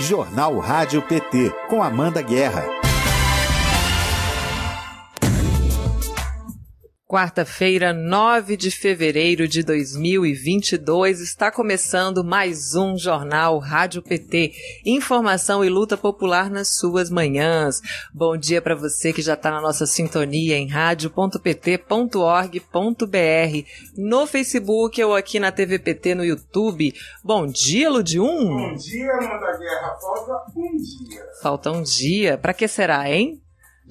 Jornal Rádio PT, com Amanda Guerra. Quarta-feira, 9 de fevereiro de 2022, está começando mais um Jornal Rádio PT. Informação e luta popular nas suas manhãs. Bom dia para você que já está na nossa sintonia em rádio.pt.org.br, no Facebook ou aqui na TVPT no YouTube. Bom dia, Ludium. Bom dia, Amanda Guerra. Falta um dia. Falta um dia. Para que será, hein?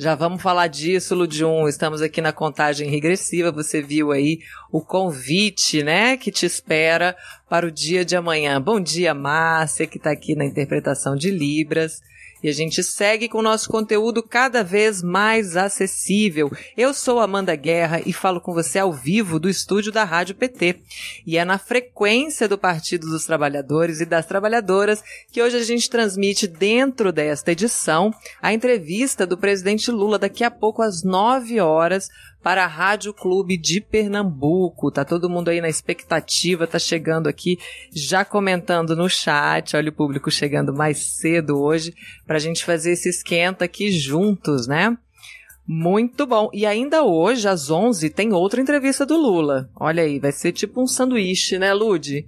Já vamos falar disso, Ludium. Estamos aqui na contagem regressiva. Você viu aí o convite, né, que te espera para o dia de amanhã. Bom dia, Márcia, que está aqui na interpretação de Libras. E a gente segue com o nosso conteúdo cada vez mais acessível. Eu sou Amanda Guerra e falo com você ao vivo do estúdio da Rádio PT. E é na frequência do Partido dos Trabalhadores e das Trabalhadoras que hoje a gente transmite dentro desta edição a entrevista do presidente Lula daqui a pouco às 9 horas para a Rádio Clube de Pernambuco. Tá todo mundo aí na expectativa, tá chegando aqui já comentando no chat. Olha o público chegando mais cedo hoje para a gente fazer esse esquenta aqui juntos, né? Muito bom. E ainda hoje, às 11, tem outra entrevista do Lula. Olha aí, vai ser tipo um sanduíche, né, Lude?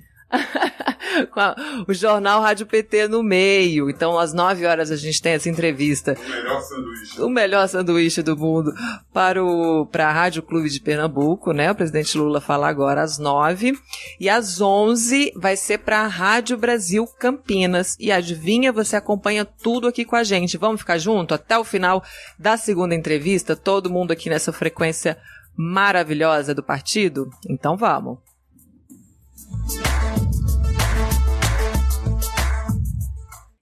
Com a, o jornal Rádio PT no meio. Então, às 9 horas a gente tem essa entrevista. O melhor sanduíche. O melhor sanduíche do mundo para o para a Rádio Clube de Pernambuco, né? O presidente Lula fala agora às 9 e às 11 vai ser para a Rádio Brasil Campinas. E adivinha, você acompanha tudo aqui com a gente. Vamos ficar junto até o final da segunda entrevista, todo mundo aqui nessa frequência maravilhosa do partido? Então vamos.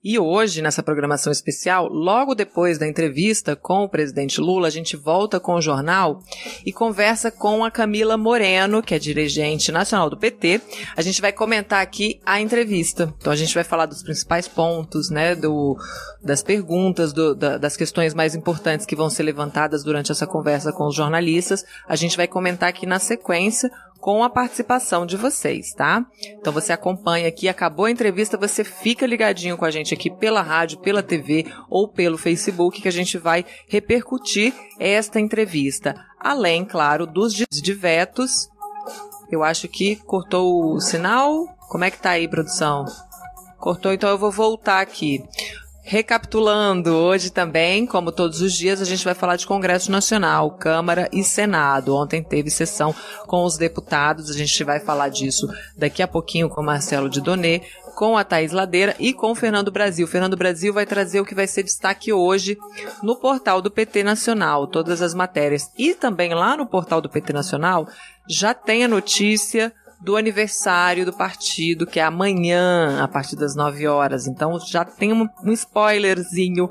E hoje, nessa programação especial, logo depois da entrevista com o presidente Lula, a gente volta com o jornal e conversa com a Camila Moreno, que é dirigente nacional do PT. A gente vai comentar aqui a entrevista. Então a gente vai falar dos principais pontos, né, do, das perguntas, do, da, das questões mais importantes que vão ser levantadas durante essa conversa com os jornalistas. A gente vai comentar aqui na sequência com a participação de vocês, tá? Então você acompanha aqui, acabou a entrevista, você fica ligadinho com a gente aqui pela rádio, pela TV ou pelo Facebook que a gente vai repercutir esta entrevista. Além, claro, dos de vetos. Eu acho que cortou o sinal. Como é que tá aí, produção? Cortou, então eu vou voltar aqui. Recapitulando, hoje também, como todos os dias, a gente vai falar de Congresso Nacional, Câmara e Senado. Ontem teve sessão com os deputados, a gente vai falar disso daqui a pouquinho com Marcelo de Donê, com a Thaís Ladeira e com o Fernando Brasil. O Fernando Brasil vai trazer o que vai ser destaque hoje no portal do PT Nacional, todas as matérias. E também lá no portal do PT Nacional já tem a notícia do aniversário do partido, que é amanhã, a partir das 9 horas. Então já tem um, um spoilerzinho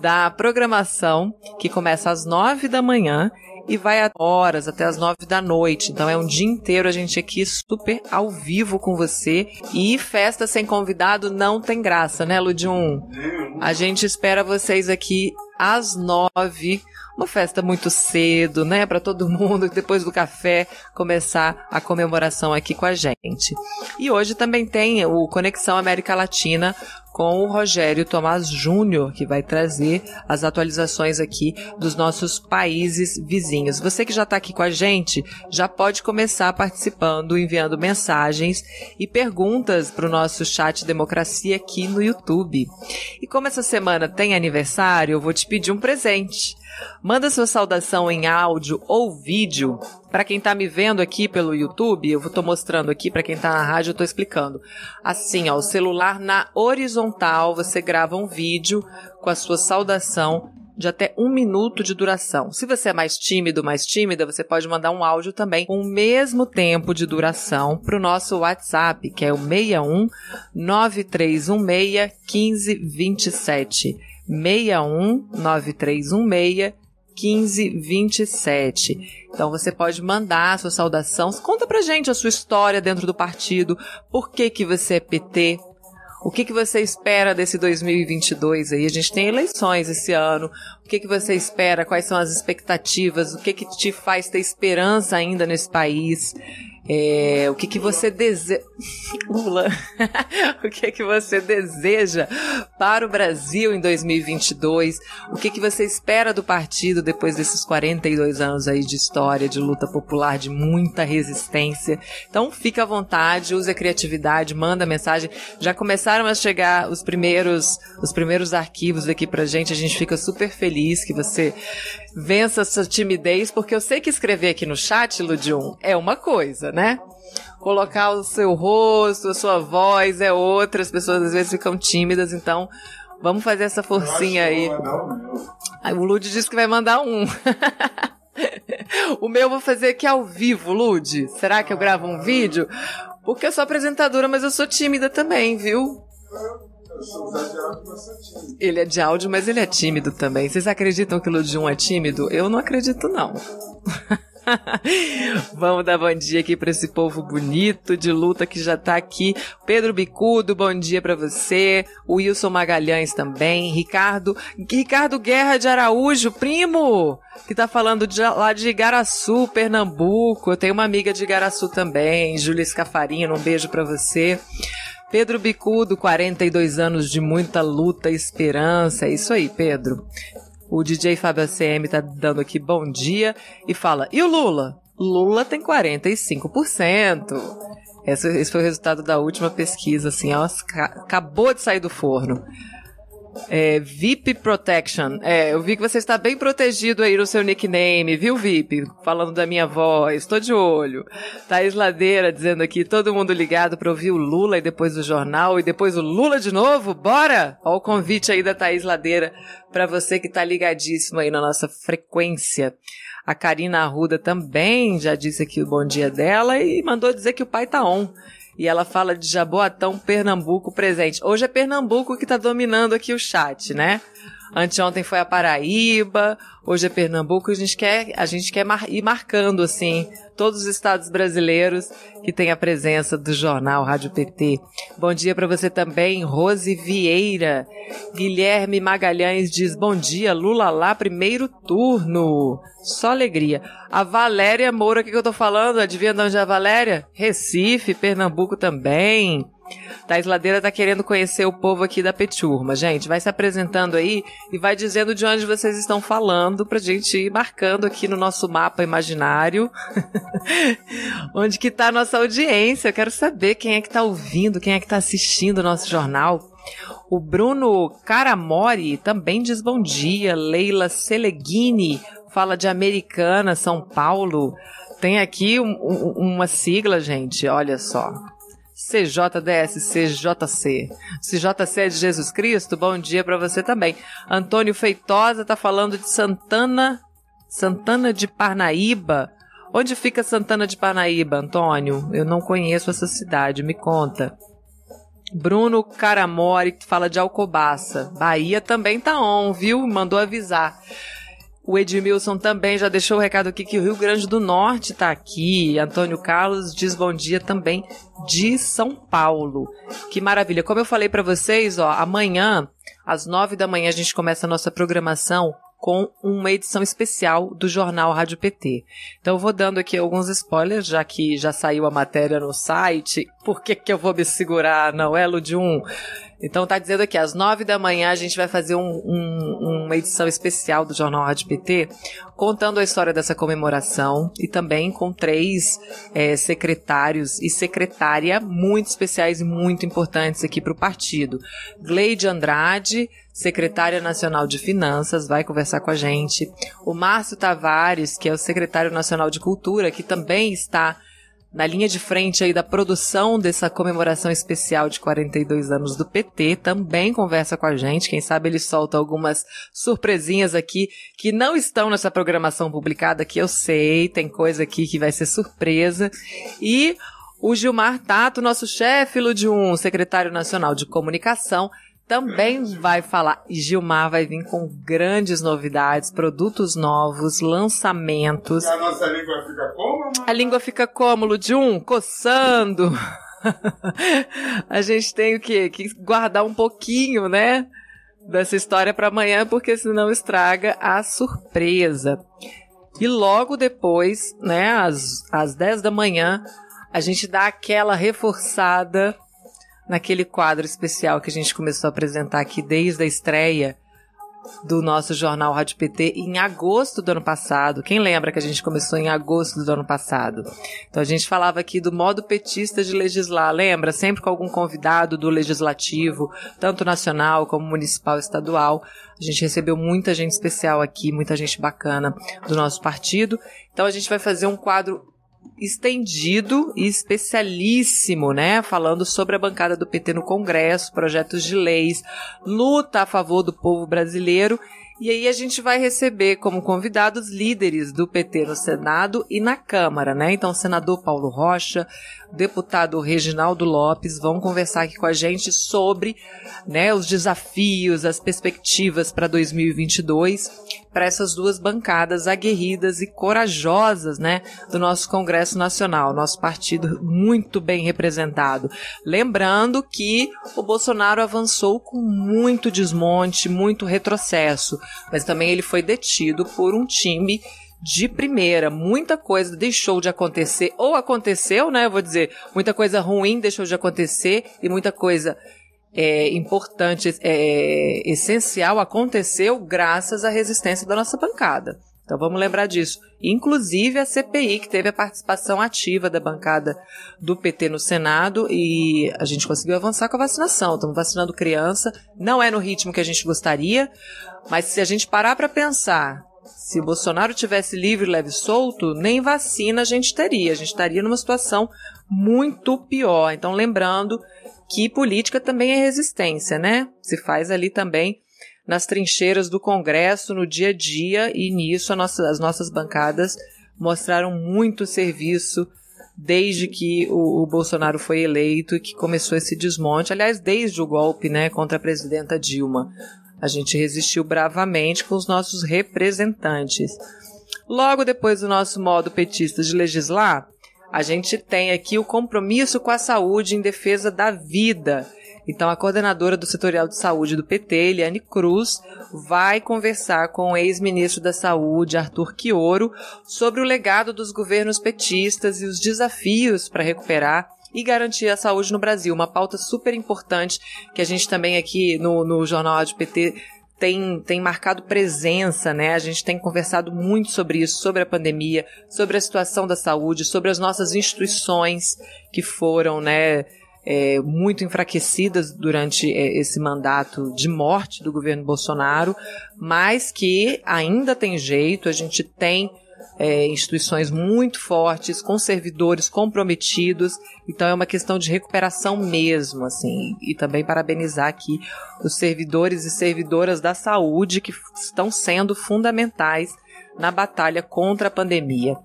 da programação, que começa às 9 da manhã e vai a horas até as nove da noite. Então é um dia inteiro a gente aqui super ao vivo com você. E festa sem convidado não tem graça, né, Ludium? A gente espera vocês aqui às nove uma festa muito cedo, né, para todo mundo depois do café começar a comemoração aqui com a gente. E hoje também tem o Conexão América Latina com o Rogério Tomás Júnior, que vai trazer as atualizações aqui dos nossos países vizinhos. Você que já está aqui com a gente, já pode começar participando, enviando mensagens e perguntas para o nosso chat Democracia aqui no YouTube. E como essa semana tem aniversário, eu vou te pedir um presente. Manda sua saudação em áudio ou vídeo. Para quem está me vendo aqui pelo YouTube, eu estou mostrando aqui, para quem está na rádio, eu estou explicando. Assim, ó, o celular na horizontal, você grava um vídeo com a sua saudação de até um minuto de duração. Se você é mais tímido, mais tímida, você pode mandar um áudio também com o mesmo tempo de duração para o nosso WhatsApp, que é o 61 9316 1527. 61 9316 1527. Então você pode mandar a sua saudação. Conta pra gente a sua história dentro do partido. Por que que você é PT? O que, que você espera desse 2022 aí? A gente tem eleições esse ano. O que, que você espera? Quais são as expectativas? O que, que te faz ter esperança ainda nesse país? É, o que, que você deseja. Lula. o que, que você deseja para o Brasil em 2022? O que, que você espera do partido depois desses 42 anos aí de história, de luta popular, de muita resistência? Então, fica à vontade, use a criatividade, manda mensagem. Já começaram a chegar os primeiros, os primeiros arquivos aqui pra gente. A gente fica super feliz que você vença essa timidez, porque eu sei que escrever aqui no chat, Ludium, é uma coisa, né? Colocar o seu rosto, a sua voz é outra, as pessoas às vezes ficam tímidas, então vamos fazer essa forcinha aí. O Lud disse que vai mandar um. o meu eu vou fazer aqui ao vivo, Lud. Será que eu gravo um vídeo? Porque eu sou apresentadora, mas eu sou tímida também, viu? Ele é de áudio, mas ele é tímido também. Vocês acreditam que o Ludium é tímido? Eu não acredito, não. Vamos dar bom dia aqui para esse povo bonito de luta que já tá aqui. Pedro Bicudo, bom dia para você. Wilson Magalhães também. Ricardo, Ricardo Guerra de Araújo, primo, que tá falando de, lá de Igaraçu, Pernambuco. Eu tenho uma amiga de Igaraçu também, Júlia Escafarino, um beijo para você. Pedro Bicudo, 42 anos de muita luta e esperança. É isso aí, Pedro. O DJ Fábio ACM tá dando aqui bom dia e fala: e o Lula? Lula tem 45%. Esse, esse foi o resultado da última pesquisa, assim, ó, acabou de sair do forno. É, VIP Protection. É, eu vi que você está bem protegido aí no seu nickname, viu, VIP? Falando da minha voz, tô de olho. Thaís Ladeira dizendo aqui, todo mundo ligado para ouvir o Lula e depois o jornal e depois o Lula de novo? Bora! Ó o convite aí da Thaís Ladeira para você que tá ligadíssimo aí na nossa frequência. A Karina Arruda também já disse aqui o bom dia dela e mandou dizer que o pai tá on. E ela fala de Jaboatão, Pernambuco presente. Hoje é Pernambuco que está dominando aqui o chat, né? Anteontem foi a Paraíba, hoje é Pernambuco, a gente quer, a gente quer mar, ir marcando assim todos os estados brasileiros que tem a presença do jornal Rádio PT. Bom dia para você também, Rose Vieira. Guilherme Magalhães diz: "Bom dia, Lula lá primeiro turno". Só alegria. A Valéria Moura, o que, que eu tô falando? Adivinha de onde é a Valéria? Recife, Pernambuco também. Thais Ladeira tá querendo conhecer o povo aqui da Peturma. Gente, vai se apresentando aí e vai dizendo de onde vocês estão falando pra gente ir marcando aqui no nosso mapa imaginário. onde que tá a nossa audiência. Eu quero saber quem é que tá ouvindo, quem é que tá assistindo o nosso jornal. O Bruno Caramori também diz bom dia. Leila Seleghini fala de Americana, São Paulo. Tem aqui um, um, uma sigla, gente, olha só. CJDS, CJC. CJC é de Jesus Cristo, bom dia para você também. Antônio Feitosa tá falando de Santana, Santana de Parnaíba. Onde fica Santana de Parnaíba, Antônio? Eu não conheço essa cidade, me conta. Bruno Caramori fala de Alcobaça. Bahia também tá on, viu? Mandou avisar. O Edmilson também já deixou o recado aqui que o Rio Grande do Norte está aqui. Antônio Carlos diz bom dia também de São Paulo. Que maravilha. Como eu falei para vocês, ó, amanhã, às nove da manhã, a gente começa a nossa programação com uma edição especial do jornal Rádio PT. Então eu vou dando aqui alguns spoilers, já que já saiu a matéria no site. Por que, que eu vou me segurar? Não é, um então tá dizendo aqui, às nove da manhã a gente vai fazer um, um, uma edição especial do Jornal Rádio PT, contando a história dessa comemoração e também com três é, secretários e secretária muito especiais e muito importantes aqui para o partido. Gleide Andrade, secretária nacional de Finanças, vai conversar com a gente. O Márcio Tavares, que é o secretário nacional de Cultura, que também está na linha de frente aí da produção dessa comemoração especial de 42 anos do PT, também conversa com a gente. Quem sabe ele solta algumas surpresinhas aqui que não estão nessa programação publicada, que eu sei, tem coisa aqui que vai ser surpresa. E o Gilmar Tato, nosso chefe de um secretário nacional de comunicação, também vai falar. E Gilmar vai vir com grandes novidades, produtos novos, lançamentos. E a nossa língua fica como? A língua fica como, Ludium? Coçando. a gente tem o quê? Que guardar um pouquinho, né? Dessa história para amanhã, porque senão estraga a surpresa. E logo depois, né, às, às 10 da manhã, a gente dá aquela reforçada naquele quadro especial que a gente começou a apresentar aqui desde a estreia do nosso jornal Rádio PT em agosto do ano passado. Quem lembra que a gente começou em agosto do ano passado? Então a gente falava aqui do modo petista de legislar, lembra? Sempre com algum convidado do legislativo, tanto nacional como municipal e estadual. A gente recebeu muita gente especial aqui, muita gente bacana do nosso partido. Então a gente vai fazer um quadro estendido e especialíssimo, né? Falando sobre a bancada do PT no Congresso, projetos de leis, luta a favor do povo brasileiro. E aí a gente vai receber como convidados líderes do PT no Senado e na Câmara, né? Então, o senador Paulo Rocha, deputado Reginaldo Lopes vão conversar aqui com a gente sobre né, os desafios, as perspectivas para 2022 para essas duas bancadas aguerridas e corajosas né, do nosso Congresso Nacional, nosso partido muito bem representado. Lembrando que o Bolsonaro avançou com muito desmonte, muito retrocesso, mas também ele foi detido por um time de primeira. Muita coisa deixou de acontecer, ou aconteceu, né? Eu vou dizer, muita coisa ruim deixou de acontecer e muita coisa é, importante, é, essencial aconteceu graças à resistência da nossa bancada. Então vamos lembrar disso. Inclusive a CPI, que teve a participação ativa da bancada do PT no Senado e a gente conseguiu avançar com a vacinação. Estamos vacinando criança. Não é no ritmo que a gente gostaria, mas se a gente parar para pensar se Bolsonaro tivesse livre, leve solto, nem vacina a gente teria. A gente estaria numa situação muito pior. Então, lembrando que política também é resistência, né? Se faz ali também nas trincheiras do Congresso, no dia a dia, e nisso nossa, as nossas bancadas mostraram muito serviço desde que o, o, Bolsonaro foi eleito e que começou esse desmonte. Aliás, desde o golpe né, contra a presidenta Dilma. A gente resistiu bravamente com os nossos representantes. Logo depois do nosso modo petista de legislar, a gente tem aqui o compromisso com a saúde em defesa da vida. Então, a coordenadora do Setorial de Saúde do PT, Eliane Cruz, vai conversar com o ex-ministro da Saúde, Arthur Quioro, sobre o legado dos governos petistas e os desafios para recuperar e garantir a saúde no Brasil. Uma pauta super importante que a gente também aqui no, no Jornal Rádio PT tem, tem marcado presença, né? A gente tem conversado muito sobre isso, sobre a pandemia, sobre a situação da saúde, sobre as nossas instituições que foram, né? É, muito enfraquecidas durante é, esse mandato de morte do governo Bolsonaro, mas que ainda tem jeito, a gente tem é, instituições muito fortes, com servidores comprometidos. Então é uma questão de recuperação mesmo, assim. E também parabenizar aqui os servidores e servidoras da saúde que estão sendo fundamentais na batalha contra a pandemia.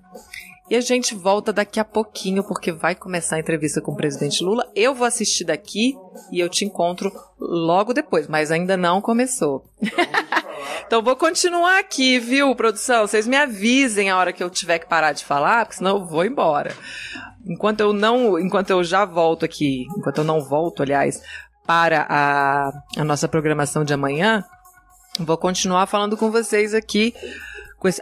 E a gente volta daqui a pouquinho, porque vai começar a entrevista com o presidente Lula. Eu vou assistir daqui e eu te encontro logo depois, mas ainda não começou. Então vou continuar aqui, viu, produção? Vocês me avisem a hora que eu tiver que parar de falar, porque senão eu vou embora. Enquanto eu não, enquanto eu já volto aqui, enquanto eu não volto, aliás, para a, a nossa programação de amanhã, vou continuar falando com vocês aqui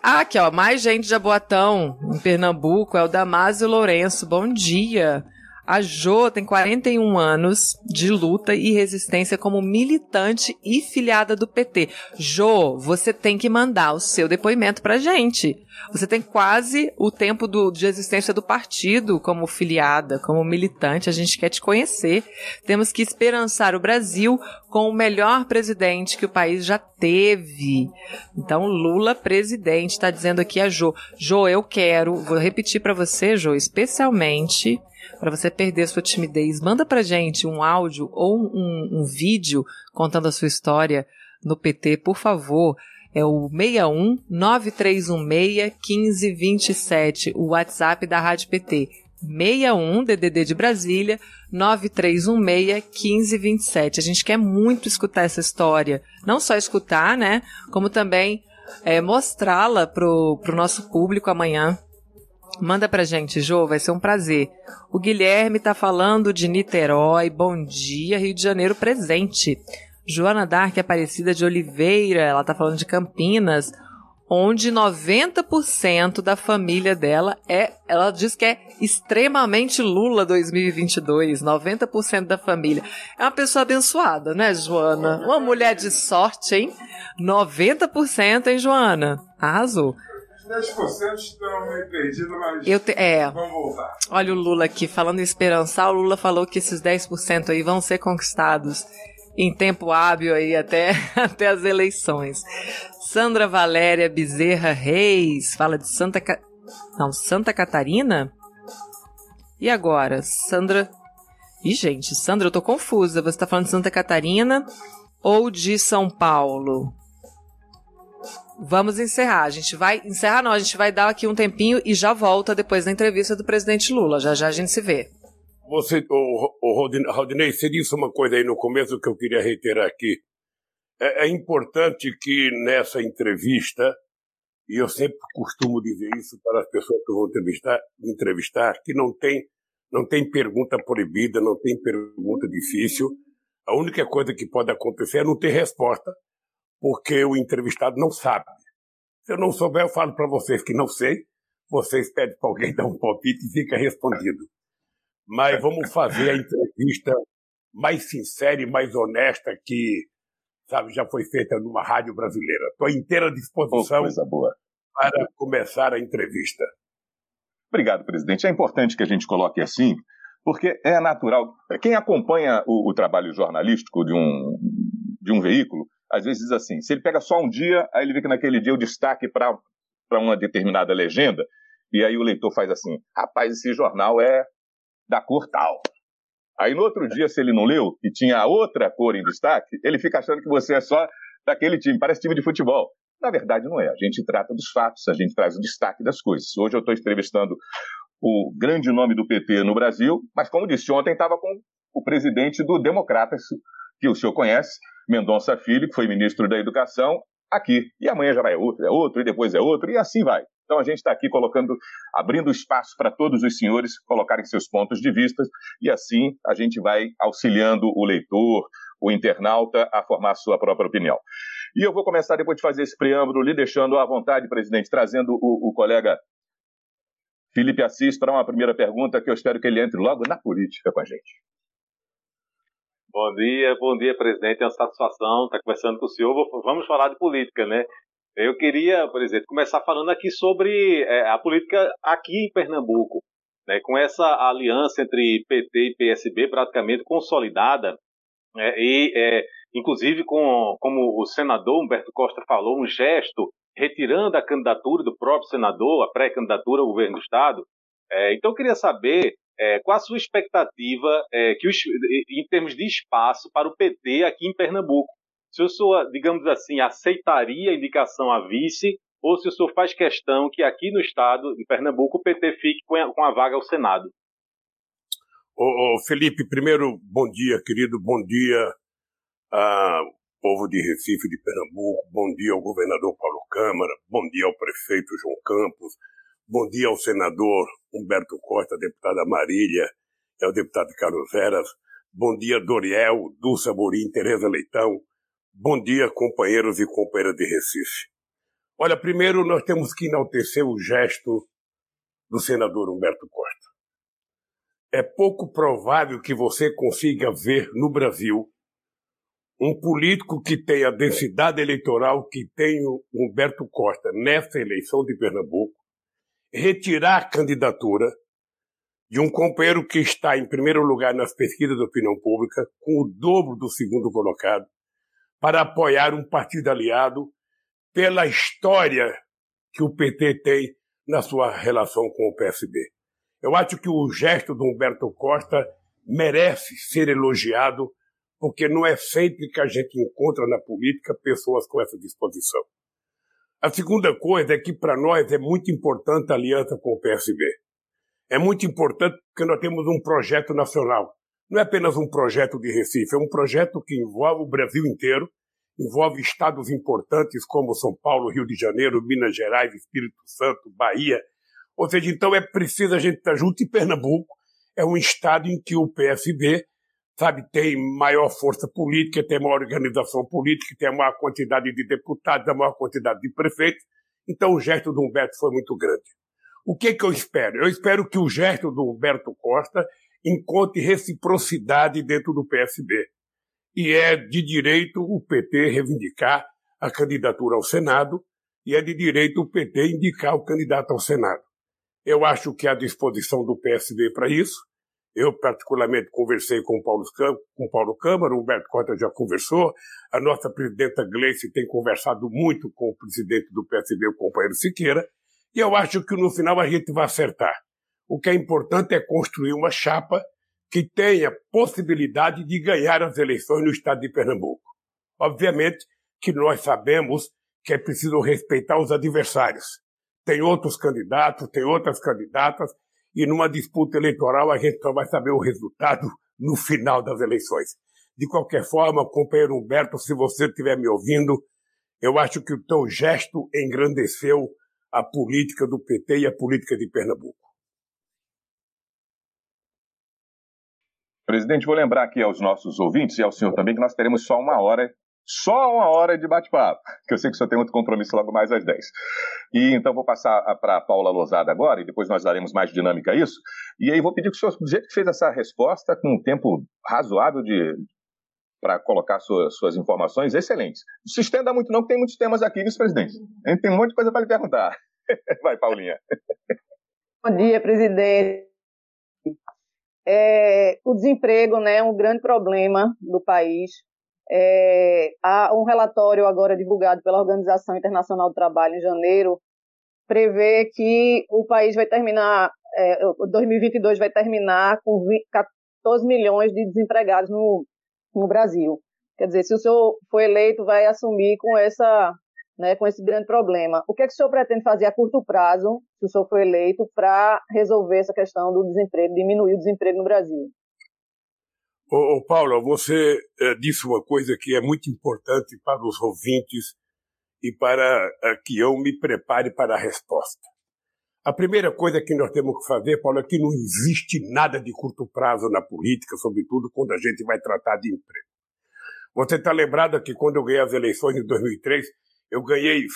Ah, aqui, ó, mais gente de Aboatão, em Pernambuco, é o Damásio Lourenço. Bom dia. A Jo tem 41 anos de luta e resistência como militante e filiada do PT. Jo, você tem que mandar o seu depoimento pra gente. Você tem quase o tempo do, de existência do partido como filiada, como militante. A gente quer te conhecer. Temos que esperançar o Brasil com o melhor presidente que o país já teve. Então, Lula presidente, está dizendo aqui a Jo. Jo, eu quero, vou repetir para você, Jo, especialmente para você perder sua timidez, manda para gente um áudio ou um, um vídeo contando a sua história no PT, por favor. É o 61 9316 1527, o WhatsApp da Rádio PT. 61 DDD de Brasília 9316 1527. A gente quer muito escutar essa história, não só escutar, né, como também é, mostrá-la pro, pro nosso público amanhã Manda pra gente, Jô, vai ser um prazer. O Guilherme tá falando de Niterói. Bom dia, Rio de Janeiro presente. Joana Dark Aparecida de Oliveira, ela tá falando de Campinas. onde 90% da família dela é, ela diz que é extremamente Lula 2022, 90% da família. É uma pessoa abençoada, né, Joana? Uma mulher de sorte, hein? 90%, hein, Joana? Arrasou. 10% estão meio perdidos, mas Eu te, é, vamos voltar. olha o Lula aqui, falando em esperançar, o Lula falou que esses 10% aí vão ser conquistados em tempo hábil aí até, até as eleições. Sandra Valéria Bezerra Reis fala de Santa Ca... Não, Santa Catarina? E agora? Sandra. Ih, gente, Sandra, eu tô confusa. Você tá falando de Santa Catarina ou de São Paulo? Vamos encerrar. A gente vai. Encerrar não, a gente vai dar aqui um tempinho e já volta depois da entrevista do presidente Lula. Já já a gente se vê. Você, o, o Rodin- Rodinei, você disse uma coisa aí no começo que eu queria reiterar aqui. É, é importante que nessa entrevista, e eu sempre costumo dizer isso para as pessoas que vão entrevistar, entrevistar que não tem, não tem pergunta proibida, não tem pergunta difícil. A única coisa que pode acontecer é não ter resposta, porque o entrevistado não sabe. Se eu não souber, eu falo para vocês que não sei, vocês pedem para alguém dar um palpite e fica respondido mas vamos fazer a entrevista mais sincera e mais honesta que, sabe, já foi feita numa rádio brasileira. Estou à inteira disposição coisa boa. para começar a entrevista. Obrigado, presidente. É importante que a gente coloque assim, porque é natural. Quem acompanha o, o trabalho jornalístico de um, de um veículo, às vezes assim: se ele pega só um dia, aí ele vê que naquele dia o destaque para uma determinada legenda, e aí o leitor faz assim: rapaz, esse jornal é da cor tal. Aí no outro dia, se ele não leu e tinha outra cor em destaque, ele fica achando que você é só daquele time, parece time de futebol. Na verdade, não é. A gente trata dos fatos, a gente traz o destaque das coisas. Hoje eu estou entrevistando o grande nome do PT no Brasil, mas como disse ontem, estava com o presidente do Democratas, que o senhor conhece, Mendonça Filho, que foi ministro da Educação, aqui. E amanhã já vai outro, é outro, e depois é outro, e assim vai. Então a gente está aqui colocando, abrindo espaço para todos os senhores colocarem seus pontos de vista, e assim a gente vai auxiliando o leitor, o internauta, a formar sua própria opinião. E eu vou começar, depois de fazer esse preâmbulo, lhe deixando à vontade, presidente, trazendo o, o colega Felipe Assis para uma primeira pergunta que eu espero que ele entre logo na política com a gente. Bom dia, bom dia, presidente. É uma satisfação estar conversando com o senhor. Vamos falar de política, né? Eu queria, presidente, começar falando aqui sobre é, a política aqui em Pernambuco, né? Com essa aliança entre PT e PSB praticamente consolidada, né? e é, inclusive com, como o senador Humberto Costa falou, um gesto retirando a candidatura do próprio senador, a pré-candidatura ao governo do estado. É, então eu queria saber é, qual a sua expectativa é, que os, em termos de espaço para o PT aqui em Pernambuco? Se o senhor, digamos assim, aceitaria a indicação a vice ou se o senhor faz questão que aqui no estado de Pernambuco o PT fique com a, com a vaga ao Senado? Ô, ô, Felipe, primeiro, bom dia, querido, bom dia ao povo de Recife, de Pernambuco, bom dia ao governador Paulo Câmara, bom dia ao prefeito João Campos, bom dia ao senador Humberto Costa, deputada Marília, ao deputado Carlos Veras, bom dia Doriel, Dulce Amorim, Tereza Leitão, bom dia companheiros e companheiras de Recife. Olha, primeiro nós temos que enaltecer o gesto do senador Humberto Costa. É pouco provável que você consiga ver no Brasil um político que tenha a densidade eleitoral que tem o Humberto Costa nessa eleição de Pernambuco, retirar a candidatura de um companheiro que está em primeiro lugar nas pesquisas de opinião pública, com o dobro do segundo colocado, para apoiar um partido aliado pela história que o PT tem na sua relação com o PSB. Eu acho que o gesto do Humberto Costa merece ser elogiado, porque não é sempre que a gente encontra na política pessoas com essa disposição. A segunda coisa é que para nós é muito importante a aliança com o PSB. É muito importante porque nós temos um projeto nacional. Não é apenas um projeto de Recife, é um projeto que envolve o Brasil inteiro, envolve estados importantes como São Paulo, Rio de Janeiro, Minas Gerais, Espírito Santo, Bahia. Ou seja, então é preciso a gente estar junto e Pernambuco é um estado em que o PSB, sabe, tem maior força política, tem maior organização política, tem a maior quantidade de deputados, a maior quantidade de prefeitos. Então o gesto do Humberto foi muito grande. O que, que eu espero? Eu espero que o gesto do Humberto Costa encontre reciprocidade dentro do PSB. E é de direito o PT reivindicar a candidatura ao Senado e é de direito o PT indicar o candidato ao Senado. Eu acho que há disposição do PSB para isso. Eu, particularmente, conversei com o Paulo, com Paulo Câmara, o Humberto Costa já conversou, a nossa presidenta Gleice tem conversado muito com o presidente do PSB, o companheiro Siqueira, e eu acho que no final a gente vai acertar. O que é importante é construir uma chapa que tenha possibilidade de ganhar as eleições no estado de Pernambuco. Obviamente que nós sabemos que é preciso respeitar os adversários. Tem outros candidatos, tem outras candidatas, e numa disputa eleitoral a gente só vai saber o resultado no final das eleições. De qualquer forma, companheiro Humberto, se você estiver me ouvindo, eu acho que o teu gesto engrandeceu a política do PT e a política de Pernambuco. Presidente, vou lembrar aqui aos nossos ouvintes e ao senhor também que nós teremos só uma hora só uma hora de bate-papo, que eu sei que senhor tem outro compromisso logo mais às 10. E então vou passar para a Paula Lozada agora, e depois nós daremos mais dinâmica a isso. E aí vou pedir que o senhor, do jeito que fez essa resposta, com um tempo razoável de para colocar suas, suas informações, excelentes. Não se estenda muito não, porque tem muitos temas aqui, vice-presidente. A gente tem um monte de coisa para lhe perguntar. Vai, Paulinha. Bom dia, presidente. É, o desemprego né, é um grande problema do país. É, há um relatório agora divulgado pela Organização Internacional do Trabalho em janeiro prevê que o país vai terminar, é, 2022 vai terminar com 14 milhões de desempregados no, no Brasil. Quer dizer, se o senhor for eleito, vai assumir com essa, né, com esse grande problema. O que é que o senhor pretende fazer a curto prazo, se o senhor for eleito, para resolver essa questão do desemprego, diminuir o desemprego no Brasil? Ô, ô Paulo, você é, disse uma coisa que é muito importante para os ouvintes e para é, que eu me prepare para a resposta. A primeira coisa que nós temos que fazer, Paulo, é que não existe nada de curto prazo na política, sobretudo quando a gente vai tratar de emprego. Você está lembrado que quando eu ganhei as eleições de 2003, eu ganhei,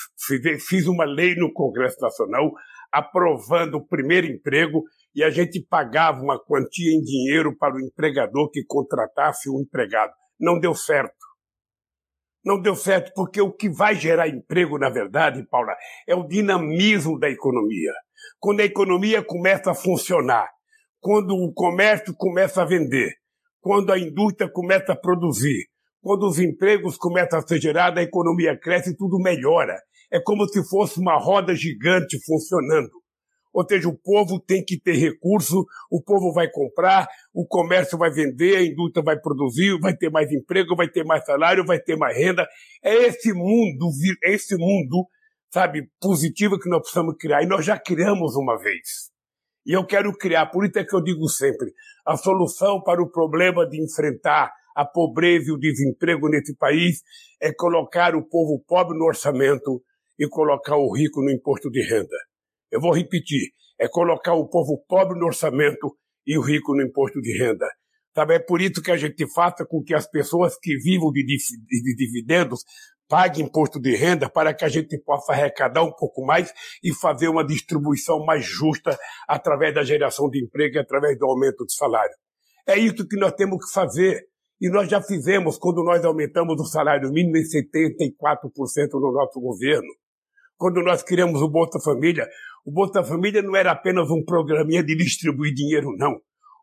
fiz uma lei no Congresso Nacional aprovando o primeiro emprego e a gente pagava uma quantia em dinheiro para o empregador que contratasse o empregado. Não deu certo. Não deu certo porque o que vai gerar emprego, na verdade, Paula, é o dinamismo da economia. Quando a economia começa a funcionar, quando o comércio começa a vender, quando a indústria começa a produzir, quando os empregos começam a ser gerados, a economia cresce e tudo melhora. É como se fosse uma roda gigante funcionando. Ou seja, o povo tem que ter recurso, o povo vai comprar, o comércio vai vender, a indústria vai produzir, vai ter mais emprego, vai ter mais salário, vai ter mais renda. É esse mundo, é esse mundo, sabe, positivo que nós precisamos criar. E nós já criamos uma vez. E eu quero criar, por isso é que eu digo sempre, a solução para o problema de enfrentar a pobreza e o desemprego nesse país é colocar o povo pobre no orçamento e colocar o rico no imposto de renda. Eu vou repetir: é colocar o povo pobre no orçamento e o rico no imposto de renda. Sabe, é por isso que a gente faça com que as pessoas que vivam de, de dividendos paguem imposto de renda para que a gente possa arrecadar um pouco mais e fazer uma distribuição mais justa através da geração de emprego e através do aumento de salário. É isso que nós temos que fazer. E nós já fizemos quando nós aumentamos o salário mínimo em 74% no nosso governo. Quando nós criamos o Bolsa Família, o Bolsa Família não era apenas um programinha de distribuir dinheiro, não.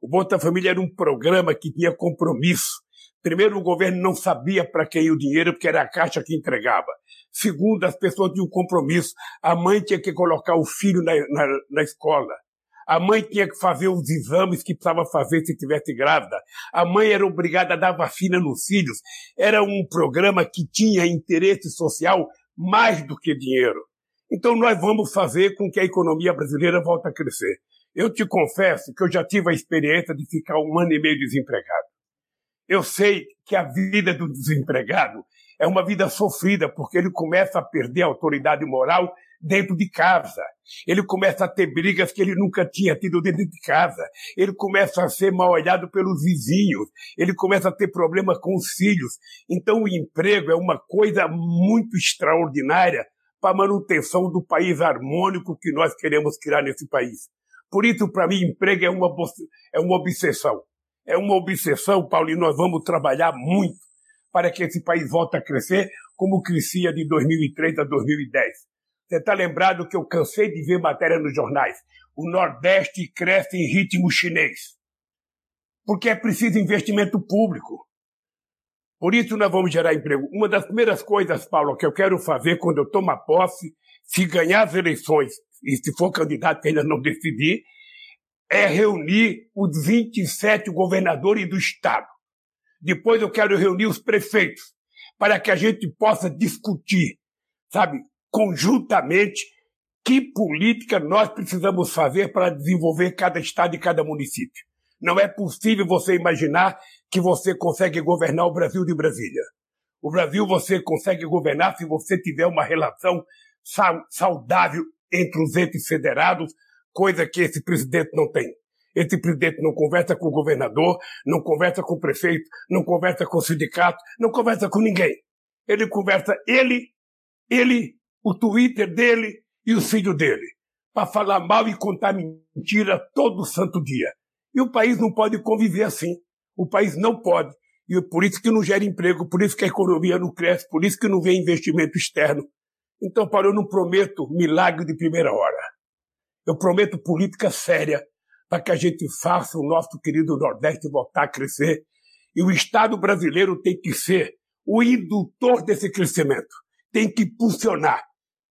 O Bolsa Família era um programa que tinha compromisso. Primeiro, o governo não sabia para quem o dinheiro, porque era a Caixa que entregava. Segundo, as pessoas tinham compromisso. A mãe tinha que colocar o filho na, na, na escola. A mãe tinha que fazer os exames que precisava fazer se estivesse grávida. A mãe era obrigada a dar vacina nos filhos. Era um programa que tinha interesse social mais do que dinheiro. Então nós vamos fazer com que a economia brasileira volte a crescer. Eu te confesso que eu já tive a experiência de ficar um ano e meio desempregado. Eu sei que a vida do desempregado é uma vida sofrida, porque ele começa a perder a autoridade moral dentro de casa. Ele começa a ter brigas que ele nunca tinha tido dentro de casa. Ele começa a ser mal olhado pelos vizinhos. Ele começa a ter problemas com os filhos. Então o emprego é uma coisa muito extraordinária para a manutenção do país harmônico que nós queremos criar nesse país. Por isso, para mim, emprego é uma, é uma obsessão. É uma obsessão, Paulo, e nós vamos trabalhar muito para que esse país volte a crescer como crescia de 2003 a 2010. Você está lembrado que eu cansei de ver matéria nos jornais. O Nordeste cresce em ritmo chinês. Porque é preciso investimento público. Por isso nós vamos gerar emprego. Uma das primeiras coisas, Paulo, que eu quero fazer quando eu tomar posse, se ganhar as eleições e se for candidato que ainda não decidi, é reunir os 27 governadores do Estado. Depois eu quero reunir os prefeitos, para que a gente possa discutir, sabe, conjuntamente, que política nós precisamos fazer para desenvolver cada estado e cada município. Não é possível você imaginar que você consegue governar o Brasil de Brasília. O Brasil você consegue governar se você tiver uma relação saudável entre os entes federados, coisa que esse presidente não tem. Esse presidente não conversa com o governador, não conversa com o prefeito, não conversa com o sindicato, não conversa com ninguém. Ele conversa ele, ele, o Twitter dele e o filho dele, para falar mal e contar mentira todo santo dia. E o país não pode conviver assim. O país não pode. E por isso que não gera emprego, por isso que a economia não cresce, por isso que não vem investimento externo. Então, Paulo, eu não prometo milagre de primeira hora. Eu prometo política séria para que a gente faça o nosso querido Nordeste voltar a crescer. E o Estado brasileiro tem que ser o indutor desse crescimento. Tem que impulsionar,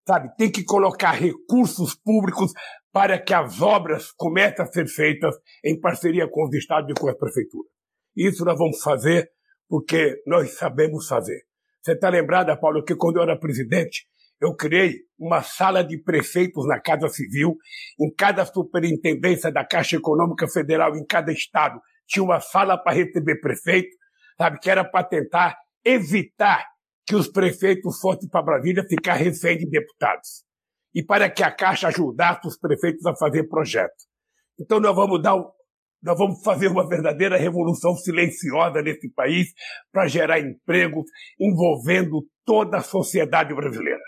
sabe? Tem que colocar recursos públicos para que as obras comecem a ser feitas em parceria com os estados e com a prefeitura. Isso nós vamos fazer porque nós sabemos fazer. Você está lembrada, Paulo, que quando eu era presidente, eu criei uma sala de prefeitos na Casa Civil, em cada superintendência da Caixa Econômica Federal, em cada estado, tinha uma sala para receber prefeito, sabe, que era para tentar evitar que os prefeitos fossem para Brasília ficar refém de deputados. E para que a Caixa ajudasse os prefeitos a fazer projetos. Então nós vamos dar nós vamos fazer uma verdadeira revolução silenciosa nesse país para gerar empregos envolvendo toda a sociedade brasileira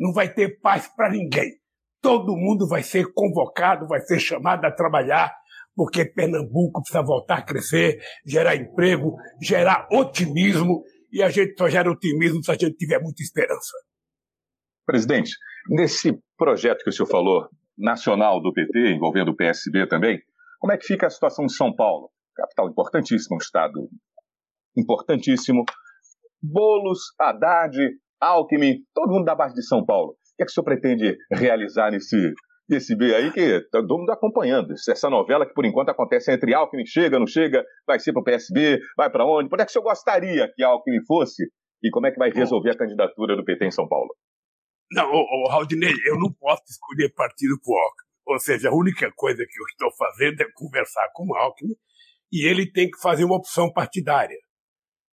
não vai ter paz para ninguém. Todo mundo vai ser convocado, vai ser chamado a trabalhar, porque Pernambuco precisa voltar a crescer, gerar emprego, gerar otimismo, e a gente só gera otimismo se a gente tiver muita esperança. Presidente, nesse projeto que o senhor falou, nacional do PT, envolvendo o PSB também, como é que fica a situação de São Paulo? Capital importantíssimo, um estado importantíssimo. Bolos, Haddad, Alckmin, todo mundo da base de São Paulo. O que é que o senhor pretende realizar nesse, nesse B aí que tá mundo acompanhando? Essa novela que por enquanto acontece entre Alckmin, chega, não chega, vai ser para o PSB, vai para onde? Por é que o senhor gostaria que Alckmin fosse? E como é que vai resolver a candidatura do PT em São Paulo? Não, ô, ô, eu não posso escolher partido o Alckmin. Ou seja, a única coisa que eu estou fazendo é conversar com o Alckmin e ele tem que fazer uma opção partidária.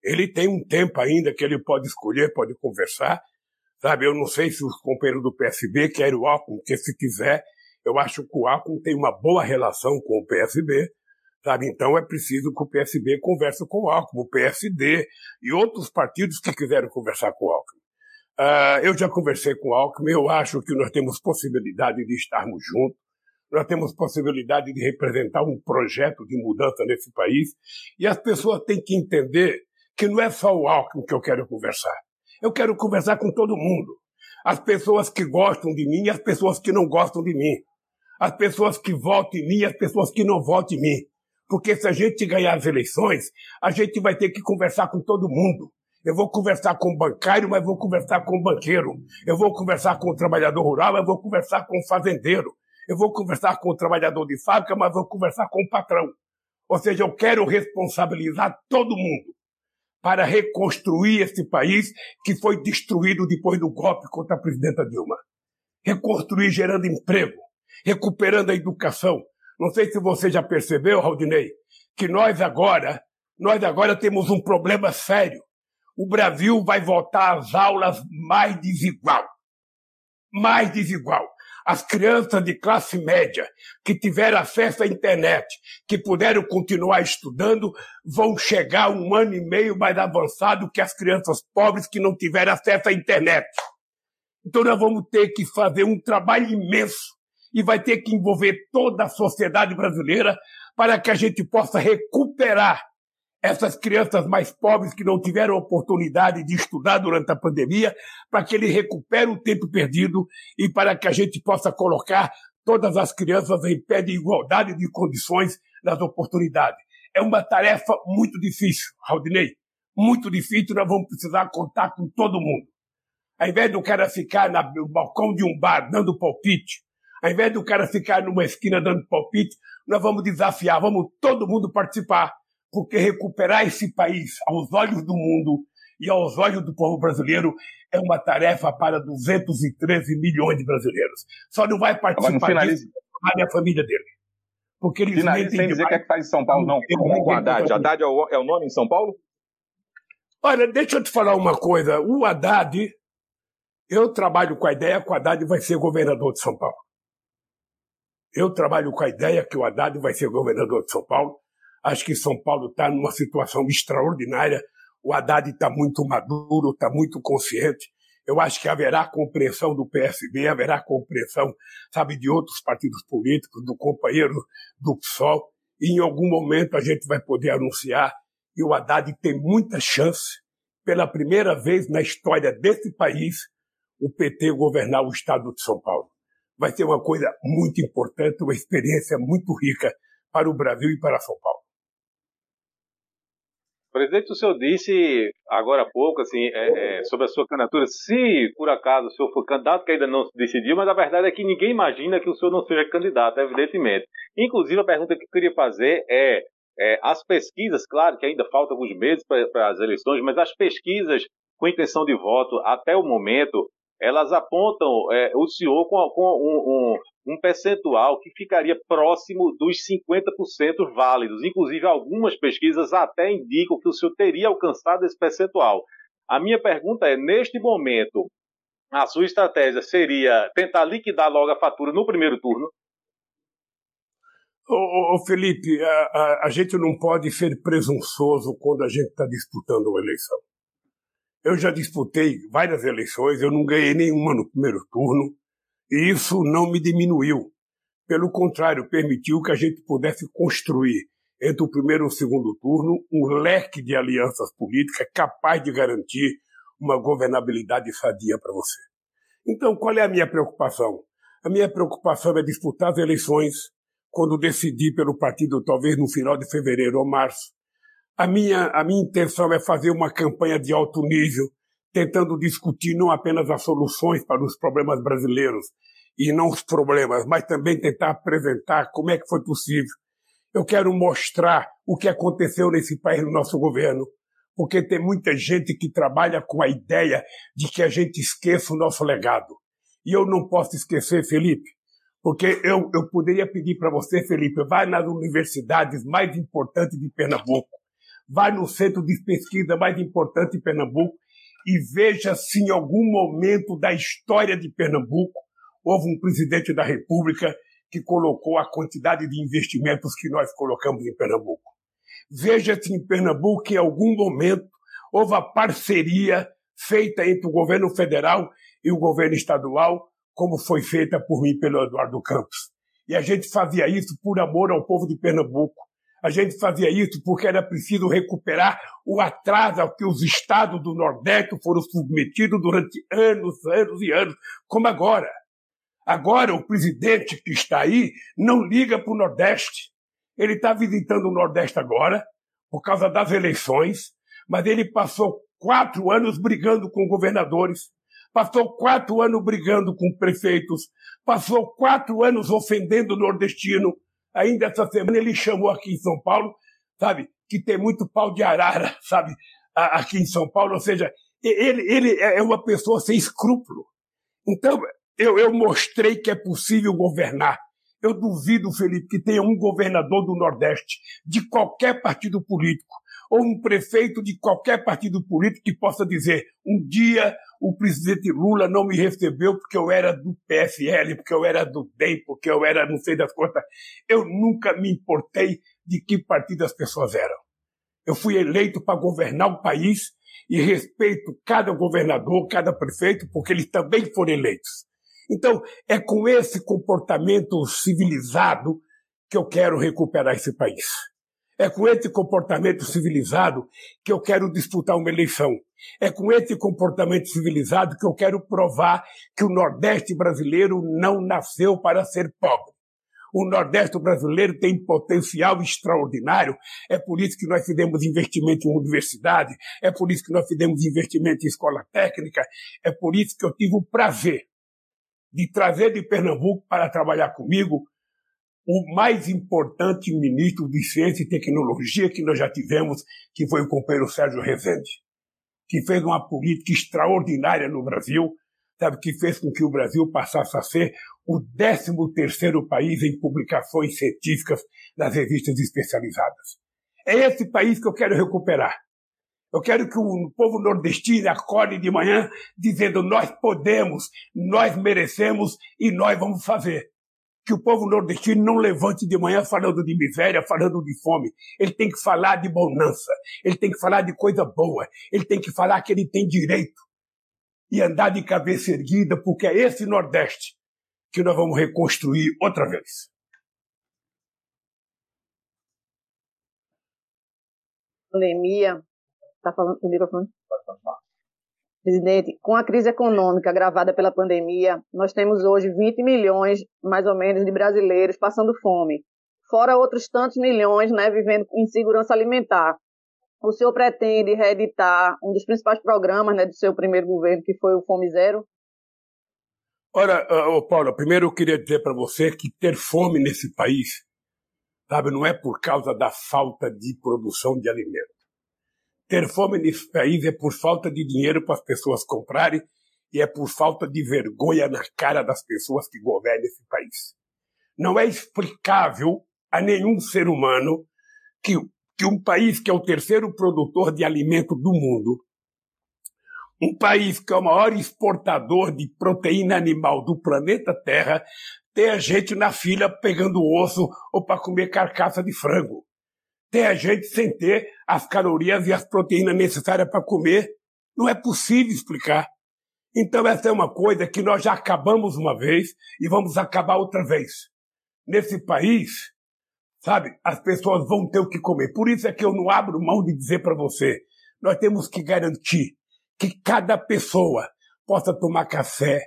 Ele tem um tempo ainda que ele pode escolher, pode conversar. Sabe, eu não sei se os companheiros do PSB querem o Alckmin, porque se quiser, eu acho que o Alckmin tem uma boa relação com o PSB, sabe? Então é preciso que o PSB converse com o Alckmin, o PSD e outros partidos que quiserem conversar com o Alckmin. Uh, eu já conversei com o Alckmin, eu acho que nós temos possibilidade de estarmos juntos, nós temos possibilidade de representar um projeto de mudança nesse país, e as pessoas têm que entender que não é só o Alckmin que eu quero conversar. Eu quero conversar com todo mundo. As pessoas que gostam de mim e as pessoas que não gostam de mim. As pessoas que votam em mim e as pessoas que não votam em mim. Porque se a gente ganhar as eleições, a gente vai ter que conversar com todo mundo. Eu vou conversar com o bancário, mas vou conversar com o banqueiro. Eu vou conversar com o trabalhador rural, mas vou conversar com o fazendeiro. Eu vou conversar com o trabalhador de fábrica, mas vou conversar com o patrão. Ou seja, eu quero responsabilizar todo mundo para reconstruir esse país que foi destruído depois do golpe contra a presidenta Dilma. Reconstruir gerando emprego, recuperando a educação. Não sei se você já percebeu, Raudinei, que nós agora, nós agora temos um problema sério. O Brasil vai voltar às aulas mais desigual. Mais desigual as crianças de classe média que tiveram acesso à internet, que puderam continuar estudando, vão chegar um ano e meio mais avançado que as crianças pobres que não tiveram acesso à internet. Então nós vamos ter que fazer um trabalho imenso e vai ter que envolver toda a sociedade brasileira para que a gente possa recuperar essas crianças mais pobres que não tiveram oportunidade de estudar durante a pandemia, para que ele recupere o tempo perdido e para que a gente possa colocar todas as crianças em pé de igualdade de condições nas oportunidades. É uma tarefa muito difícil, Raudinei. Muito difícil, nós vamos precisar contar com todo mundo. Ao invés do cara ficar no balcão de um bar dando palpite, ao invés do cara ficar numa esquina dando palpite, nós vamos desafiar, vamos todo mundo participar porque recuperar esse país aos olhos do mundo e aos olhos do povo brasileiro é uma tarefa para 213 milhões de brasileiros. Só não vai participar não disso a família dele. Porque eles Finaliza sem dizer o que é que faz em São Paulo, não. Como o Haddad. Haddad é o, é o nome em São Paulo? Olha, deixa eu te falar uma coisa. O Haddad, eu trabalho com a ideia que o Haddad vai ser governador de São Paulo. Eu trabalho com a ideia que o Haddad vai ser governador de São Paulo. Acho que São Paulo está numa situação extraordinária. O Haddad está muito maduro, está muito consciente. Eu acho que haverá compreensão do PSB, haverá compreensão, sabe, de outros partidos políticos, do companheiro do PSOL. E em algum momento a gente vai poder anunciar que o Haddad tem muita chance, pela primeira vez na história desse país, o PT governar o estado de São Paulo. Vai ser uma coisa muito importante, uma experiência muito rica para o Brasil e para São Paulo. Presidente, o senhor disse agora há pouco assim, é, é, sobre a sua candidatura, se por acaso o senhor for candidato, que ainda não se decidiu, mas a verdade é que ninguém imagina que o senhor não seja candidato, evidentemente. Inclusive, a pergunta que eu queria fazer é, é as pesquisas, claro que ainda faltam alguns meses para as eleições, mas as pesquisas com intenção de voto até o momento, elas apontam é, o senhor com, com um, um, um, percentual que ficaria próximo dos 50% válidos. Inclusive, algumas pesquisas até indicam que o senhor teria alcançado esse percentual. A minha pergunta é: neste momento, a sua estratégia seria tentar liquidar logo a fatura no primeiro turno? Ô, ô Felipe, a, a, a gente não pode ser presunçoso quando a gente está disputando uma eleição. Eu já disputei várias eleições, eu não ganhei nenhuma no primeiro turno, e isso não me diminuiu. Pelo contrário, permitiu que a gente pudesse construir, entre o primeiro e o segundo turno, um leque de alianças políticas capaz de garantir uma governabilidade sadia para você. Então, qual é a minha preocupação? A minha preocupação é disputar as eleições quando decidi pelo partido, talvez no final de fevereiro ou março, a minha, a minha intenção é fazer uma campanha de alto nível, tentando discutir não apenas as soluções para os problemas brasileiros, e não os problemas, mas também tentar apresentar como é que foi possível. Eu quero mostrar o que aconteceu nesse país no nosso governo, porque tem muita gente que trabalha com a ideia de que a gente esqueça o nosso legado. E eu não posso esquecer, Felipe, porque eu, eu poderia pedir para você, Felipe, vai nas universidades mais importantes de Pernambuco, vai no centro de pesquisa mais importante em Pernambuco e veja se em algum momento da história de Pernambuco houve um presidente da República que colocou a quantidade de investimentos que nós colocamos em Pernambuco. Veja se em Pernambuco, em algum momento, houve a parceria feita entre o governo federal e o governo estadual, como foi feita por mim pelo Eduardo Campos. E a gente fazia isso por amor ao povo de Pernambuco, a gente fazia isso porque era preciso recuperar o atraso ao que os estados do Nordeste foram submetidos durante anos, anos e anos, como agora. Agora, o presidente que está aí não liga para o Nordeste. Ele está visitando o Nordeste agora, por causa das eleições, mas ele passou quatro anos brigando com governadores, passou quatro anos brigando com prefeitos, passou quatro anos ofendendo o nordestino, Ainda essa semana ele chamou aqui em São Paulo, sabe, que tem muito pau de arara, sabe, aqui em São Paulo. Ou seja, ele, ele é uma pessoa sem escrúpulo. Então, eu, eu mostrei que é possível governar. Eu duvido, Felipe, que tenha um governador do Nordeste, de qualquer partido político, ou um prefeito de qualquer partido político que possa dizer: um dia o presidente Lula não me recebeu porque eu era do PSL, porque eu era do DEM, porque eu era não sei das quantas. Eu nunca me importei de que partido as pessoas eram. Eu fui eleito para governar o país e respeito cada governador, cada prefeito, porque eles também foram eleitos. Então, é com esse comportamento civilizado que eu quero recuperar esse país. É com esse comportamento civilizado que eu quero disputar uma eleição. É com esse comportamento civilizado que eu quero provar que o Nordeste brasileiro não nasceu para ser pobre. O Nordeste brasileiro tem potencial extraordinário. É por isso que nós fizemos investimento em universidade, é por isso que nós fizemos investimento em escola técnica, é por isso que eu tive o prazer de trazer de Pernambuco para trabalhar comigo o mais importante ministro de Ciência e Tecnologia que nós já tivemos, que foi o companheiro Sérgio Rezende, que fez uma política extraordinária no Brasil, sabe, que fez com que o Brasil passasse a ser o 13 terceiro país em publicações científicas nas revistas especializadas. É esse país que eu quero recuperar. Eu quero que o povo nordestino acorde de manhã dizendo nós podemos, nós merecemos e nós vamos fazer que o povo nordestino não levante de manhã falando de miséria, falando de fome. Ele tem que falar de bonança, ele tem que falar de coisa boa, ele tem que falar que ele tem direito e andar de cabeça erguida, porque é esse Nordeste que nós vamos reconstruir outra vez. Pandemia. Está falando com o microfone? Presidente, com a crise econômica agravada pela pandemia, nós temos hoje 20 milhões, mais ou menos, de brasileiros passando fome, fora outros tantos milhões né, vivendo em segurança alimentar. O senhor pretende reeditar um dos principais programas né, do seu primeiro governo, que foi o Fome Zero? Ora, uh, Paulo, primeiro eu queria dizer para você que ter fome nesse país, sabe, não é por causa da falta de produção de alimento. Ter fome nesse país é por falta de dinheiro para as pessoas comprarem e é por falta de vergonha na cara das pessoas que governam esse país. Não é explicável a nenhum ser humano que, que um país que é o terceiro produtor de alimento do mundo, um país que é o maior exportador de proteína animal do planeta Terra, tenha gente na fila pegando osso ou para comer carcaça de frango tem a gente sem ter as calorias e as proteínas necessárias para comer. Não é possível explicar. Então, essa é uma coisa que nós já acabamos uma vez e vamos acabar outra vez. Nesse país, sabe, as pessoas vão ter o que comer. Por isso é que eu não abro mão de dizer para você: nós temos que garantir que cada pessoa possa tomar café,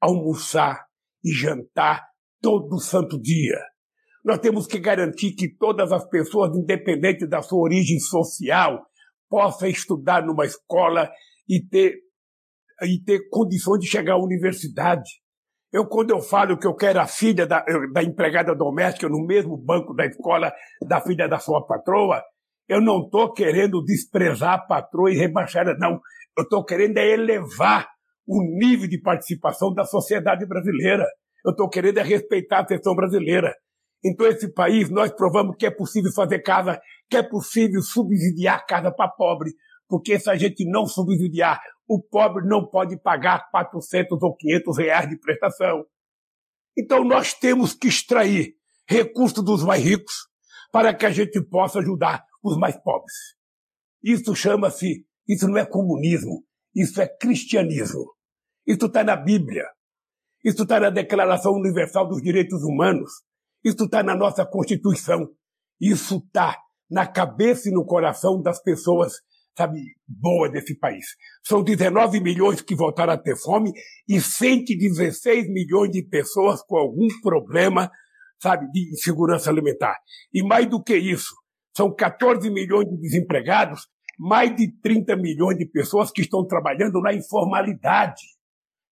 almoçar e jantar todo santo dia. Nós temos que garantir que todas as pessoas, independente da sua origem social, possam estudar numa escola e ter, e ter condições de chegar à universidade. Eu, quando eu falo que eu quero a filha da, da empregada doméstica no mesmo banco da escola da filha da sua patroa, eu não estou querendo desprezar a patroa e rebaixar ela, não. Eu estou querendo é elevar o nível de participação da sociedade brasileira. Eu estou querendo é respeitar a questão brasileira. Então, esse país, nós provamos que é possível fazer casa, que é possível subsidiar casa para pobre, porque se a gente não subsidiar, o pobre não pode pagar 400 ou 500 reais de prestação. Então, nós temos que extrair recursos dos mais ricos para que a gente possa ajudar os mais pobres. Isso chama-se, isso não é comunismo, isso é cristianismo. Isso está na Bíblia. Isso está na Declaração Universal dos Direitos Humanos. Isso está na nossa Constituição. Isso está na cabeça e no coração das pessoas, sabe, boas desse país. São 19 milhões que voltaram a ter fome e 116 milhões de pessoas com algum problema, sabe, de insegurança alimentar. E mais do que isso, são 14 milhões de desempregados, mais de 30 milhões de pessoas que estão trabalhando na informalidade.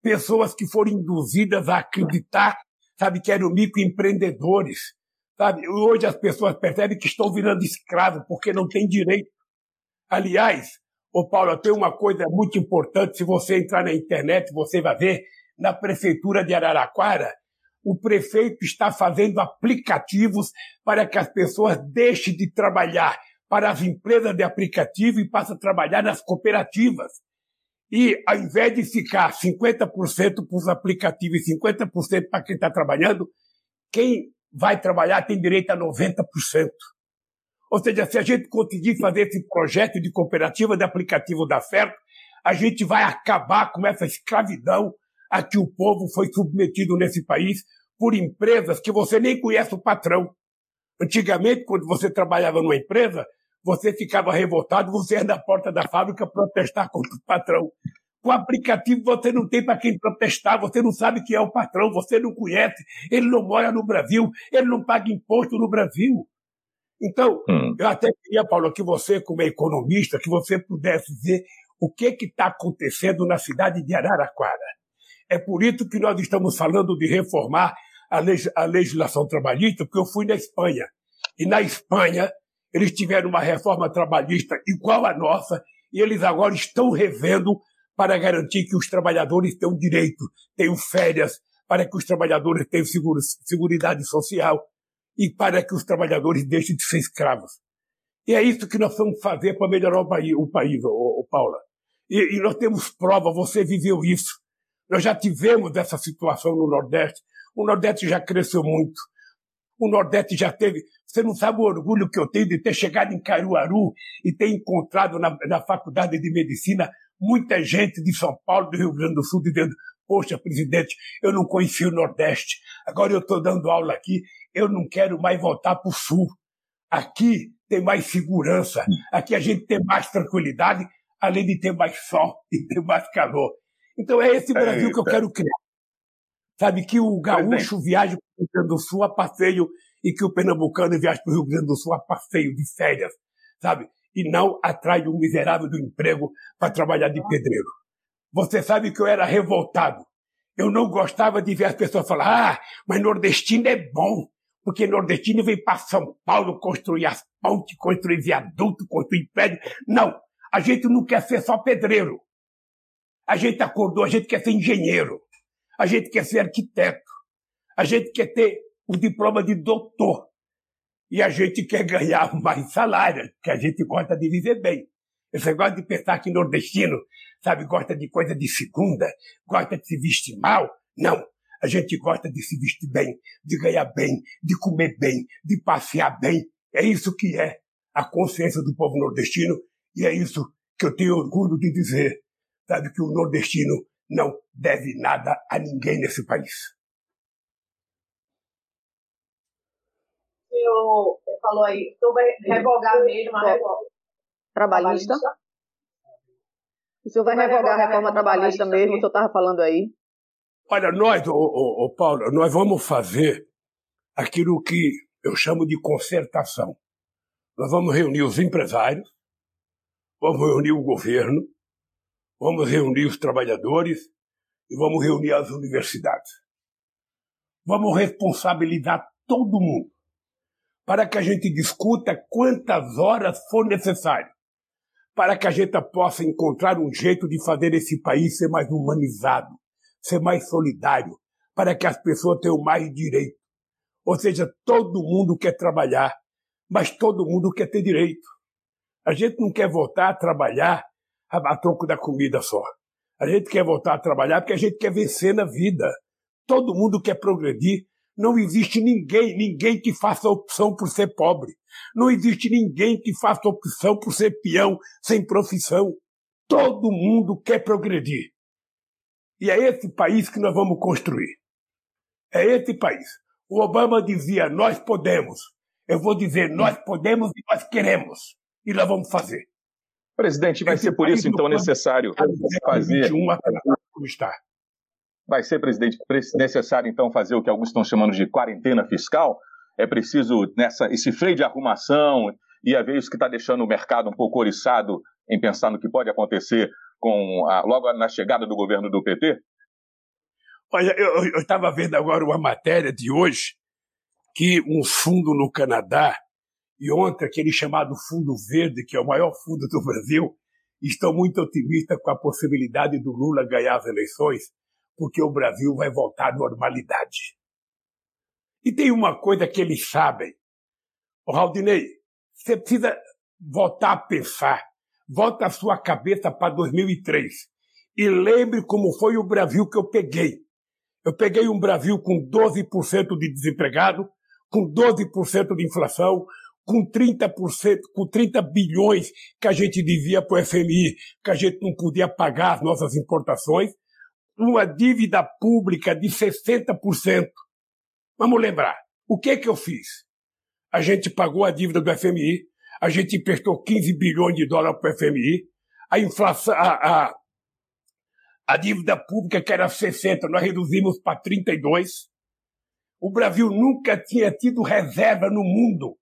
Pessoas que foram induzidas a acreditar sabe, que microempreendedores. Sabe? Hoje as pessoas percebem que estão virando escravos porque não têm direito. Aliás, ô Paulo, tem uma coisa muito importante, se você entrar na internet, você vai ver, na prefeitura de Araraquara, o prefeito está fazendo aplicativos para que as pessoas deixem de trabalhar para as empresas de aplicativo e passem a trabalhar nas cooperativas. E ao invés de ficar 50% para os aplicativos e 50% para quem está trabalhando, quem vai trabalhar tem direito a 90%. Ou seja, se a gente conseguir fazer esse projeto de cooperativa de aplicativo dar certo, a gente vai acabar com essa escravidão a que o povo foi submetido nesse país por empresas que você nem conhece o patrão. Antigamente, quando você trabalhava numa empresa, você ficava revoltado, você ia na porta da fábrica protestar contra o patrão. Com o aplicativo você não tem para quem protestar, você não sabe quem é o patrão, você não conhece, ele não mora no Brasil, ele não paga imposto no Brasil. Então, hum. eu até queria, Paulo, que você, como economista, que você pudesse dizer o que está acontecendo na cidade de Araraquara. É por isso que nós estamos falando de reformar a, a legislação trabalhista, porque eu fui na Espanha. E na Espanha, eles tiveram uma reforma trabalhista igual à nossa, e eles agora estão revendo para garantir que os trabalhadores tenham direito, tenham férias, para que os trabalhadores tenham seguro, seguridade social e para que os trabalhadores deixem de ser escravos. E é isso que nós vamos fazer para melhorar o país, o país Paula. E, e, nós temos prova, você viveu isso. Nós já tivemos essa situação no Nordeste. O Nordeste já cresceu muito. O Nordeste já teve. Você não sabe o orgulho que eu tenho de ter chegado em Caruaru e ter encontrado na, na Faculdade de Medicina muita gente de São Paulo, do Rio Grande do Sul, dizendo: Poxa, presidente, eu não conheci o Nordeste. Agora eu estou dando aula aqui. Eu não quero mais voltar para o Sul. Aqui tem mais segurança. Aqui a gente tem mais tranquilidade, além de ter mais sol e ter mais calor. Então é esse Brasil que eu quero criar. Sabe, que o gaúcho viaja para o Rio Grande do Sul a passeio e que o pernambucano viaja para o Rio Grande do Sul a passeio de férias, sabe? E não atrai um miserável do emprego para trabalhar de pedreiro. Você sabe que eu era revoltado. Eu não gostava de ver as pessoas falar, ah, mas nordestino é bom, porque nordestino vem para São Paulo construir as pontes, construir viaduto, construir prédio. Não, a gente não quer ser só pedreiro. A gente acordou, a gente quer ser engenheiro. A gente quer ser arquiteto. A gente quer ter o diploma de doutor. E a gente quer ganhar mais salário, que a gente gosta de viver bem. Esse negócio de pensar que nordestino, sabe, gosta de coisa de segunda, gosta de se vestir mal. Não. A gente gosta de se vestir bem, de ganhar bem, de comer bem, de passear bem. É isso que é a consciência do povo nordestino e é isso que eu tenho orgulho de dizer. Sabe que o nordestino não deve nada a ninguém nesse país. O senhor falou aí, o senhor vai revogar mesmo a reforma trabalhista? O senhor vai revogar a reforma trabalhista mesmo, o senhor estava falando aí? Olha, nós, ô, ô, ô, Paulo, nós vamos fazer aquilo que eu chamo de concertação. Nós vamos reunir os empresários, vamos reunir o governo, vamos reunir os trabalhadores e vamos reunir as universidades. Vamos responsabilizar todo mundo para que a gente discuta quantas horas for necessário, para que a gente possa encontrar um jeito de fazer esse país ser mais humanizado, ser mais solidário, para que as pessoas tenham mais direito. Ou seja, todo mundo quer trabalhar, mas todo mundo quer ter direito. A gente não quer voltar a trabalhar a, troco da comida só. A gente quer voltar a trabalhar porque a gente quer vencer na vida. Todo mundo quer progredir. Não existe ninguém, ninguém que faça opção por ser pobre. Não existe ninguém que faça opção por ser peão, sem profissão. Todo mundo quer progredir. E é esse país que nós vamos construir. É esse país. O Obama dizia: nós podemos. Eu vou dizer: nós podemos e nós queremos. E nós vamos fazer. Presidente, vai ser por isso então necessário fazer. Como está? Vai ser, presidente, necessário então fazer o que alguns estão chamando de quarentena fiscal? É preciso nessa esse freio de arrumação e a vez que está deixando o mercado um pouco oriçado em pensar no que pode acontecer com a, logo na chegada do governo do PT? Olha, eu estava vendo agora uma matéria de hoje que um fundo no Canadá e ontem aquele chamado Fundo Verde, que é o maior fundo do Brasil, estão muito otimistas com a possibilidade do Lula ganhar as eleições, porque o Brasil vai voltar à normalidade. E tem uma coisa que eles sabem. O Raldinei, você precisa voltar a pensar. Volta a sua cabeça para 2003 e lembre como foi o Brasil que eu peguei. Eu peguei um Brasil com 12% de desempregado, com 12% de inflação, com 30%, com 30 bilhões que a gente devia para o FMI, que a gente não podia pagar as nossas importações, uma dívida pública de 60%. Vamos lembrar, o que que eu fiz? A gente pagou a dívida do FMI, a gente emprestou 15 bilhões de dólares para o FMI, a inflação, a, a, a dívida pública que era 60, nós reduzimos para 32. O Brasil nunca tinha tido reserva no mundo.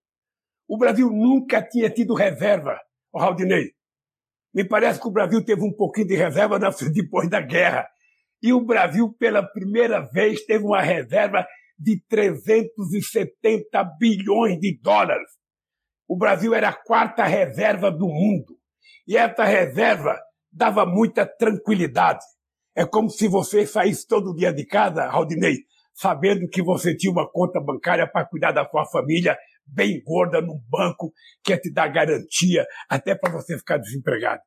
O Brasil nunca tinha tido reserva, Raldinei. Me parece que o Brasil teve um pouquinho de reserva depois da guerra. E o Brasil, pela primeira vez, teve uma reserva de 370 bilhões de dólares. O Brasil era a quarta reserva do mundo. E essa reserva dava muita tranquilidade. É como se você saísse todo dia de casa, Raldinei, sabendo que você tinha uma conta bancária para cuidar da sua família bem gorda num banco que te dar garantia até para você ficar desempregado.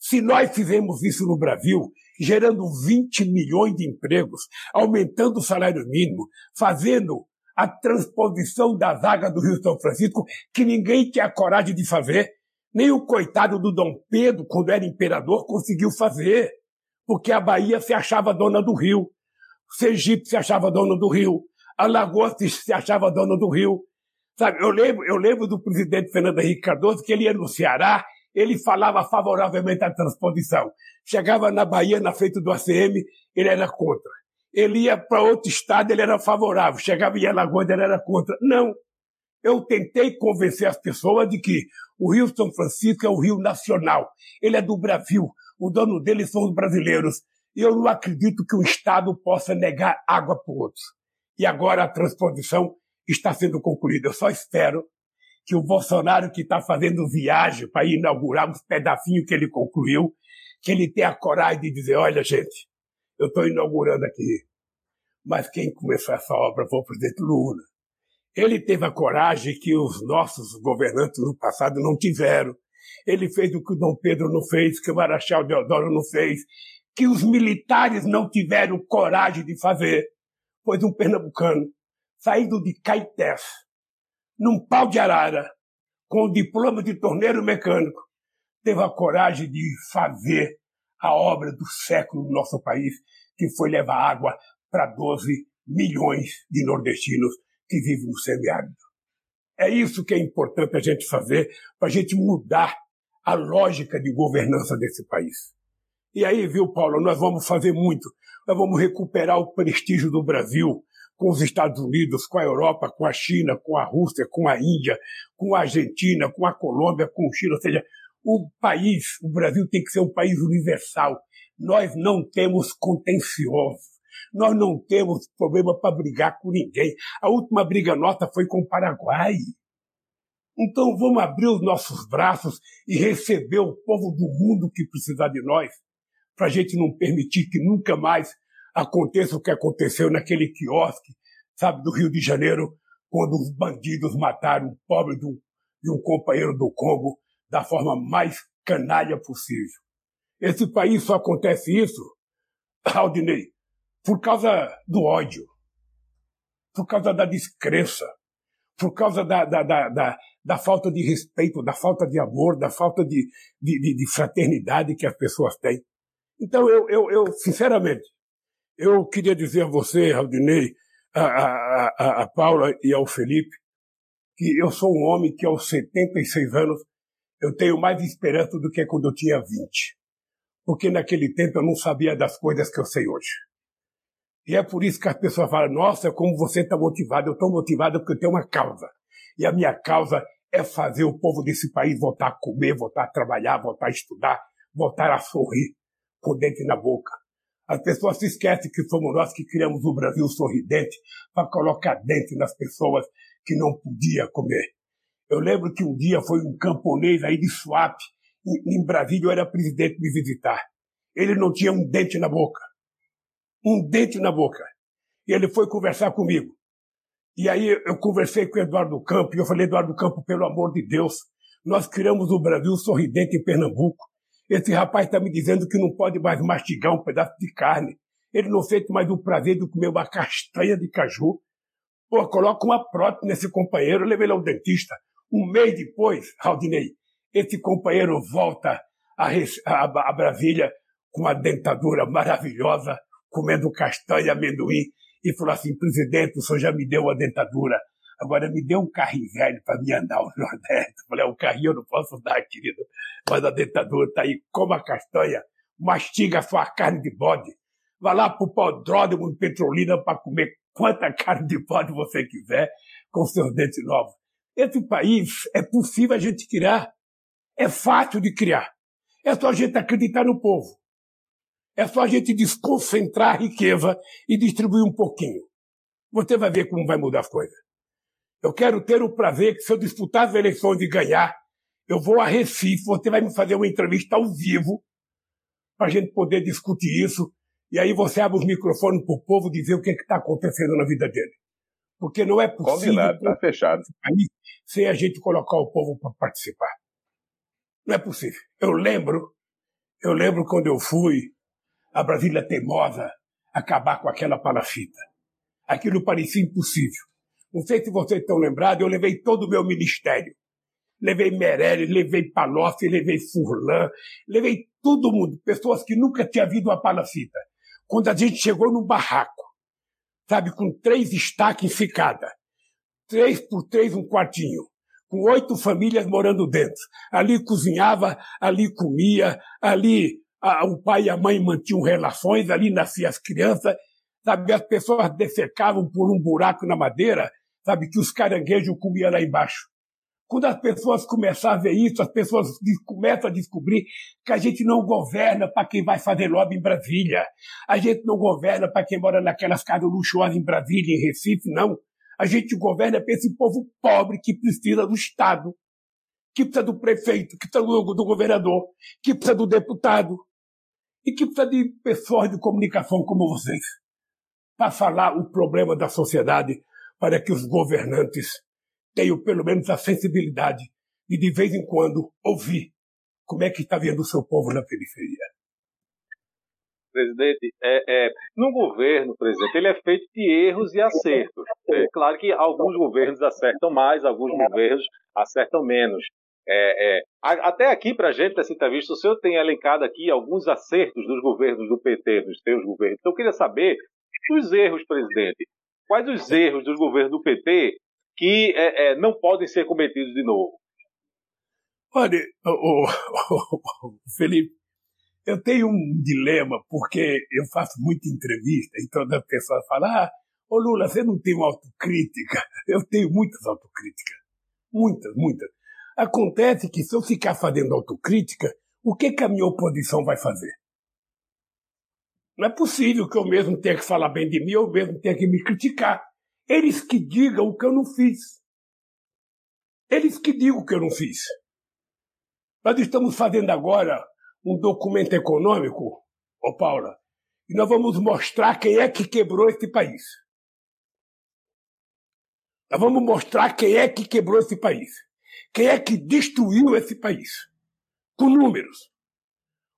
Se nós fizemos isso no Brasil, gerando 20 milhões de empregos, aumentando o salário mínimo, fazendo a transposição da zaga do Rio São Francisco, que ninguém tinha coragem de fazer, nem o coitado do Dom Pedro, quando era imperador, conseguiu fazer, porque a Bahia se achava dona do Rio, o Sergipe se achava dona do Rio, Alagoas se achava dona do Rio. Sabe, eu lembro, eu lembro do presidente Fernando Henrique Cardoso que ele ia no Ceará, ele falava favoravelmente à transposição. Chegava na Bahia, na frente do ACM, ele era contra. Ele ia para outro estado, ele era favorável. Chegava em Alagoas, ele era contra. Não. Eu tentei convencer as pessoas de que o Rio São Francisco é o rio nacional. Ele é do Brasil. O dono dele são os brasileiros. E eu não acredito que um Estado possa negar água para outros. E agora a transposição está sendo concluída. Eu só espero que o Bolsonaro, que está fazendo viagem para inaugurar uns pedacinhos que ele concluiu, que ele tenha coragem de dizer: olha, gente, eu estou inaugurando aqui. Mas quem começou essa obra foi o presidente Lula. Ele teve a coragem que os nossos governantes no passado não tiveram. Ele fez o que o Dom Pedro não fez, que o Marechal Deodoro não fez, que os militares não tiveram coragem de fazer. Pois um pernambucano, saído de Caetés, num pau de arara, com o diploma de torneiro mecânico, teve a coragem de fazer a obra do século no nosso país, que foi levar água para 12 milhões de nordestinos que vivem no semiárido. É isso que é importante a gente fazer para a gente mudar a lógica de governança desse país. E aí, viu, Paulo, nós vamos fazer muito. Nós vamos recuperar o prestígio do Brasil com os Estados Unidos, com a Europa, com a China, com a Rússia, com a Índia, com a Argentina, com a Colômbia, com o Chile. Ou seja, o país, o Brasil tem que ser um país universal. Nós não temos contenciosos. Nós não temos problema para brigar com ninguém. A última briga nossa foi com o Paraguai. Então vamos abrir os nossos braços e receber o povo do mundo que precisa de nós, para a gente não permitir que nunca mais aconteça o que aconteceu naquele quiosque, sabe, do Rio de Janeiro, quando os bandidos mataram um pobre de um, de um companheiro do Congo da forma mais canalha possível. Esse país só acontece isso, Aldinei, por causa do ódio, por causa da descrença, por causa da, da, da, da, da falta de respeito, da falta de amor, da falta de, de, de fraternidade que as pessoas têm. Então, eu, eu, eu, sinceramente, eu queria dizer a você, Aldinei, a, a, a, a Paula e ao Felipe, que eu sou um homem que aos 76 anos eu tenho mais esperança do que quando eu tinha 20. Porque naquele tempo eu não sabia das coisas que eu sei hoje. E é por isso que as pessoas falam, nossa, como você está motivado. Eu estou motivado porque eu tenho uma causa. E a minha causa é fazer o povo desse país voltar a comer, voltar a trabalhar, voltar a estudar, voltar a sorrir com dente na boca. As pessoas se esquecem que fomos nós que criamos o Brasil sorridente para colocar dente nas pessoas que não podiam comer. Eu lembro que um dia foi um camponês aí de Suape, em Brasília, eu era presidente me visitar. Ele não tinha um dente na boca. Um dente na boca. E ele foi conversar comigo. E aí eu conversei com o Eduardo Campo, e eu falei, Eduardo Campo, pelo amor de Deus, nós criamos o Brasil sorridente em Pernambuco. Esse rapaz está me dizendo que não pode mais mastigar um pedaço de carne. Ele não sente mais o prazer de comer uma castanha de caju. Pô, coloca uma prótese nesse companheiro, levei ele ao dentista. Um mês depois, Aldinei, esse companheiro volta a, a, a Brasília com uma dentadura maravilhosa, comendo castanha e amendoim, e falou assim: presidente, o senhor já me deu a dentadura, agora me dê um carrinho velho para me andar o Nordeste. Eu falei: o carrinho eu não posso dar, querido, mas a dentadura está aí, coma castanha, mastiga a sua carne de bode, vá lá para o podródromo de Petrolina para comer quanta carne de bode você quiser, com seus dentes novos. Esse país é possível a gente criar. É fácil de criar. É só a gente acreditar no povo. É só a gente desconcentrar a riqueza e distribuir um pouquinho. Você vai ver como vai mudar as coisas. Eu quero ter o prazer que se eu disputar as eleições e ganhar, eu vou a Recife, você vai me fazer uma entrevista ao vivo para a gente poder discutir isso. E aí você abre os microfones para o povo dizer o que está acontecendo na vida dele. Porque não é possível. Combinado, está fechado. Sem a gente colocar o povo para participar. Não é possível. Eu lembro, eu lembro quando eu fui a Brasília teimosa acabar com aquela palafita. Aquilo parecia impossível. Não sei se vocês estão lembrados, eu levei todo o meu ministério. Levei Meirelles, levei Palocci, levei Furlan, levei todo mundo, pessoas que nunca tinham visto uma palafita. Quando a gente chegou num barraco, sabe, com três estacas em ficada, três por três um quartinho, com oito famílias morando dentro. Ali cozinhava, ali comia, ali a, o pai e a mãe mantinham relações, ali nasciam as crianças, sabe, as pessoas defecavam por um buraco na madeira, sabe, que os caranguejos comiam lá embaixo. Quando as pessoas começam a ver isso, as pessoas começam a descobrir que a gente não governa para quem vai fazer lobby em Brasília. A gente não governa para quem mora naquelas casas luxuosas em Brasília, em Recife, não. A gente governa para esse povo pobre que precisa do Estado, que precisa do prefeito, que precisa do, do governador, que precisa do deputado e que precisa de pessoas de comunicação como vocês para falar o problema da sociedade para que os governantes tenham pelo menos a sensibilidade de de vez em quando ouvir como é que está vendo o seu povo na periferia. Presidente, é, é, no governo, presidente, ele é feito de erros e acertos. É claro que alguns governos acertam mais, alguns governos acertam menos. É, é, até aqui, para a gente, nessa entrevista, o senhor tem elencado aqui alguns acertos dos governos do PT, dos seus governos. Então, eu queria saber os erros, presidente. Quais os erros dos governos do PT que é, é, não podem ser cometidos de novo? Olha, o, Felipe, eu tenho um dilema, porque eu faço muita entrevista e todas as pessoas falam: ah, ô Lula, você não tem uma autocrítica? Eu tenho muitas autocríticas. Muitas, muitas. Acontece que se eu ficar fazendo autocrítica, o que, que a minha oposição vai fazer? Não é possível que eu mesmo tenha que falar bem de mim, eu mesmo tenha que me criticar. Eles que digam o que eu não fiz. Eles que digam o que eu não fiz. Nós estamos fazendo agora um documento econômico, ô Paula, e nós vamos mostrar quem é que quebrou esse país. Nós vamos mostrar quem é que quebrou esse país. Quem é que destruiu esse país? Com números.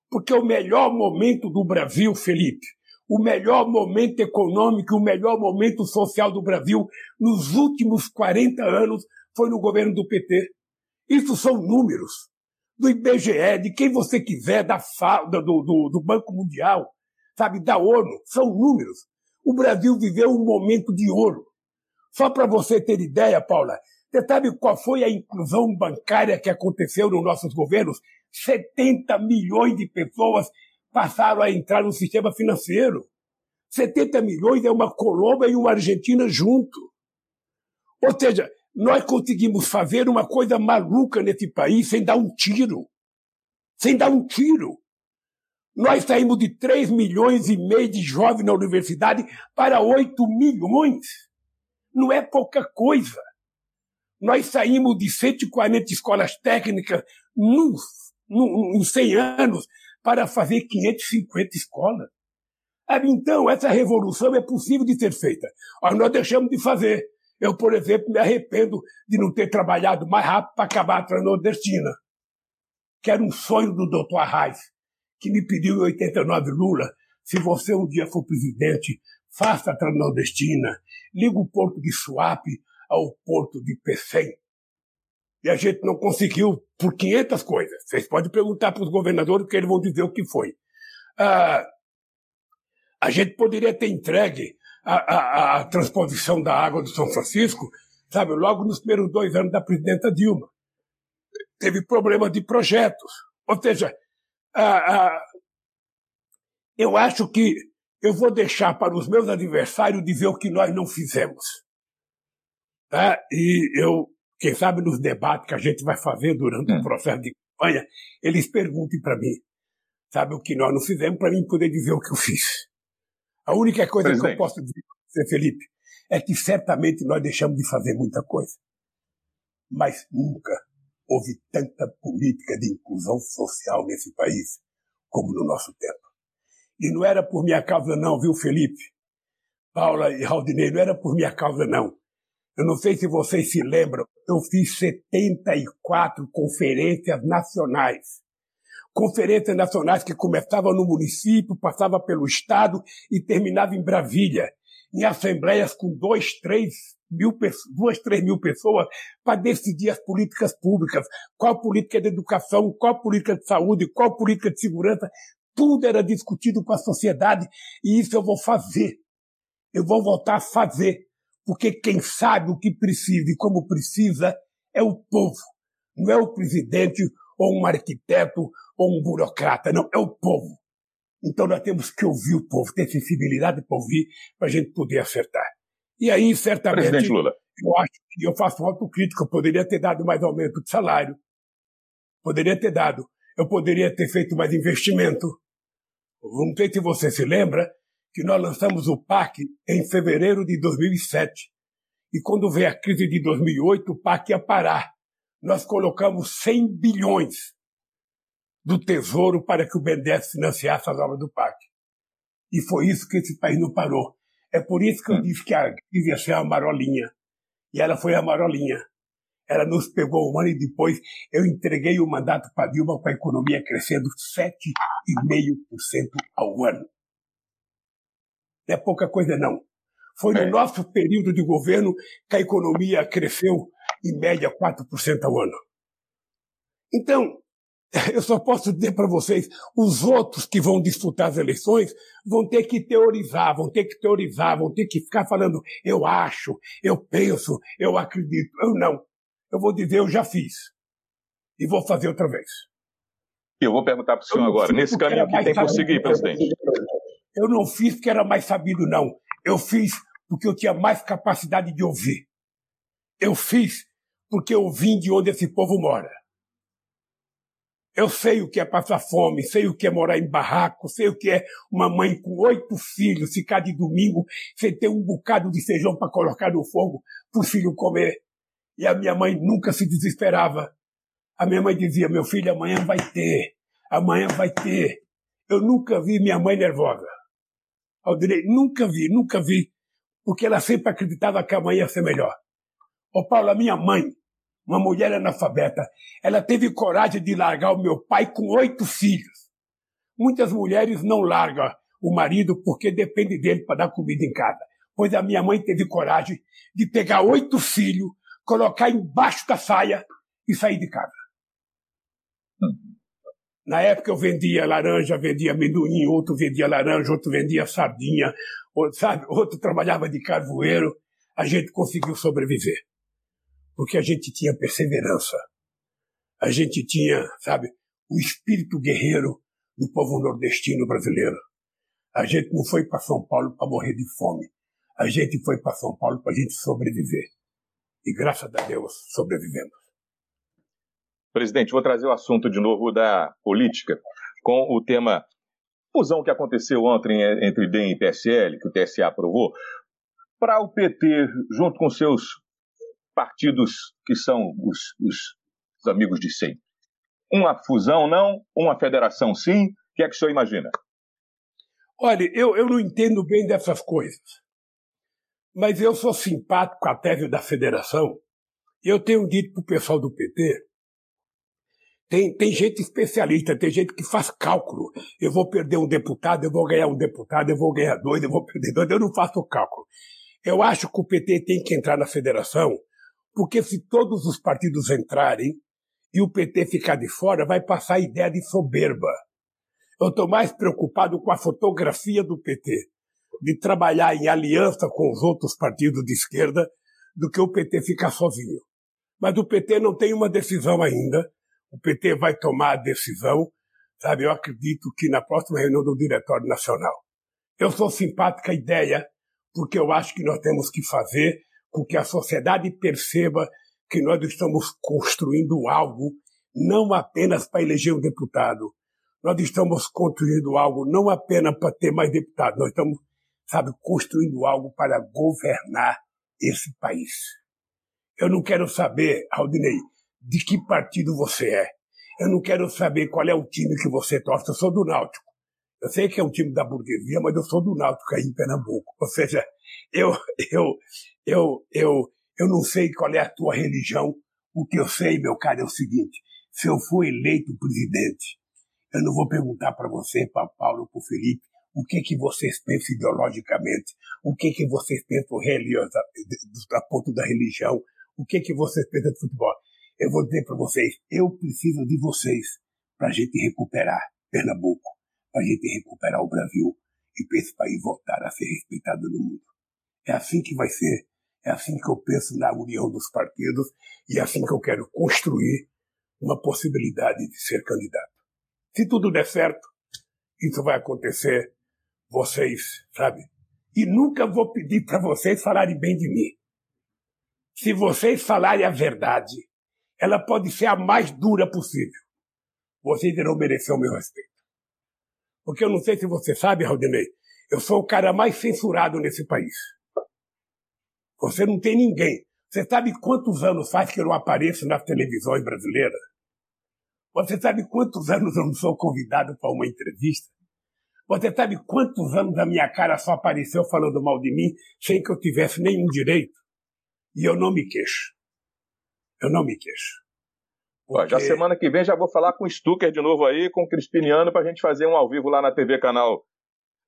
Porque o melhor momento do Brasil, Felipe, o melhor momento econômico, o melhor momento social do Brasil nos últimos 40 anos foi no governo do PT. Isso são números do IBGE, de quem você quiser, da FAO, do, do, do Banco Mundial, sabe, da ONU, são números. O Brasil viveu um momento de ouro. Só para você ter ideia, Paula, você sabe qual foi a inclusão bancária que aconteceu nos nossos governos? 70 milhões de pessoas passaram a entrar no sistema financeiro. 70 milhões é uma Colômbia e uma Argentina junto. Ou seja, nós conseguimos fazer uma coisa maluca nesse país sem dar um tiro. Sem dar um tiro. Nós saímos de 3 milhões e meio de jovens na universidade para 8 milhões. Não é pouca coisa. Nós saímos de 140 escolas técnicas nos, em 100 anos para fazer 550 escolas. Então, essa revolução é possível de ser feita. nós deixamos de fazer. Eu, por exemplo, me arrependo de não ter trabalhado mais rápido para acabar a Transnordestina, que era um sonho do Dr. Arraes, que me pediu em 89 Lula, se você um dia for presidente, faça a Transnordestina, liga o porto de Suape ao porto de Pecém. E a gente não conseguiu por 500 coisas. Vocês podem perguntar para os governadores que eles vão dizer o que foi. Ah, a gente poderia ter entregue a, a, a, transposição da água do São Francisco, sabe, logo nos primeiros dois anos da presidenta Dilma. Teve problema de projetos. Ou seja, eu acho que eu vou deixar para os meus adversários dizer o que nós não fizemos. Tá? E eu, quem sabe nos debates que a gente vai fazer durante o hum. processo de campanha, eles perguntem para mim, sabe, o que nós não fizemos, para mim poder dizer o que eu fiz. A única coisa Presidente. que eu posso dizer para você, Felipe, é que certamente nós deixamos de fazer muita coisa. Mas nunca houve tanta política de inclusão social nesse país como no nosso tempo. E não era por minha causa não, viu, Felipe? Paula e Raudinei, não era por minha causa não. Eu não sei se vocês se lembram, eu fiz 74 conferências nacionais. Conferências nacionais que começavam no município, passava pelo estado e terminava em Brasília, em assembleias com dois, três mil, duas, três mil pessoas para decidir as políticas públicas, qual política de educação, qual política de saúde, qual política de segurança, tudo era discutido com a sociedade e isso eu vou fazer. Eu vou voltar a fazer porque quem sabe o que precisa e como precisa é o povo, não é o presidente ou um arquiteto ou um burocrata, não, é o povo. Então nós temos que ouvir o povo, ter sensibilidade para ouvir, para a gente poder acertar. E aí, certamente, Presidente Lula. eu acho que eu faço uma autocrítica, eu poderia ter dado mais aumento de salário, poderia ter dado, eu poderia ter feito mais investimento. Não sei se você se lembra, que nós lançamos o PAC em fevereiro de 2007. E quando veio a crise de 2008, o PAC ia parar. Nós colocamos 100 bilhões do Tesouro para que o BNDES financiasse as obras do PAC. E foi isso que esse país não parou. É por isso que eu hum. disse que a crise ia ser a marolinha. E ela foi a marolinha. Ela nos pegou um ano e depois eu entreguei o mandato para Dilma com a economia crescendo 7,5% ao ano. Não é pouca coisa, não. Foi no é. nosso período de governo que a economia cresceu, em média, 4% ao ano. Então, eu só posso dizer para vocês, os outros que vão disputar as eleições vão ter que teorizar, vão ter que teorizar, vão ter que ficar falando, eu acho, eu penso, eu acredito. Eu não. Eu vou dizer, eu já fiz. E vou fazer outra vez. Eu vou perguntar para o senhor agora, nesse caminho que tem por seguir, presidente. Eu não fiz porque era mais sabido, não. Eu fiz porque eu tinha mais capacidade de ouvir. Eu fiz porque eu vim de onde esse povo mora. Eu sei o que é passar fome, sei o que é morar em barraco, sei o que é uma mãe com oito filhos ficar de domingo sem ter um bocado de feijão para colocar no fogo para o filho comer. E a minha mãe nunca se desesperava. A minha mãe dizia: Meu filho, amanhã vai ter, amanhã vai ter. Eu nunca vi minha mãe nervosa. Aldinei, nunca vi, nunca vi, porque ela sempre acreditava que a mãe ia ser melhor. Ô Paulo, a minha mãe, uma mulher analfabeta, ela teve coragem de largar o meu pai com oito filhos. Muitas mulheres não largam o marido porque depende dele para dar comida em casa. Pois a minha mãe teve coragem de pegar oito filhos, colocar embaixo da saia e sair de casa. Hum. Na época eu vendia laranja, vendia amendoim, outro vendia laranja, outro vendia sardinha, outro, sabe? outro trabalhava de carvoeiro. A gente conseguiu sobreviver. Porque a gente tinha perseverança. A gente tinha, sabe, o espírito guerreiro do povo nordestino brasileiro. A gente não foi para São Paulo para morrer de fome. A gente foi para São Paulo para a gente sobreviver. E graças a Deus sobrevivemos. Presidente, vou trazer o assunto de novo da política, com o tema fusão que aconteceu ontem entre DEM e PSL, que o TSE aprovou, para o PT, junto com seus partidos que são os, os, os amigos de sempre. Uma fusão não, uma federação sim, o que é que o senhor imagina? Olha, eu, eu não entendo bem dessas coisas, mas eu sou simpático a tese da federação. Eu tenho dito para o pessoal do PT tem, tem gente especialista, tem gente que faz cálculo. Eu vou perder um deputado, eu vou ganhar um deputado, eu vou ganhar dois, eu vou perder dois. Eu não faço cálculo. Eu acho que o PT tem que entrar na federação Porque se todos os partidos entrarem e o PT ficar de fora, vai passar a ideia de soberba. Eu estou mais preocupado com a fotografia do PT, de trabalhar em aliança com os outros partidos de esquerda, do que o PT ficar sozinho. Mas o PT não tem uma decisão ainda. O PT vai tomar a decisão, sabe? Eu acredito que na próxima reunião do Diretório Nacional. Eu sou simpática à ideia, porque eu acho que nós temos que fazer com que a sociedade perceba que nós estamos construindo algo não apenas para eleger um deputado. Nós estamos construindo algo não apenas para ter mais deputados, nós estamos, sabe, construindo algo para governar esse país. Eu não quero saber, Aldinei, de que partido você é. Eu não quero saber qual é o time que você torce. Eu sou do Náutico. Eu sei que é um time da burguesia, mas eu sou do Náutico aí em Pernambuco. Ou seja, eu, eu, eu, eu, eu não sei qual é a tua religião. O que eu sei, meu caro, é o seguinte: se eu for eleito presidente, eu não vou perguntar para você, para Paulo, para Felipe, o que que vocês pensam ideologicamente, o que que vocês pensam religiosa, a ponto da religião, o que que vocês pensam de futebol. Eu vou dizer para vocês, eu preciso de vocês para a gente recuperar Pernambuco, para a gente recuperar o Brasil e para esse país voltar a ser respeitado no mundo. É assim que vai ser, é assim que eu penso na união dos partidos e é assim que eu quero construir uma possibilidade de ser candidato. Se tudo der certo, isso vai acontecer vocês, sabe? E nunca vou pedir para vocês falarem bem de mim. Se vocês falarem a verdade, ela pode ser a mais dura possível. Vocês irão merecer o meu respeito. Porque eu não sei se você sabe, Rodinei, eu sou o cara mais censurado nesse país. Você não tem ninguém. Você sabe quantos anos faz que eu não apareço nas televisões brasileiras? Você sabe quantos anos eu não sou convidado para uma entrevista? Você sabe quantos anos a minha cara só apareceu falando mal de mim sem que eu tivesse nenhum direito? E eu não me queixo. Eu não me queixo. Porque... Já semana que vem já vou falar com o Stucker de novo aí, com o Crispiniano, para a gente fazer um ao vivo lá na TV Canal,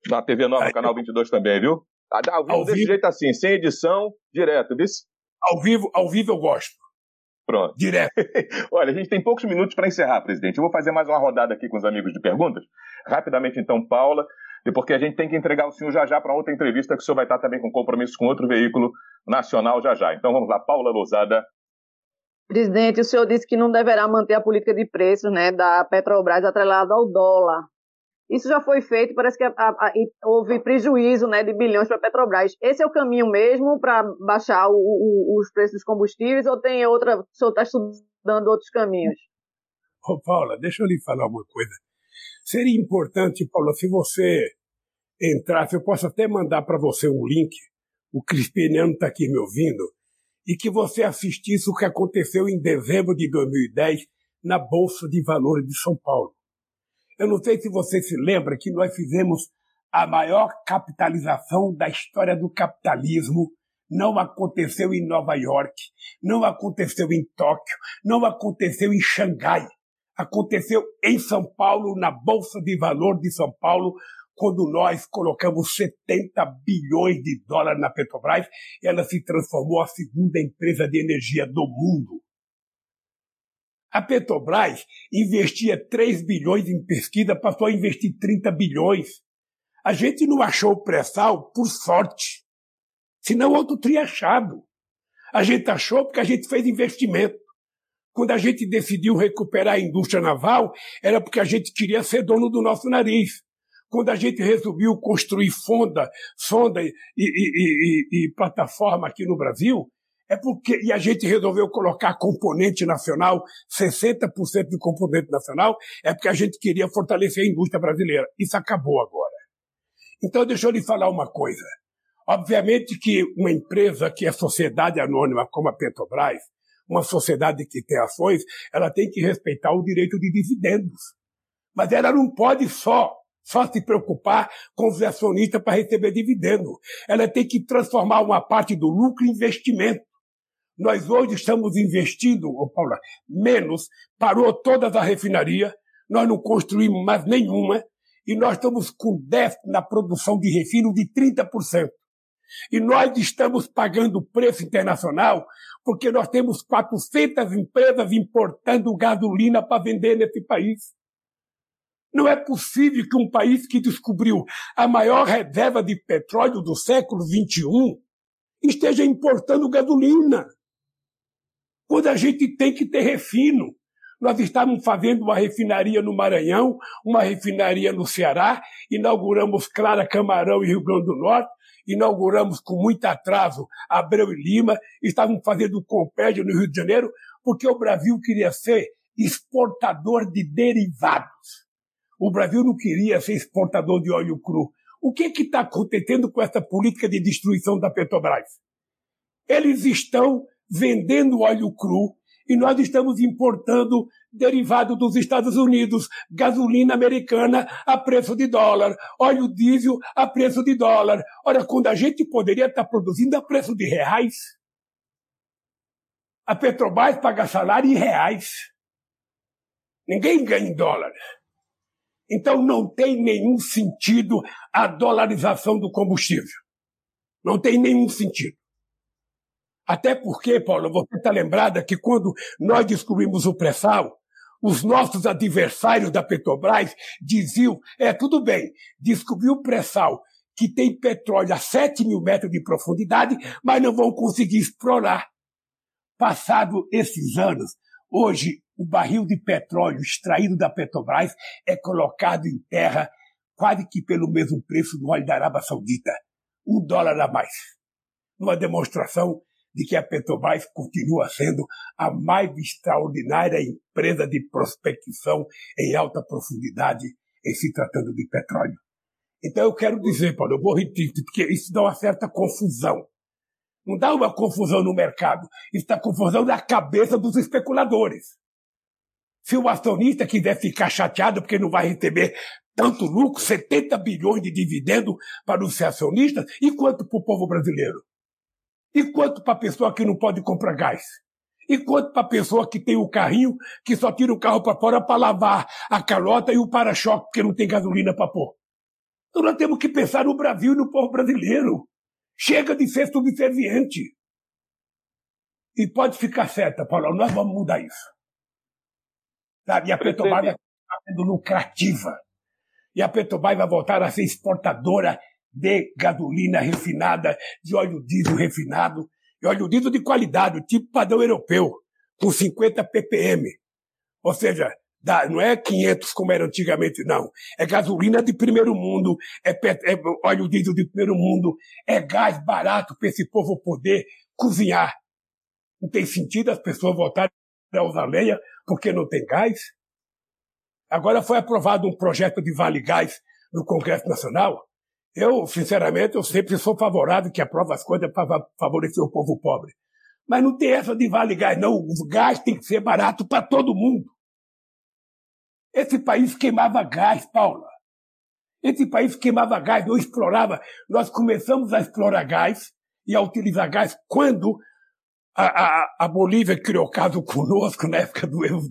na TV Nova, aí, Canal 22 também, viu? Ao vivo ao desse vivo... jeito assim, sem edição, direto, viu? Ao vivo, ao vivo eu gosto. Pronto. Direto. Olha, a gente tem poucos minutos para encerrar, presidente. Eu vou fazer mais uma rodada aqui com os amigos de perguntas. Rapidamente, então, Paula, porque a gente tem que entregar o senhor já já para outra entrevista, que o senhor vai estar também com compromisso com outro veículo nacional já já. Então vamos lá, Paula Lousada. Presidente, o senhor disse que não deverá manter a política de preços né, da Petrobras atrelada ao dólar. Isso já foi feito, parece que a, a, houve prejuízo né, de bilhões para a Petrobras. Esse é o caminho mesmo para baixar o, o, os preços dos combustíveis ou tem outra, o senhor está estudando outros caminhos? Ô, Paula, deixa eu lhe falar uma coisa. Seria importante, Paula, se você entrasse, eu posso até mandar para você um link, o Crispiniano está aqui me ouvindo, e que você assistisse o que aconteceu em dezembro de 2010 na Bolsa de Valores de São Paulo. Eu não sei se você se lembra que nós fizemos a maior capitalização da história do capitalismo. Não aconteceu em Nova York, não aconteceu em Tóquio, não aconteceu em Xangai. Aconteceu em São Paulo, na Bolsa de Valor de São Paulo, quando nós colocamos 70 bilhões de dólares na Petrobras, ela se transformou a segunda empresa de energia do mundo. A Petrobras investia 3 bilhões em pesquisa, passou a investir 30 bilhões. A gente não achou o pré-sal por sorte. Senão outro teria achado. A gente achou porque a gente fez investimento. Quando a gente decidiu recuperar a indústria naval, era porque a gente queria ser dono do nosso nariz. Quando a gente resolveu construir fonda, sonda e, e, e, e plataforma aqui no Brasil, é porque, e a gente resolveu colocar componente nacional, 60% de componente nacional, é porque a gente queria fortalecer a indústria brasileira. Isso acabou agora. Então, deixa eu lhe falar uma coisa. Obviamente que uma empresa que é sociedade anônima como a Petrobras, uma sociedade que tem ações, ela tem que respeitar o direito de dividendos. Mas ela não pode só só se preocupar com os acionistas para receber dividendo. Ela tem que transformar uma parte do lucro em investimento. Nós hoje estamos investindo, oh Paula, menos, parou todas as refinarias, nós não construímos mais nenhuma, e nós estamos com déficit na produção de refino de 30%. E nós estamos pagando preço internacional porque nós temos 400 empresas importando gasolina para vender nesse país. Não é possível que um país que descobriu a maior reserva de petróleo do século XXI esteja importando gasolina. Quando a gente tem que ter refino. Nós estávamos fazendo uma refinaria no Maranhão, uma refinaria no Ceará, inauguramos Clara Camarão e Rio Grande do Norte, inauguramos com muito atraso Abreu e Lima, estávamos fazendo o Compédio no Rio de Janeiro, porque o Brasil queria ser exportador de derivados. O Brasil não queria ser exportador de óleo cru. O que está acontecendo com essa política de destruição da Petrobras? Eles estão vendendo óleo cru e nós estamos importando derivado dos Estados Unidos, gasolina americana a preço de dólar, óleo diesel a preço de dólar. Ora, quando a gente poderia estar produzindo a preço de reais, a Petrobras paga salário em reais. Ninguém ganha em dólar. Então não tem nenhum sentido a dolarização do combustível. Não tem nenhum sentido. Até porque, Paulo, você está lembrada que quando nós descobrimos o pré-sal, os nossos adversários da Petrobras diziam: é, tudo bem, descobriu o pré-sal que tem petróleo a 7 mil metros de profundidade, mas não vão conseguir explorar. Passado esses anos, hoje o barril de petróleo extraído da Petrobras é colocado em terra quase que pelo mesmo preço do óleo da Arábia Saudita. Um dólar a mais. Uma demonstração de que a Petrobras continua sendo a mais extraordinária empresa de prospecção em alta profundidade em se tratando de petróleo. Então eu quero dizer, Paulo, eu vou repetir, porque isso dá uma certa confusão. Não dá uma confusão no mercado, isso dá confusão na cabeça dos especuladores. Se o acionista quiser ficar chateado porque não vai receber tanto lucro, 70 bilhões de dividendo para os acionistas, e quanto para o povo brasileiro? E quanto para a pessoa que não pode comprar gás? E quanto para a pessoa que tem o carrinho, que só tira o carro para fora para lavar a calota e o para-choque, porque não tem gasolina para pôr? Então nós temos que pensar no Brasil e no povo brasileiro. Chega de ser subserviente. E pode ficar certa, Paulo, nós vamos mudar isso. Sabe? E a Petrobras vai estar sendo lucrativa. E a Petrobras vai voltar a ser exportadora de gasolina refinada, de óleo diesel refinado, e óleo diesel de qualidade, tipo padrão europeu, com 50 ppm. Ou seja, não é 500 como era antigamente, não. É gasolina de primeiro mundo, é, é óleo diesel de primeiro mundo, é gás barato para esse povo poder cozinhar. Não tem sentido as pessoas voltarem a usar lenha porque não tem gás. Agora foi aprovado um projeto de Vale Gás no Congresso Nacional. Eu, sinceramente, eu sempre sou favorável que aprova as coisas para favorecer o povo pobre. Mas não tem essa de Vale Gás, não. O gás tem que ser barato para todo mundo. Esse país queimava gás, Paula. Esse país queimava gás, não explorava. Nós começamos a explorar gás e a utilizar gás quando a, a, a Bolívia criou caso conosco na época do Evo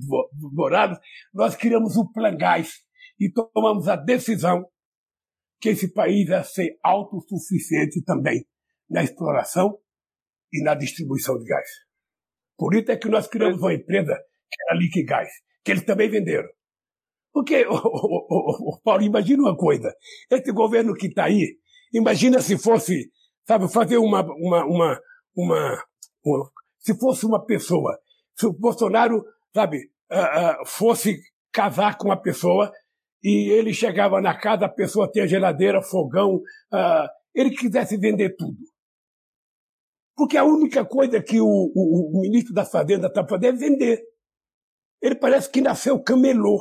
Morales, nós criamos o Plan Gás e tomamos a decisão que esse país ia ser autossuficiente também na exploração e na distribuição de gás. Por isso é que nós criamos uma empresa que era Liquigás, que eles também venderam. Porque, oh, oh, oh, Paulo, imagina uma coisa. Esse governo que está aí, imagina se fosse, sabe, fazer uma, uma, uma, uma, uma se fosse uma pessoa, se o Bolsonaro, sabe, uh, uh, fosse casar com uma pessoa e ele chegava na casa, a pessoa tinha geladeira, fogão, uh, ele quisesse vender tudo. Porque a única coisa que o, o, o ministro da Fazenda está fazendo é vender. Ele parece que nasceu camelô.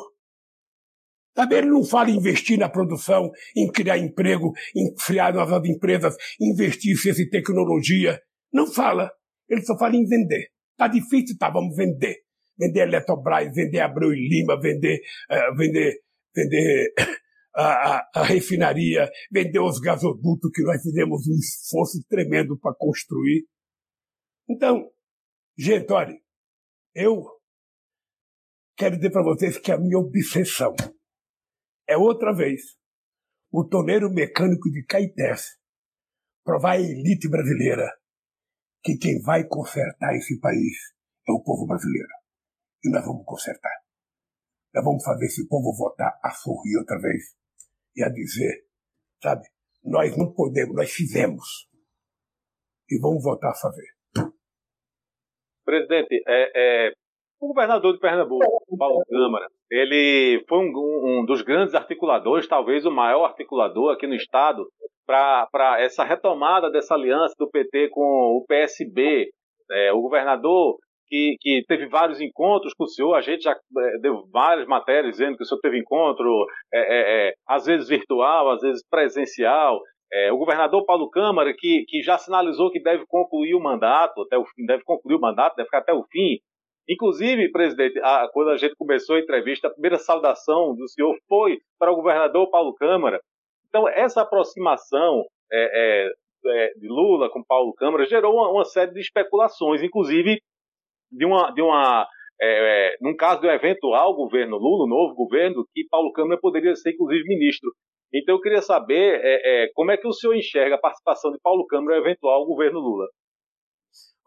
Sabe, ele não fala em investir na produção, em criar emprego, em criar novas empresas, investir em ciência e tecnologia. Não fala. Ele só fala em vender. Tá difícil, tá, vamos vender. Vender Eletrobras, vender Abreu e Lima, vender, uh, vender, vender a, a, a, refinaria, vender os gasodutos que nós fizemos um esforço tremendo para construir. Então, gente, olha, eu quero dizer para vocês que a minha obsessão é outra vez o torneiro mecânico de Caetés provar à elite brasileira que quem vai consertar esse país é o povo brasileiro. E nós vamos consertar. Nós vamos fazer esse povo votar a sorrir outra vez e a dizer, sabe, nós não podemos, nós fizemos. E vamos voltar a fazer. Presidente, é, é, o governador de Pernambuco, Paulo Câmara, ele foi um, um, dos grandes articuladores, talvez o maior articulador aqui no Estado, para essa retomada dessa aliança do PT com o PSB. É, o governador que, que, teve vários encontros com o senhor, a gente já é, deu várias matérias dizendo que o senhor teve encontro, é, é, é às vezes virtual, às vezes presencial. É, o governador Paulo Câmara, que, que já sinalizou que deve concluir o mandato, até o fim, deve concluir o mandato, deve ficar até o fim. Inclusive, presidente, a, quando a gente começou a entrevista, a primeira saudação do senhor foi para o governador Paulo Câmara. Então, essa aproximação é, é, é de Lula com Paulo Câmara gerou uma, uma, série de especulações, inclusive de uma, de uma é, é, num caso do eventual governo Lula, o novo governo, que Paulo Câmara poderia ser, inclusive, ministro. Então, eu queria saber é, como é que o senhor enxerga a participação de Paulo Câmara no eventual governo Lula.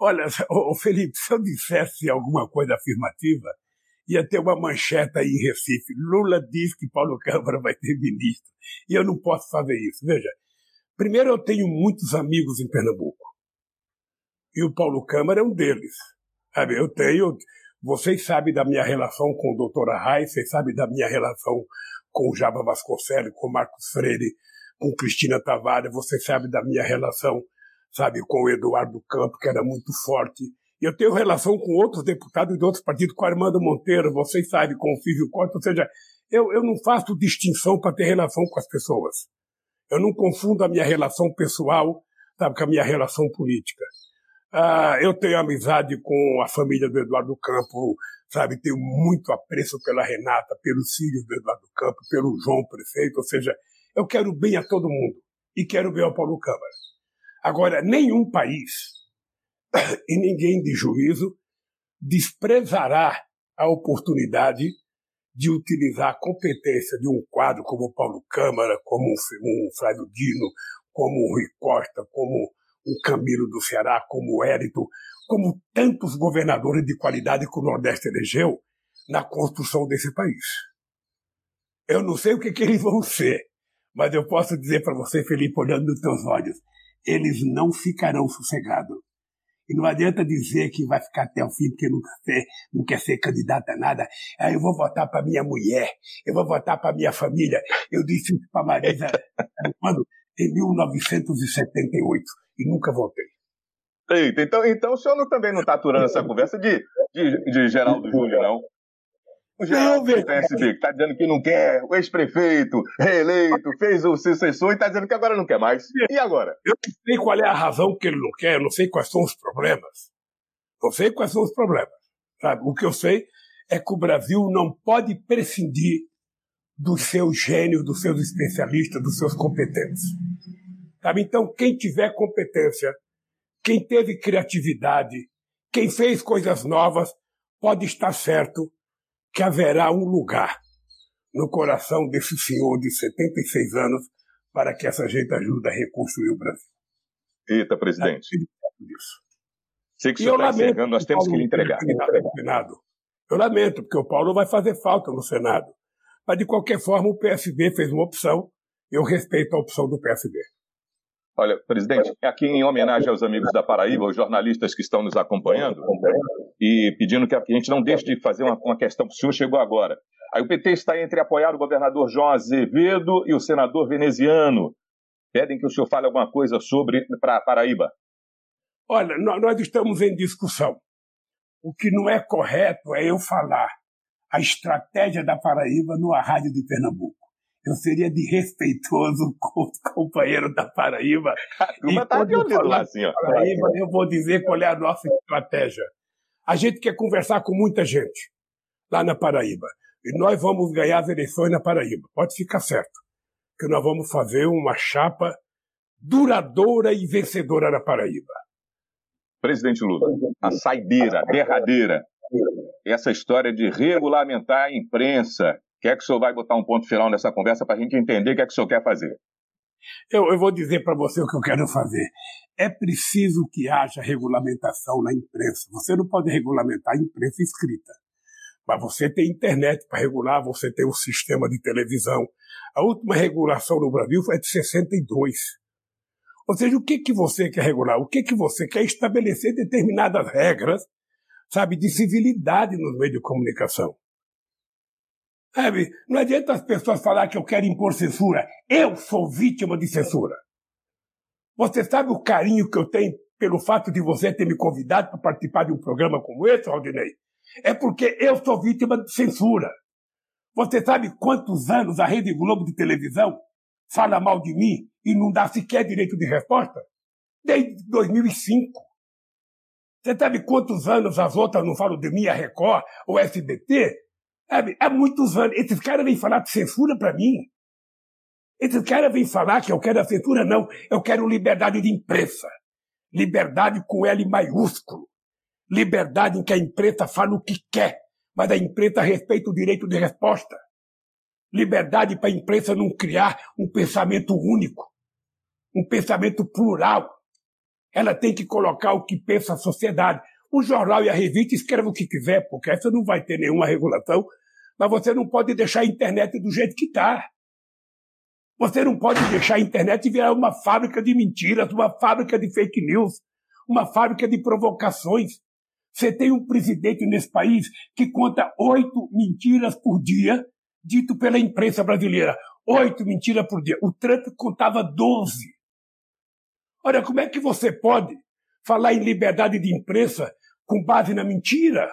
Olha, o Felipe, se eu dissesse alguma coisa afirmativa, ia ter uma manchete aí em Recife. Lula diz que Paulo Câmara vai ter ministro. E eu não posso fazer isso. Veja, primeiro eu tenho muitos amigos em Pernambuco. E o Paulo Câmara é um deles. Sabe, eu tenho. Vocês sabem da minha relação com o doutor Arraes, vocês sabem da minha relação com o Java Vasconcelos, com o Marcos Freire, com Cristina Tavares, vocês sabem da minha relação sabe, com o Eduardo Campo, que era muito forte. Eu tenho relação com outros deputados de outros partidos, com Armando Monteiro, vocês sabem, com o Fívio Costa, ou seja, eu, eu não faço distinção para ter relação com as pessoas. Eu não confundo a minha relação pessoal, sabe, com a minha relação política. Ah, eu tenho amizade com a família do Eduardo Campo, sabe, tenho muito apreço pela Renata, pelos filhos do Eduardo Campo, pelo João Prefeito, ou seja, eu quero bem a todo mundo e quero bem ao Paulo Câmara. Agora, nenhum país e ninguém de juízo desprezará a oportunidade de utilizar a competência de um quadro como Paulo Câmara, como um, Flávio Dino, como um Rui Costa, como um Camilo do Ceará, como o Érito, como tantos governadores de qualidade que o Nordeste elegeu na construção desse país. Eu não sei o que, que eles vão ser, mas eu posso dizer para você, Felipe, olhando nos teus olhos, eles não ficarão sossegados. E não adianta dizer que vai ficar até o fim porque não quer, não quer ser candidato a nada. Ah, eu vou votar para minha mulher, eu vou votar para minha família. Eu disse isso para Marisa quando? Em 1978 e nunca voltei. Eita, então, então o senhor também não está aturando essa conversa de, de, de Geraldo Júnior, não? O geral do PSB, que está dizendo que não quer, o ex-prefeito, reeleito, fez o sucessor e está dizendo que agora não quer mais. E agora? Eu não sei qual é a razão que ele não quer, eu não sei quais são os problemas. Não sei quais são os problemas. Sabe? O que eu sei é que o Brasil não pode prescindir dos seus gênios, dos seus especialistas, dos seus competentes. Sabe? Então, quem tiver competência, quem teve criatividade, quem fez coisas novas, pode estar certo que haverá um lugar no coração desse senhor de 76 anos para que essa gente ajude a reconstruir o Brasil. Eita, presidente. Sei que o senhor está enxergando, nós temos que lhe entregar. Senado. Eu lamento, porque o Paulo vai fazer falta no Senado. Mas, de qualquer forma, o PSB fez uma opção, eu respeito a opção do PSB. Olha, presidente, aqui em homenagem aos amigos da Paraíba, os jornalistas que estão nos acompanhando, e pedindo que a gente não deixe de fazer uma, uma questão, o senhor chegou agora. Aí o PT está entre apoiar o governador João Azevedo e o senador veneziano. Pedem que o senhor fale alguma coisa sobre para Paraíba. Olha, nós estamos em discussão. O que não é correto é eu falar a estratégia da Paraíba numa rádio de Pernambuco eu seria desrespeitoso com o companheiro da Paraíba. A tá de ouvido lá assim, ó. Paraíba, eu vou dizer qual é a nossa estratégia. A gente quer conversar com muita gente lá na Paraíba. E nós vamos ganhar as eleições na Paraíba. Pode ficar certo. Que nós vamos fazer uma chapa duradoura e vencedora na Paraíba. Presidente Lula, a saideira, derradeira, essa história de regulamentar a imprensa, Quer que o senhor vai botar um ponto final nessa conversa para a gente entender o que é que o senhor quer fazer? Eu, eu vou dizer para você o que eu quero fazer. É preciso que haja regulamentação na imprensa. Você não pode regulamentar a imprensa escrita. Mas você tem internet para regular, você tem o um sistema de televisão. A última regulação no Brasil foi de 62. Ou seja, o que, que você quer regular? O que, que você quer estabelecer determinadas regras, sabe, de civilidade nos meios de comunicação. Sabe, não adianta as pessoas falar que eu quero impor censura. Eu sou vítima de censura. Você sabe o carinho que eu tenho pelo fato de você ter me convidado para participar de um programa como esse, Aldinei? É porque eu sou vítima de censura. Você sabe quantos anos a Rede Globo de televisão fala mal de mim e não dá sequer direito de resposta? Desde 2005. Você sabe quantos anos as outras não falam de mim, a Record ou SBT? Sabe? Há muitos anos. Esses caras vêm falar de censura para mim. Esses caras vêm falar que eu quero a censura, não. Eu quero liberdade de imprensa. Liberdade com L maiúsculo. Liberdade em que a imprensa fala o que quer, mas a imprensa respeita o direito de resposta liberdade para a imprensa não criar um pensamento único, um pensamento plural. Ela tem que colocar o que pensa a sociedade. O jornal e a revista escrevem o que quiser, porque essa não vai ter nenhuma regulação, mas você não pode deixar a internet do jeito que está. Você não pode deixar a internet virar uma fábrica de mentiras, uma fábrica de fake news, uma fábrica de provocações. Você tem um presidente nesse país que conta oito mentiras por dia dito pela imprensa brasileira. Oito mentiras por dia. O Trump contava doze. Olha, como é que você pode falar em liberdade de imprensa com base na mentira?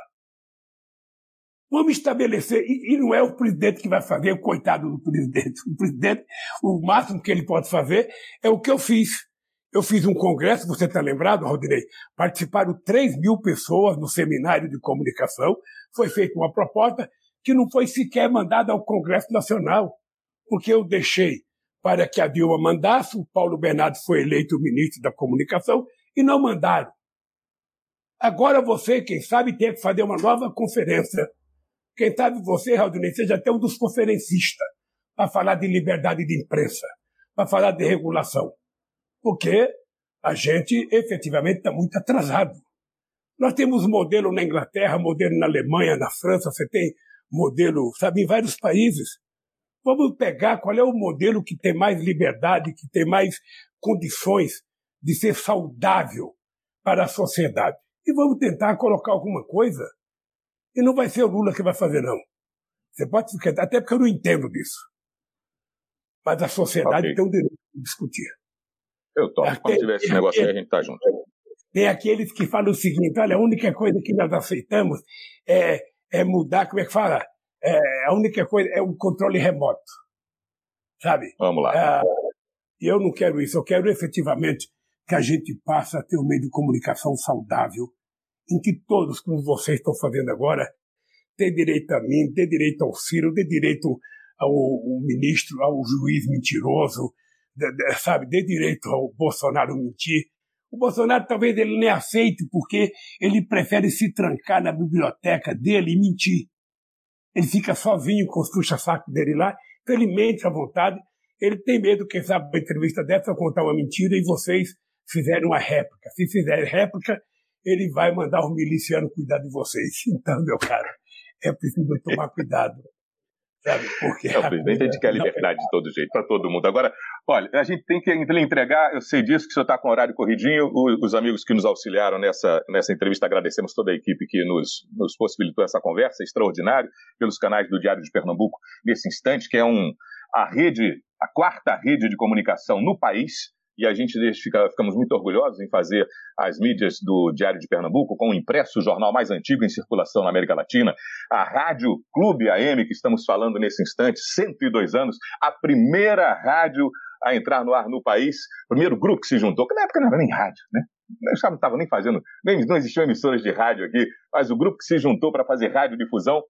Vamos estabelecer, e, e, não é o presidente que vai fazer, o coitado do presidente. O presidente, o máximo que ele pode fazer é o que eu fiz. Eu fiz um congresso, você está lembrado, Rodinei? Participaram 3 mil pessoas no seminário de comunicação. Foi feita uma proposta que não foi sequer mandada ao Congresso Nacional, porque eu deixei para que a Dilma mandasse, o Paulo Bernardo foi eleito ministro da Comunicação e não mandaram. Agora você, quem sabe, tem que fazer uma nova conferência. Quem sabe você, Raudinei, seja até um dos conferencistas para falar de liberdade de imprensa, para falar de regulação. Porque a gente efetivamente está muito atrasado. Nós temos modelo na Inglaterra, modelo na Alemanha, na França, você tem modelo, sabe, em vários países. Vamos pegar qual é o modelo que tem mais liberdade, que tem mais condições de ser saudável para a sociedade. E vamos tentar colocar alguma coisa. E não vai ser o Lula que vai fazer, não. Você pode ficar, até porque eu não entendo disso. Mas a sociedade okay. tem o direito de discutir. Eu topo. Até, Quando tiver esse negócio aí, a gente está junto. Tem aqueles que falam o seguinte: olha, a única coisa que nós aceitamos é é mudar, como é que fala? É, a única coisa é o controle remoto. Sabe? Vamos lá. É, e eu não quero isso, eu quero efetivamente que a gente passe a ter um meio de comunicação saudável, em que todos, como vocês estão fazendo agora, têm direito a mim, têm direito ao Ciro, têm direito ao, ao ministro, ao juiz mentiroso, de, de, sabe, dê direito ao Bolsonaro mentir, o Bolsonaro talvez ele nem aceite porque ele prefere se trancar na biblioteca dele e mentir. Ele fica sozinho com os puxa-saco dele lá, então ele mente à vontade. Ele tem medo, quem sabe, uma entrevista dessa, contar uma mentira e vocês fizerem uma réplica. Se fizerem réplica, ele vai mandar o miliciano cuidar de vocês. Então, meu cara, é preciso tomar cuidado. Sabe? Porque é, o presidente a gente quer liberdade de todo jeito, para todo mundo. Agora, olha, a gente tem que entregar, eu sei disso, que o senhor está com horário corridinho, os amigos que nos auxiliaram nessa, nessa entrevista, agradecemos toda a equipe que nos, nos possibilitou essa conversa extraordinária, pelos canais do Diário de Pernambuco, nesse instante, que é um, a rede, a quarta rede de comunicação no país, e a gente fica, ficamos muito orgulhosos em fazer as mídias do Diário de Pernambuco, com o impresso, o jornal mais antigo em circulação na América Latina, a Rádio Clube AM, que estamos falando nesse instante, 102 anos, a primeira rádio a entrar no ar no país, primeiro grupo que se juntou, que na época não era nem rádio, né? Nós não estava nem fazendo, nem, não existiam emissoras de rádio aqui, mas o grupo que se juntou para fazer radiodifusão,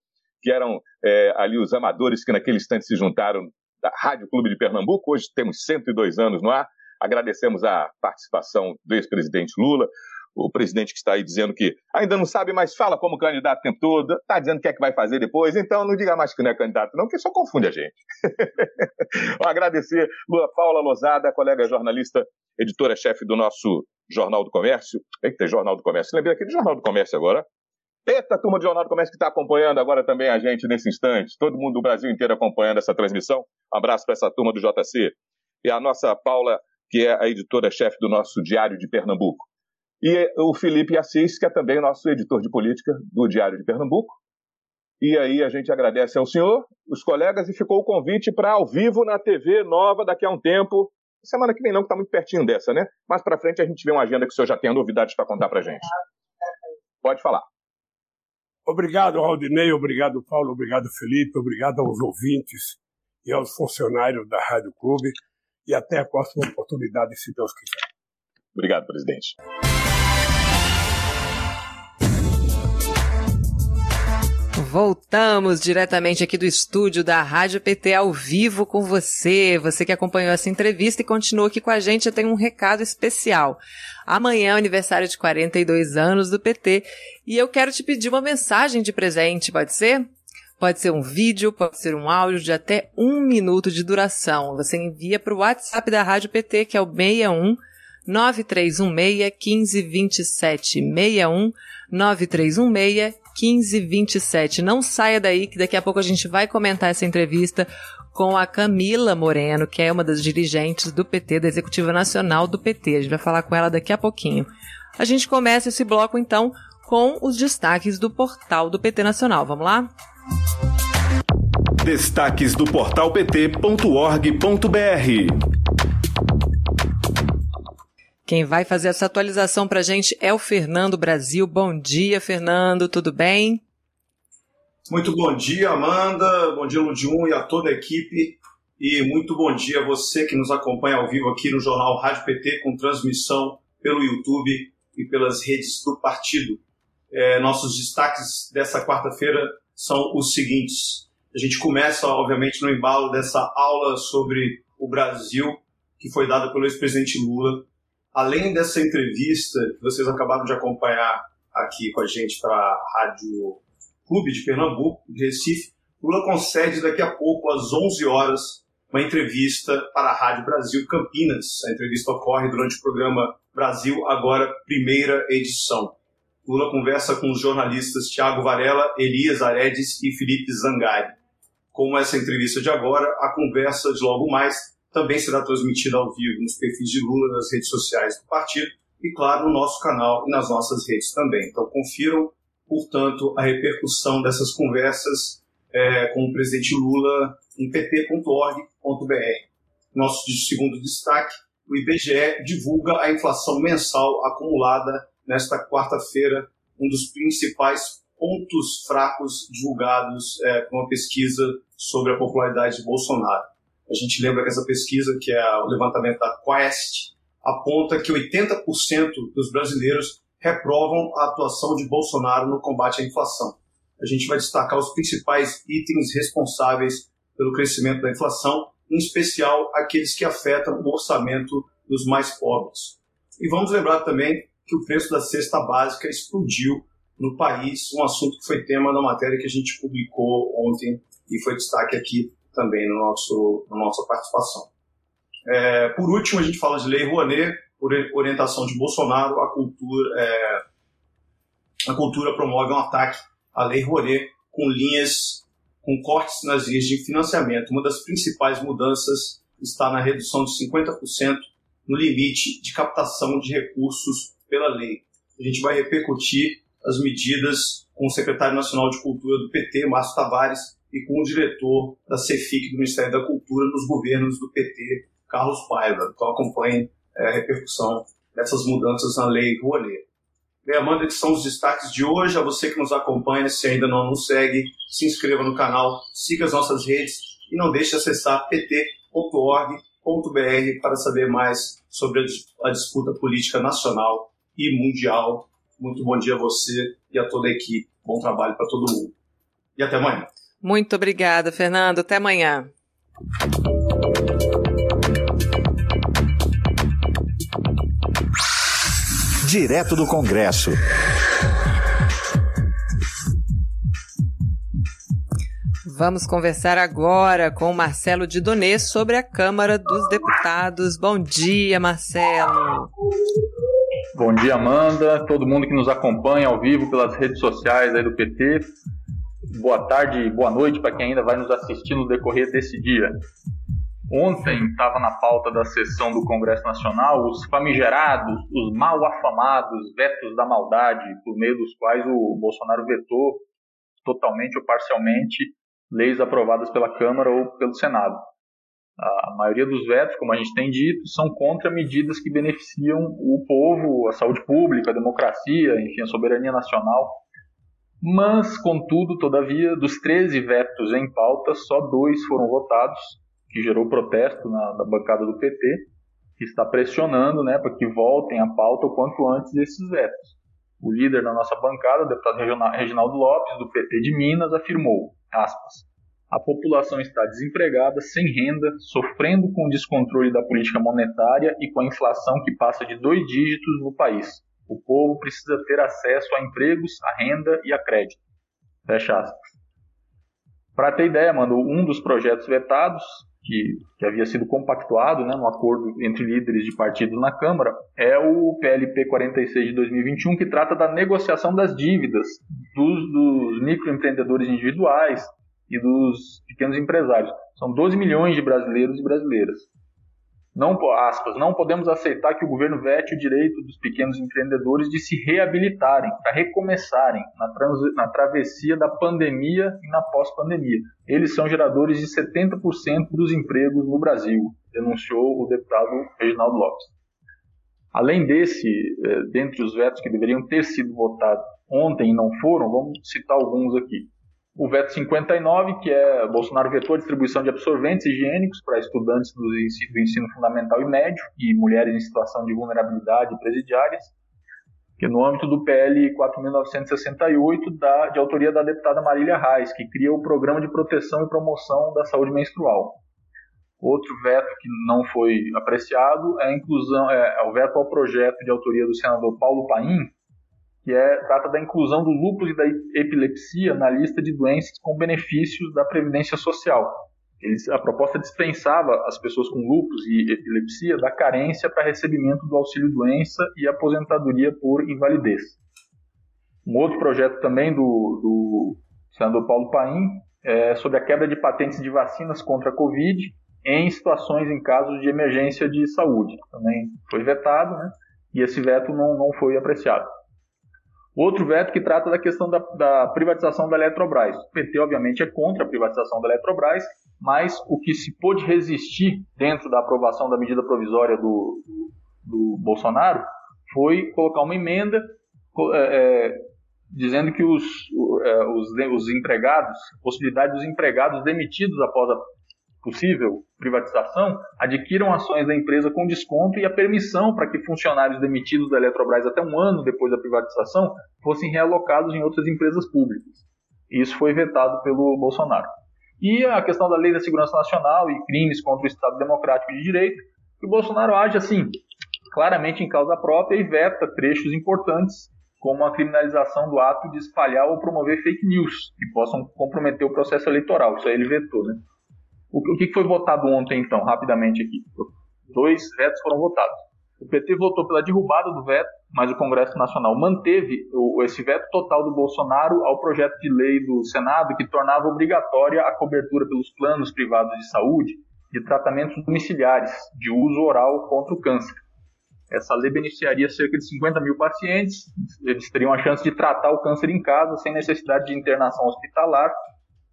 que eram é, ali os amadores que naquele instante se juntaram da Rádio Clube de Pernambuco, hoje temos 102 anos no ar, Agradecemos a participação do ex-presidente Lula, o presidente que está aí dizendo que ainda não sabe, mas fala como candidato o tempo todo, está dizendo o que é que vai fazer depois, então não diga mais que não é candidato, não, que só confunde a gente. Agradecer Lua Paula Lozada, colega jornalista, editora-chefe do nosso Jornal do Comércio. Eita, Jornal do Comércio. Lembrei aqui do Jornal do Comércio agora. Eita, turma do Jornal do Comércio que está acompanhando agora também a gente nesse instante. Todo mundo do Brasil inteiro acompanhando essa transmissão. Um abraço para essa turma do JC. E a nossa Paula, que é a editora-chefe do nosso Diário de Pernambuco. E o Felipe Assis, que é também nosso editor de política do Diário de Pernambuco. E aí a gente agradece ao senhor, os colegas, e ficou o convite para ao vivo na TV nova daqui a um tempo. Semana que vem não, que está muito pertinho dessa, né? Mais para frente a gente vê uma agenda que o senhor já tem novidades para contar para gente. Pode falar. Obrigado, Aldinei, obrigado, Paulo, obrigado, Felipe, obrigado aos ouvintes e aos funcionários da Rádio Clube. E até a próxima oportunidade, se Deus quiser. Obrigado, presidente. Voltamos diretamente aqui do estúdio da Rádio PT ao vivo com você. Você que acompanhou essa entrevista e continua aqui com a gente, eu tenho um recado especial. Amanhã é o aniversário de 42 anos do PT e eu quero te pedir uma mensagem de presente, pode ser? Pode ser um vídeo, pode ser um áudio de até um minuto de duração. Você envia para o WhatsApp da Rádio PT, que é o 61 9316 1527 61 9316 1527. Não saia daí, que daqui a pouco a gente vai comentar essa entrevista com a Camila Moreno, que é uma das dirigentes do PT, da Executiva Nacional do PT. A gente vai falar com ela daqui a pouquinho. A gente começa esse bloco, então, com os destaques do portal do PT Nacional. Vamos lá? Destaques do portal pt.org.br quem vai fazer essa atualização para a gente é o Fernando Brasil. Bom dia, Fernando, tudo bem? Muito bom dia, Amanda. Bom dia, Ludium e a toda a equipe. E muito bom dia a você que nos acompanha ao vivo aqui no Jornal Rádio PT, com transmissão pelo YouTube e pelas redes do partido. É, nossos destaques dessa quarta-feira são os seguintes. A gente começa, obviamente, no embalo dessa aula sobre o Brasil, que foi dada pelo ex-presidente Lula além dessa entrevista que vocês acabaram de acompanhar aqui com a gente para a Rádio Clube de Pernambuco, de Recife, Lula concede daqui a pouco, às 11 horas, uma entrevista para a Rádio Brasil Campinas. A entrevista ocorre durante o programa Brasil Agora, primeira edição. Lula conversa com os jornalistas Tiago Varela, Elias Aredes e Felipe Zangari. Como essa entrevista de agora, a conversa de logo mais também será transmitida ao vivo nos perfis de Lula nas redes sociais do partido e, claro, no nosso canal e nas nossas redes também. Então, confiram, portanto, a repercussão dessas conversas é, com o presidente Lula em pt.org.br. Nosso segundo destaque, o IBGE divulga a inflação mensal acumulada nesta quarta-feira, um dos principais pontos fracos divulgados é, com uma pesquisa sobre a popularidade de Bolsonaro. A gente lembra que essa pesquisa, que é o levantamento da Quest, aponta que 80% dos brasileiros reprovam a atuação de Bolsonaro no combate à inflação. A gente vai destacar os principais itens responsáveis pelo crescimento da inflação, em especial aqueles que afetam o orçamento dos mais pobres. E vamos lembrar também que o preço da cesta básica explodiu no país, um assunto que foi tema da matéria que a gente publicou ontem e foi destaque aqui também no nosso, na nossa participação. É, por último, a gente fala de Lei Rouanet, orientação de Bolsonaro, a cultura, é, a cultura promove um ataque à Lei Rouanet com linhas, com cortes nas linhas de financiamento. Uma das principais mudanças está na redução de 50% no limite de captação de recursos pela lei. A gente vai repercutir as medidas com o secretário nacional de Cultura do PT, Márcio Tavares, e com o diretor da CEFIC do Ministério da Cultura nos governos do PT, Carlos Paiva. Então acompanhe é, a repercussão dessas mudanças na lei Rouanet. Bem, Amanda, que são os destaques de hoje. A você que nos acompanha, se ainda não nos segue, se inscreva no canal, siga as nossas redes e não deixe de acessar pt.org.br para saber mais sobre a disputa política nacional e mundial. Muito bom dia a você e a toda a equipe. Bom trabalho para todo mundo. E até amanhã. Muito obrigada, Fernando. Até amanhã. direto do Congresso. Vamos conversar agora com Marcelo Didonê sobre a Câmara dos Deputados. Bom dia, Marcelo. Bom dia, Amanda, todo mundo que nos acompanha ao vivo pelas redes sociais aí do PT. Boa tarde, boa noite para quem ainda vai nos assistir no decorrer desse dia. Ontem estava na pauta da sessão do Congresso Nacional os famigerados, os mal afamados vetos da maldade, por meio dos quais o Bolsonaro vetou totalmente ou parcialmente leis aprovadas pela Câmara ou pelo Senado. A maioria dos vetos, como a gente tem dito, são contra medidas que beneficiam o povo, a saúde pública, a democracia, enfim, a soberania nacional. Mas, contudo, todavia, dos 13 vetos em pauta, só dois foram votados, que gerou protesto na, na bancada do PT, que está pressionando né, para que voltem à pauta o quanto antes esses vetos. O líder da nossa bancada, o deputado Reginaldo Lopes, do PT de Minas, afirmou, aspas, a população está desempregada, sem renda, sofrendo com o descontrole da política monetária e com a inflação que passa de dois dígitos no país. O povo precisa ter acesso a empregos, a renda e a crédito. Fecha aspas. Para ter ideia, mano, um dos projetos vetados, que, que havia sido compactuado né, no acordo entre líderes de partidos na Câmara, é o PLP 46 de 2021, que trata da negociação das dívidas dos, dos microempreendedores individuais e dos pequenos empresários. São 12 milhões de brasileiros e brasileiras. Não, aspas, não podemos aceitar que o governo vete o direito dos pequenos empreendedores de se reabilitarem, para recomeçarem na, trans, na travessia da pandemia e na pós-pandemia. Eles são geradores de 70% dos empregos no Brasil, denunciou o deputado Reginaldo Lopes. Além desse, eh, dentre os vetos que deveriam ter sido votados ontem e não foram, vamos citar alguns aqui o veto 59, que é Bolsonaro vetou a distribuição de absorventes higiênicos para estudantes do ensino, do ensino, fundamental e médio e mulheres em situação de vulnerabilidade presidiárias, que no âmbito do PL 4.968, da, de autoria da deputada Marília Reis, que cria o Programa de Proteção e Promoção da Saúde Menstrual. Outro veto que não foi apreciado é, a inclusão, é, é o veto ao projeto de autoria do senador Paulo Paim, que é, trata da inclusão do lúpus e da epilepsia na lista de doenças com benefícios da Previdência Social. Eles, a proposta dispensava as pessoas com lúpus e epilepsia da carência para recebimento do auxílio-doença e aposentadoria por invalidez. Um outro projeto também do, do senador Paulo Paim é sobre a quebra de patentes de vacinas contra a Covid em situações em casos de emergência de saúde. Também foi vetado, né? e esse veto não, não foi apreciado. Outro veto que trata da questão da, da, privatização da Eletrobras. O PT, obviamente, é contra a privatização da Eletrobras, mas o que se pôde resistir dentro da aprovação da medida provisória do, do Bolsonaro foi colocar uma emenda é, é, dizendo que os, é, os, os empregados, possibilidade dos empregados demitidos após a possível privatização, adquiram ações da empresa com desconto e a permissão para que funcionários demitidos da Eletrobras até um ano depois da privatização fossem realocados em outras empresas públicas. Isso foi vetado pelo Bolsonaro. E a questão da lei da segurança nacional e crimes contra o Estado Democrático de Direito, que o Bolsonaro age assim, claramente em causa própria e veta trechos importantes como a criminalização do ato de espalhar ou promover fake news que possam comprometer o processo eleitoral. Isso aí ele vetou, né? O que foi votado ontem, então, rapidamente aqui? Dois vetos foram votados. O PT votou pela derrubada do veto, mas o Congresso Nacional manteve esse veto total do Bolsonaro ao projeto de lei do Senado que tornava obrigatória a cobertura pelos planos privados de saúde de tratamentos domiciliares de uso oral contra o câncer. Essa lei beneficiaria cerca de 50 mil pacientes, eles teriam a chance de tratar o câncer em casa sem necessidade de internação hospitalar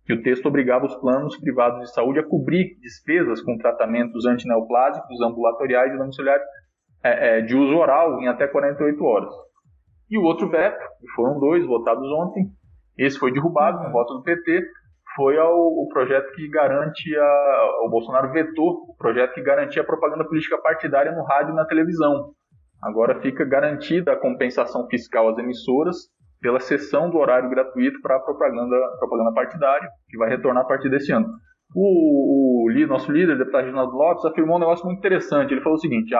que o texto obrigava os planos privados de saúde a cobrir despesas com tratamentos antineoplásicos, ambulatoriais e domiciliares é, é, de uso oral em até 48 horas. E o outro veto, que foram dois votados ontem, esse foi derrubado com o voto do PT, foi ao, o projeto que garante a. O Bolsonaro vetou o projeto que garantia a propaganda política partidária no rádio e na televisão. Agora fica garantida a compensação fiscal às emissoras pela cessão do horário gratuito para propaganda, propaganda partidária, que vai retornar a partir desse ano. O, o nosso líder, o deputado Reginaldo Lopes, afirmou um negócio muito interessante. Ele falou o seguinte: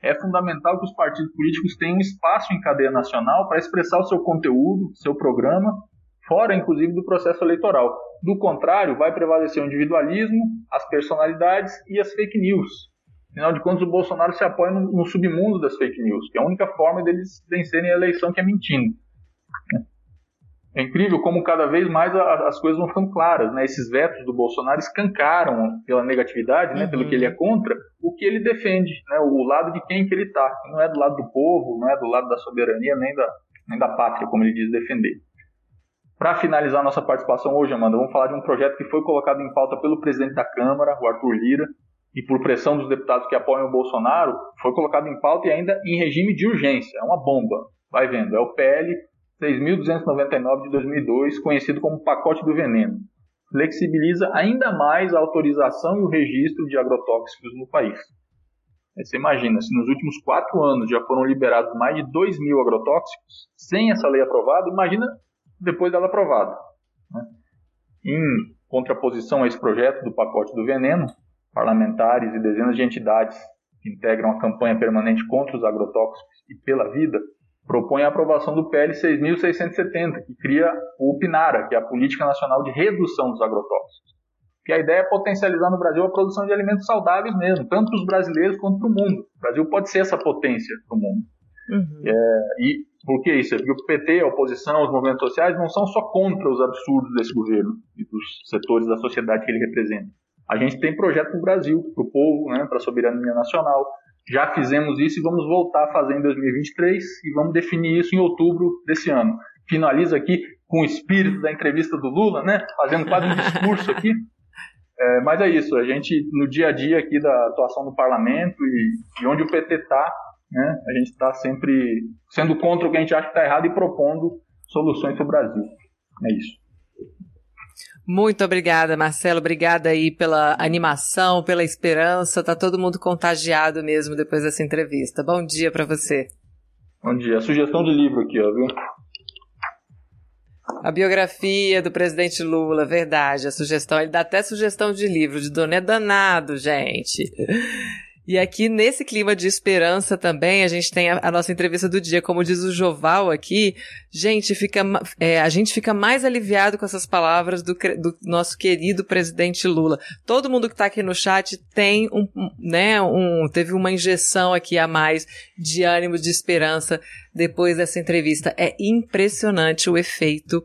é fundamental que os partidos políticos tenham espaço em cadeia nacional para expressar o seu conteúdo, seu programa, fora inclusive do processo eleitoral. Do contrário, vai prevalecer o individualismo, as personalidades e as fake news. Afinal de contas, o Bolsonaro se apoia no, no submundo das fake news, que é a única forma deles vencerem a eleição que é mentindo. É incrível como cada vez mais a, as coisas vão ficando claras, né? Esses vetos do Bolsonaro escancaram pela negatividade, né? Uhum. Pelo que ele é contra, o que ele defende, né? O lado de quem que ele está. Não é do lado do povo, não é do lado da soberania, nem da, nem da pátria, como ele diz defender. Para finalizar nossa participação hoje, Amanda, vamos falar de um projeto que foi colocado em pauta pelo presidente da Câmara, o Arthur Lira, e por pressão dos deputados que apoiam o Bolsonaro, foi colocado em pauta e ainda em regime de urgência. É uma bomba. Vai vendo. É o PL 6.299 de 2002, conhecido como pacote do veneno. Flexibiliza ainda mais a autorização e o registro de agrotóxicos no país. Aí você imagina, se nos últimos quatro anos já foram liberados mais de 2 mil agrotóxicos, sem essa lei aprovada, imagina depois dela aprovada. Né? Em contraposição a esse projeto do pacote do veneno, parlamentares e dezenas de entidades que integram a campanha permanente contra os agrotóxicos e pela vida propõe a aprovação do PL 6.670, que cria o PNARA, que é a Política Nacional de Redução dos Agrotóxicos. Que a ideia é potencializar no Brasil a produção de alimentos saudáveis mesmo, tanto para os brasileiros quanto para o mundo. O Brasil pode ser essa potência para o mundo. Uhum. É, e por que isso? É porque o PT, a oposição, os movimentos sociais não são só contra os absurdos desse governo e dos setores da sociedade que ele representa. A gente tem projeto no Brasil, para o povo, né, para a soberania nacional, já fizemos isso e vamos voltar a fazer em 2023 e vamos definir isso em outubro desse ano. Finaliza aqui com o espírito da entrevista do Lula, né? Fazendo quase um discurso aqui. É, mas é isso, a gente, no dia a dia aqui da atuação no parlamento e, e onde o PT está, né, a gente está sempre sendo contra o que a gente acha que está errado e propondo soluções para o Brasil. É isso. Muito obrigada, Marcelo. Obrigada aí pela animação, pela esperança. Tá todo mundo contagiado mesmo depois dessa entrevista. Bom dia para você. Bom dia. Sugestão de livro aqui, ó, viu? A biografia do presidente Lula, verdade. A sugestão, ele dá até sugestão de livro, de dono é danado, gente. E aqui, nesse clima de esperança também, a gente tem a, a nossa entrevista do dia, como diz o Joval aqui, gente, fica, é, a gente fica mais aliviado com essas palavras do, do nosso querido presidente Lula. Todo mundo que está aqui no chat tem um, né, um, teve uma injeção aqui a mais de ânimo, de esperança depois dessa entrevista. É impressionante o efeito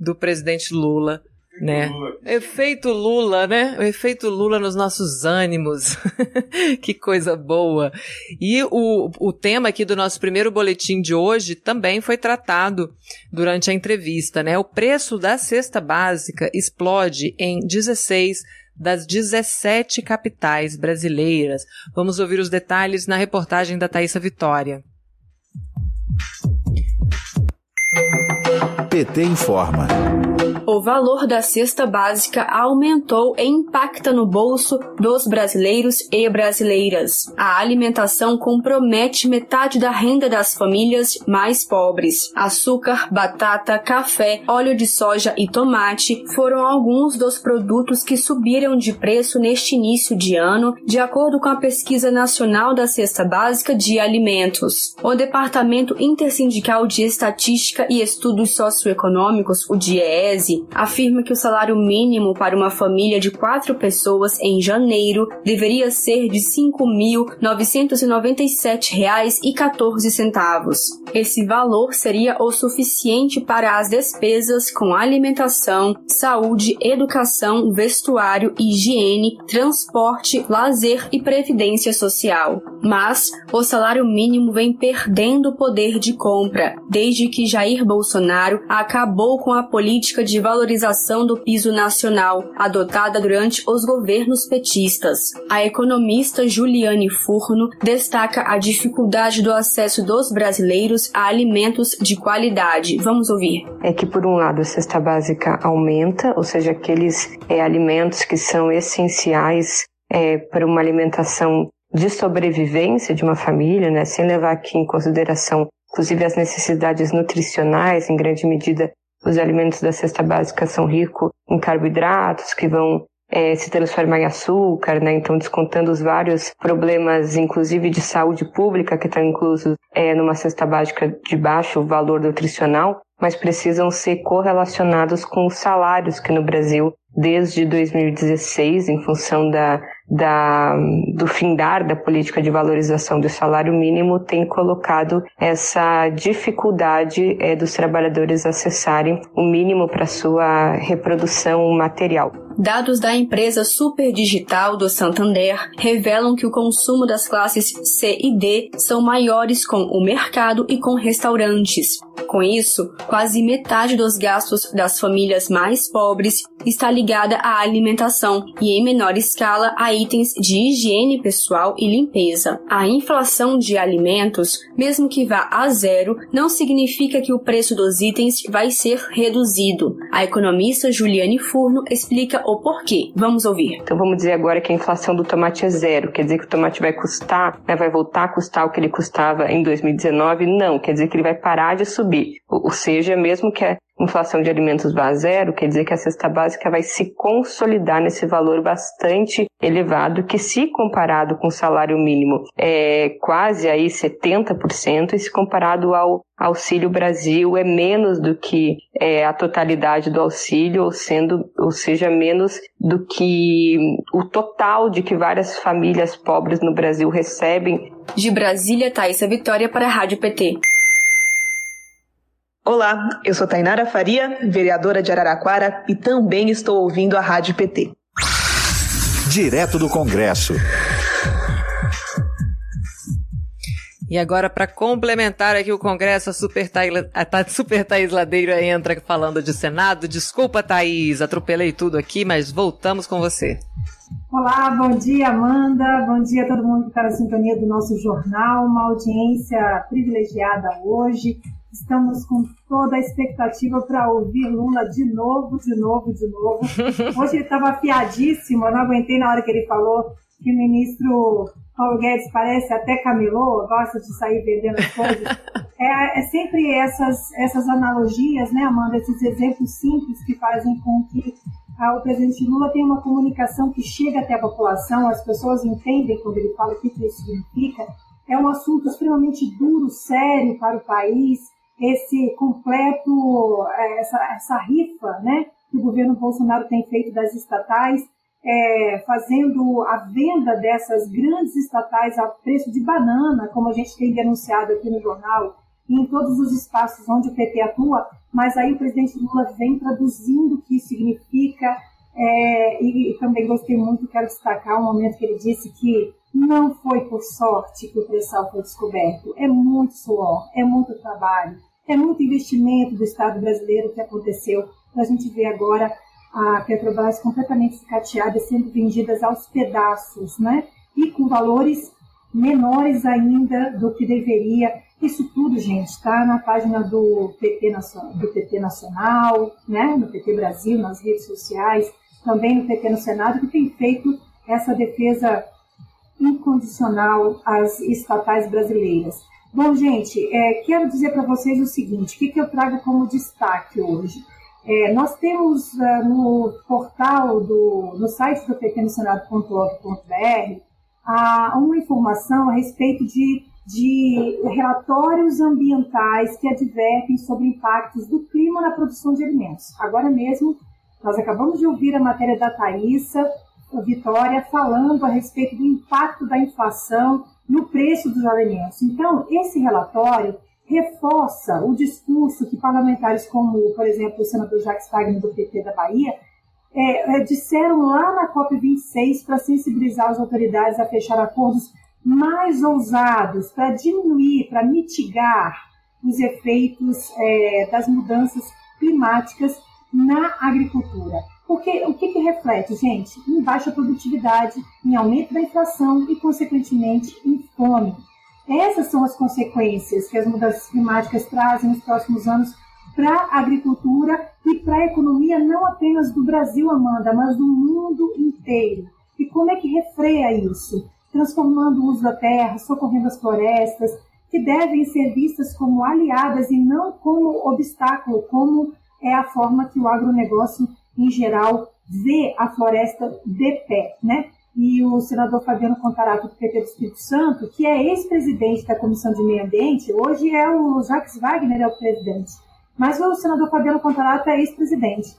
do presidente Lula né? Lula. Efeito Lula, né? O efeito Lula nos nossos ânimos. que coisa boa. E o, o tema aqui do nosso primeiro boletim de hoje também foi tratado durante a entrevista, né? O preço da cesta básica explode em 16 das 17 capitais brasileiras. Vamos ouvir os detalhes na reportagem da Thaisa Vitória. Informa o valor da cesta básica aumentou e impacta no bolso dos brasileiros e brasileiras. A alimentação compromete metade da renda das famílias mais pobres. Açúcar, batata, café, óleo de soja e tomate foram alguns dos produtos que subiram de preço neste início de ano, de acordo com a Pesquisa Nacional da Cesta Básica de Alimentos. O Departamento Intersindical de Estatística e Estudos Socioeconômicos, o DIEESE, afirma que o salário mínimo para uma família de quatro pessoas em janeiro deveria ser de R$ 5.997,14. Esse valor seria o suficiente para as despesas com alimentação, saúde, educação, vestuário, higiene, transporte, lazer e previdência social. Mas o salário mínimo vem perdendo poder de compra desde que Jair Bolsonaro acabou com a política de valorização do piso nacional, adotada durante os governos petistas. A economista Juliane Furno destaca a dificuldade do acesso dos brasileiros a alimentos de qualidade. Vamos ouvir. É que, por um lado, a cesta básica aumenta, ou seja, aqueles é, alimentos que são essenciais é, para uma alimentação de sobrevivência de uma família, né, sem levar aqui em consideração, inclusive, as necessidades nutricionais, em grande medida os alimentos da cesta básica são ricos em carboidratos que vão é, se transformar em açúcar, né? Então, descontando os vários problemas, inclusive de saúde pública, que estão inclusos é, numa cesta básica de baixo valor nutricional, mas precisam ser correlacionados com os salários que no Brasil, desde 2016, em função da, da, do findar da política de valorização do salário mínimo, tem colocado essa dificuldade é, dos trabalhadores acessarem o mínimo para sua reprodução material. Dados da empresa Superdigital do Santander revelam que o consumo das classes C e D são maiores com o mercado e com restaurantes. Com isso, quase metade dos gastos das famílias mais pobres está ligada à alimentação e, em menor escala, a itens de higiene pessoal e limpeza. A inflação de alimentos, mesmo que vá a zero, não significa que o preço dos itens vai ser reduzido. A economista Juliane Furno explica o porquê. Vamos ouvir. Então vamos dizer agora que a inflação do tomate é zero. Quer dizer que o tomate vai custar, né, vai voltar a custar o que ele custava em 2019? Não. Quer dizer que ele vai parar de subir. Ou seja, mesmo que inflação de alimentos vá a zero, quer dizer que a cesta básica vai se consolidar nesse valor bastante elevado, que se comparado com o salário mínimo é quase aí 70%, e se comparado ao Auxílio Brasil é menos do que é, a totalidade do auxílio, ou, sendo, ou seja, menos do que o total de que várias famílias pobres no Brasil recebem. De Brasília, Thaisa Vitória para a Rádio PT. Olá, eu sou Tainara Faria, vereadora de Araraquara e também estou ouvindo a Rádio PT. Direto do Congresso. E agora, para complementar aqui o Congresso, a Super, Thaís, a Super Thaís Ladeira entra falando de Senado. Desculpa, Thaís, atropelei tudo aqui, mas voltamos com você. Olá, bom dia, Amanda. Bom dia a todo mundo que está na sintonia do nosso jornal. Uma audiência privilegiada hoje. Estamos com toda a expectativa para ouvir Lula de novo, de novo, de novo. Hoje ele estava afiadíssimo, eu não aguentei na hora que ele falou que o ministro Paulo Guedes parece até camelô, gosta de sair vendendo as coisas. É, é sempre essas, essas analogias, né, Amanda, esses exemplos simples que fazem com que ah, o presidente Lula tenha uma comunicação que chega até a população, as pessoas entendem quando ele fala o que isso significa. É um assunto extremamente duro, sério para o país, esse completo, é, essa, essa rifa né, que o governo Bolsonaro tem feito das estatais, é, fazendo a venda dessas grandes estatais a preço de banana, como a gente tem denunciado aqui no jornal, e em todos os espaços onde o PT atua, mas aí o presidente Lula vem traduzindo o que isso significa, é, e, e, também gostei muito, quero destacar o momento que ele disse que não foi por sorte que o pré-sal foi descoberto, é muito suor, é muito trabalho, é muito investimento do Estado brasileiro que aconteceu para a gente ver agora a Petrobras completamente escateada, sendo vendidas aos pedaços, né? E com valores menores ainda do que deveria. Isso tudo, gente, está na página do PT, Nacional, do PT Nacional, né? no PT Brasil, nas redes sociais, também no PT no Senado, que tem feito essa defesa incondicional às estatais brasileiras. Bom, gente, é, quero dizer para vocês o seguinte: o que, que eu trago como destaque hoje? É, nós temos uh, no portal, do, no site do pequenosenado.org.br uma informação a respeito de, de relatórios ambientais que advertem sobre impactos do clima na produção de alimentos. Agora mesmo, nós acabamos de ouvir a matéria da Thaisa Vitória falando a respeito do impacto da inflação no preço dos alimentos. Então, esse relatório reforça o discurso que parlamentares como, por exemplo, o senador Jacques Wagner do PT da Bahia, é, é, disseram lá na COP26 para sensibilizar as autoridades a fechar acordos mais ousados para diminuir, para mitigar os efeitos é, das mudanças climáticas na agricultura. Porque o que, que reflete, gente? Em baixa produtividade, em aumento da inflação e, consequentemente, em fome. Essas são as consequências que as mudanças climáticas trazem nos próximos anos para a agricultura e para a economia, não apenas do Brasil, Amanda, mas do mundo inteiro. E como é que refreia isso? Transformando o uso da terra, socorrendo as florestas, que devem ser vistas como aliadas e não como obstáculo, como é a forma que o agronegócio em geral ver a floresta de pé, né? E o senador Fabiano Contarato, do PT do Espírito Santo, que é ex-presidente da Comissão de Meio Ambiente, hoje é o Jacques Wagner, é o presidente. Mas o senador Fabiano Contarato é ex-presidente.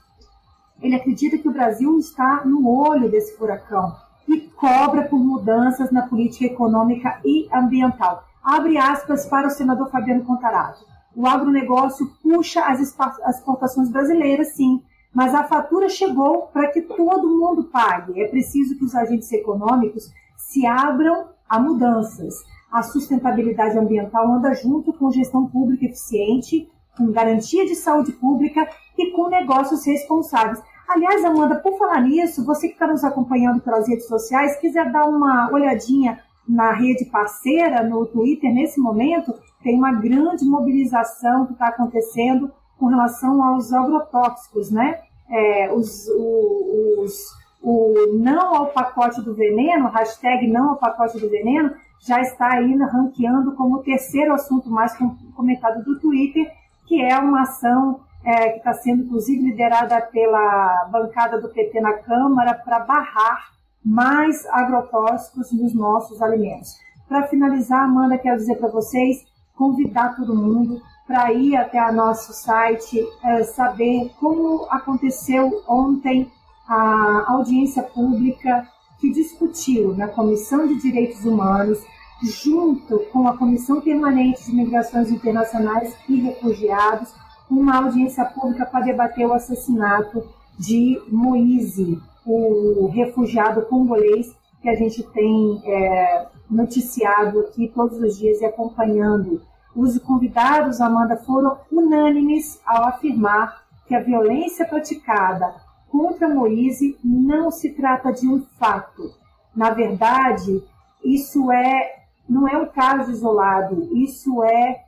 Ele acredita que o Brasil está no olho desse furacão e cobra por mudanças na política econômica e ambiental. Abre aspas para o senador Fabiano Contarato. O agronegócio puxa as exportações brasileiras, sim, mas a fatura chegou para que todo mundo pague. É preciso que os agentes econômicos se abram a mudanças. A sustentabilidade ambiental anda junto com gestão pública eficiente, com garantia de saúde pública e com negócios responsáveis. Aliás, Amanda, por falar nisso, você que está nos acompanhando pelas redes sociais, quiser dar uma olhadinha na rede parceira, no Twitter, nesse momento, tem uma grande mobilização que está acontecendo com relação aos agrotóxicos, né? É, os, os, o não ao pacote do veneno, hashtag não ao pacote do veneno, já está aí ranqueando como o terceiro assunto mais comentado do Twitter, que é uma ação é, que está sendo inclusive liderada pela bancada do PT na Câmara para barrar mais agrotóxicos nos nossos alimentos. Para finalizar, Amanda, quero dizer para vocês, convidar todo mundo para ir até o nosso site, é, saber como aconteceu ontem a audiência pública que discutiu na Comissão de Direitos Humanos, junto com a Comissão Permanente de Migrações Internacionais e Refugiados, uma audiência pública para debater o assassinato de Moise, o refugiado congolês que a gente tem é, noticiado aqui todos os dias e acompanhando. Os convidados, Amanda, foram unânimes ao afirmar que a violência praticada contra Moise não se trata de um fato. Na verdade, isso é não é um caso isolado, isso é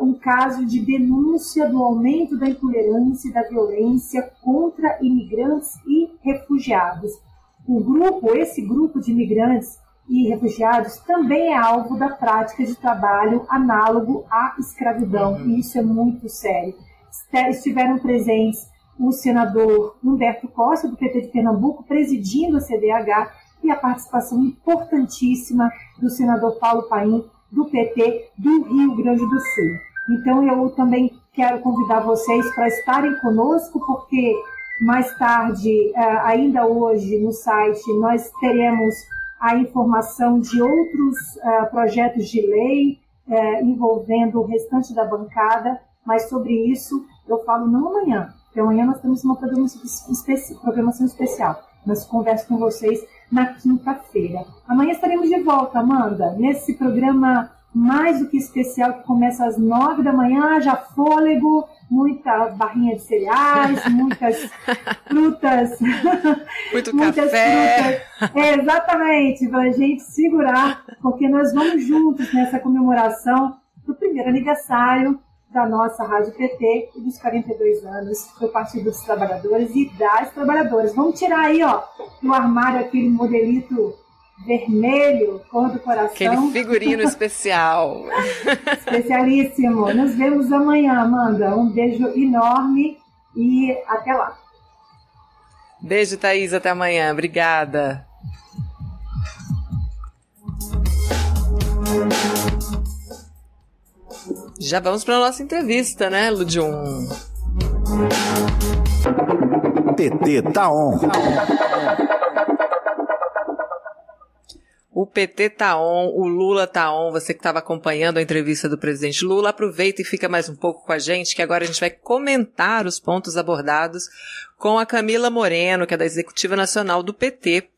um caso de denúncia do aumento da intolerância e da violência contra imigrantes e refugiados. O grupo, esse grupo de imigrantes e refugiados também é alvo da prática de trabalho análogo à escravidão, uhum. e isso é muito sério. Estiveram presentes o senador Humberto Costa, do PT de Pernambuco, presidindo a CDH, e a participação importantíssima do senador Paulo Paim, do PT do Rio Grande do Sul. Então eu também quero convidar vocês para estarem conosco, porque mais tarde, eh, ainda hoje, no site, nós teremos a informação de outros eh, projetos de lei eh, envolvendo o restante da bancada, mas sobre isso eu falo não amanhã, porque amanhã nós temos uma programação, especi programação especial. Mas converso com vocês na quinta-feira. Amanhã estaremos de volta, Amanda, nesse programa mais do que especial que começa às nove da manhã, já fôlego, muita barrinha de cereais, muitas frutas. Muito muitas café. Frutas. É, exatamente, para a gente segurar, porque nós vamos juntos nessa comemoração do primeiro aniversário da nossa Rádio PT e dos 42 anos do Partido dos Trabalhadores e das Trabalhadoras. Vamos tirar aí, ó, do armário aquele modelito vermelho, cor do coração. Aquele figurino especial. Especialíssimo. Nos vemos amanhã, Amanda. Um beijo enorme e até lá. Beijo, Thaís. Até amanhã. Obrigada. Já vamos para a nossa entrevista, né, Ludium? TT tá on. O PT tá on, o Lula tá on. Você que estava acompanhando a entrevista do presidente Lula, aproveita e fica mais um pouco com a gente, que agora a gente vai comentar os pontos abordados com a Camila Moreno, que é da Executiva Nacional do PT.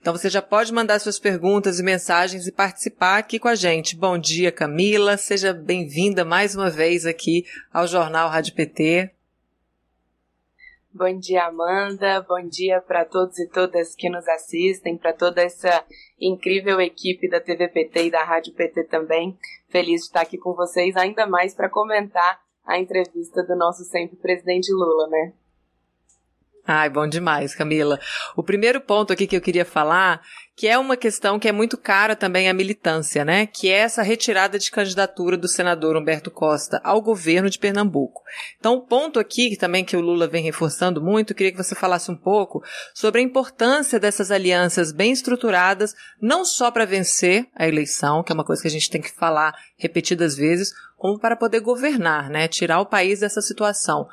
Então você já pode mandar suas perguntas e mensagens e participar aqui com a gente. Bom dia, Camila. Seja bem-vinda mais uma vez aqui ao Jornal Rádio PT. Bom dia, Amanda. Bom dia para todos e todas que nos assistem, para toda essa incrível equipe da TV PT e da Rádio PT também. Feliz de estar aqui com vocês, ainda mais para comentar a entrevista do nosso sempre presidente Lula, né? Ai, bom demais, Camila. O primeiro ponto aqui que eu queria falar, que é uma questão que é muito cara também à militância, né? Que é essa retirada de candidatura do senador Humberto Costa ao governo de Pernambuco. Então, o ponto aqui, também que o Lula vem reforçando muito, queria que você falasse um pouco sobre a importância dessas alianças bem estruturadas, não só para vencer a eleição, que é uma coisa que a gente tem que falar repetidas vezes, como para poder governar, né? Tirar o país dessa situação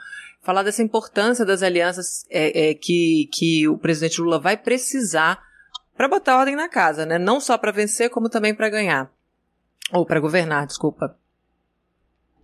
falar dessa importância das alianças é, é, que, que o presidente Lula vai precisar para botar ordem na casa, né? Não só para vencer, como também para ganhar. Ou para governar, desculpa.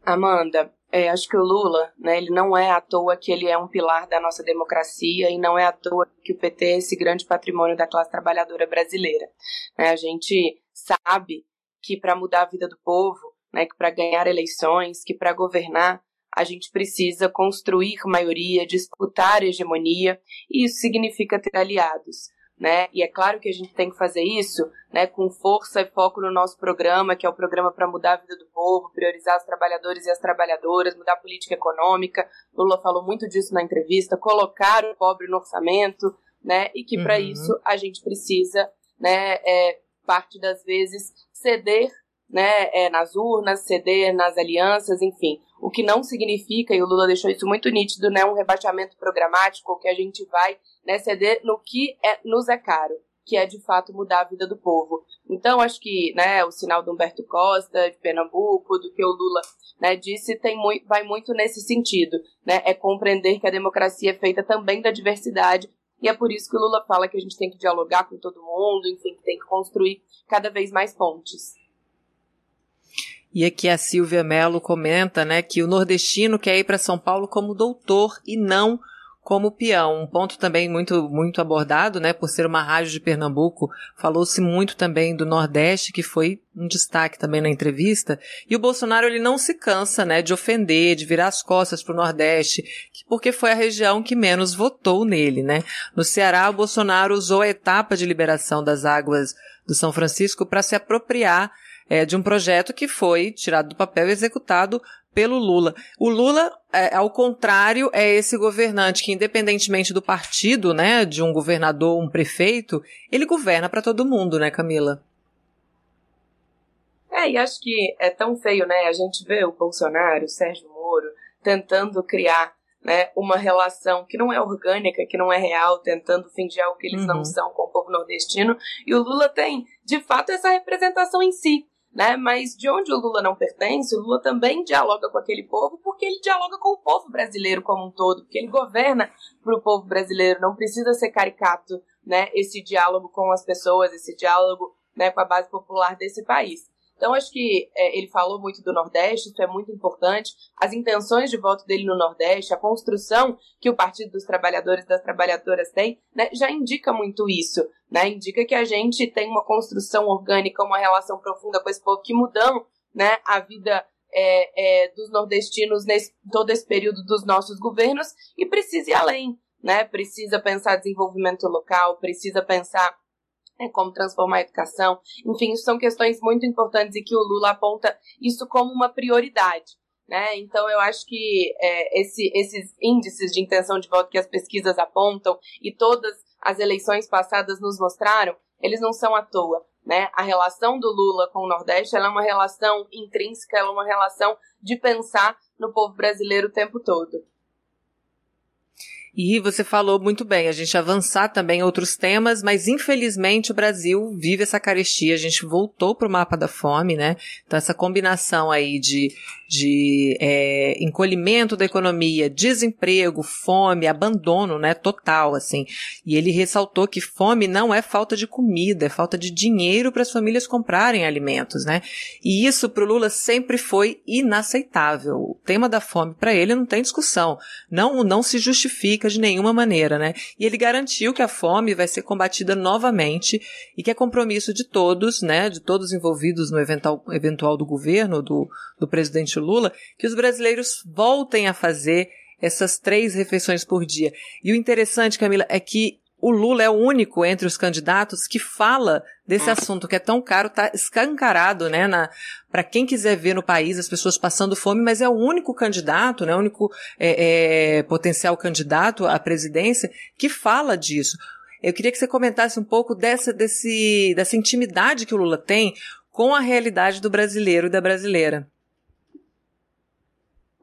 Amanda, é, acho que o Lula, né, ele não é à toa que ele é um pilar da nossa democracia e não é à toa que o PT é esse grande patrimônio da classe trabalhadora brasileira. É, a gente sabe que para mudar a vida do povo, né, que para ganhar eleições, que para governar, a gente precisa construir maioria, disputar hegemonia, e isso significa ter aliados. Né? E é claro que a gente tem que fazer isso né, com força e foco no nosso programa, que é o programa para mudar a vida do povo, priorizar os trabalhadores e as trabalhadoras, mudar a política econômica. Lula falou muito disso na entrevista, colocar o pobre no orçamento, né? E que para uhum. isso a gente precisa, né, é, parte das vezes, ceder né, é, nas urnas, ceder nas alianças, enfim. O que não significa, e o Lula deixou isso muito nítido, né, um rebaixamento programático que a gente vai né, ceder no que é, nos é caro, que é de fato mudar a vida do povo. Então, acho que né, o sinal do Humberto Costa, de Pernambuco, do que o Lula né, disse, tem muito, vai muito nesse sentido. Né, é compreender que a democracia é feita também da diversidade e é por isso que o Lula fala que a gente tem que dialogar com todo mundo, enfim, que tem que construir cada vez mais pontes. E aqui a Silvia Mello comenta, né, que o nordestino quer ir para São Paulo como doutor e não como peão. Um ponto também muito, muito abordado, né, por ser uma rádio de Pernambuco. Falou-se muito também do Nordeste, que foi um destaque também na entrevista. E o Bolsonaro, ele não se cansa, né, de ofender, de virar as costas para o Nordeste, porque foi a região que menos votou nele, né. No Ceará, o Bolsonaro usou a etapa de liberação das águas do São Francisco para se apropriar é, de um projeto que foi tirado do papel e executado pelo Lula. O Lula, é, ao contrário, é esse governante que, independentemente do partido, né, de um governador, um prefeito, ele governa para todo mundo, né, Camila? É, e acho que é tão feio, né? A gente vê o Bolsonaro, o Sérgio Moro, tentando criar né, uma relação que não é orgânica, que não é real, tentando fingir algo que eles uhum. não são com o povo nordestino. E o Lula tem, de fato, essa representação em si né? Mas de onde o Lula não pertence, o Lula também dialoga com aquele povo porque ele dialoga com o povo brasileiro como um todo, porque ele governa para o povo brasileiro, não precisa ser caricato, né? Esse diálogo com as pessoas, esse diálogo né, com a base popular desse país. Então, acho que é, ele falou muito do Nordeste, isso é muito importante. As intenções de voto dele no Nordeste, a construção que o Partido dos Trabalhadores e das Trabalhadoras tem, né, já indica muito isso. Né? Indica que a gente tem uma construção orgânica, uma relação profunda com esse povo que mudam né, a vida é, é, dos nordestinos nesse todo esse período dos nossos governos e precisa ir além. Né? Precisa pensar desenvolvimento local, precisa pensar é, como transformar a educação. Enfim, são questões muito importantes e que o Lula aponta isso como uma prioridade. Né? Então, eu acho que é, esse, esses índices de intenção de voto que as pesquisas apontam e todas as eleições passadas nos mostraram, eles não são à toa. Né? A relação do Lula com o Nordeste é uma relação intrínseca, é uma relação de pensar no povo brasileiro o tempo todo. E você falou muito bem, a gente avançar também outros temas, mas infelizmente o Brasil vive essa carestia, a gente voltou para o mapa da fome, né? Então essa combinação aí de, de é, encolhimento da economia, desemprego, fome, abandono, né? Total, assim. E ele ressaltou que fome não é falta de comida, é falta de dinheiro para as famílias comprarem alimentos, né? E isso para o Lula sempre foi inaceitável. O tema da fome para ele não tem discussão, não não se justifica de nenhuma maneira, né? E ele garantiu que a fome vai ser combatida novamente e que é compromisso de todos, né, de todos envolvidos no eventual, eventual do governo do, do presidente Lula, que os brasileiros voltem a fazer essas três refeições por dia. E o interessante, Camila, é que o Lula é o único entre os candidatos que fala desse assunto que é tão caro, tá escancarado, né, para quem quiser ver no país as pessoas passando fome, mas é o único candidato, né, o único é, é, potencial candidato à presidência que fala disso. Eu queria que você comentasse um pouco dessa, desse, dessa intimidade que o Lula tem com a realidade do brasileiro e da brasileira.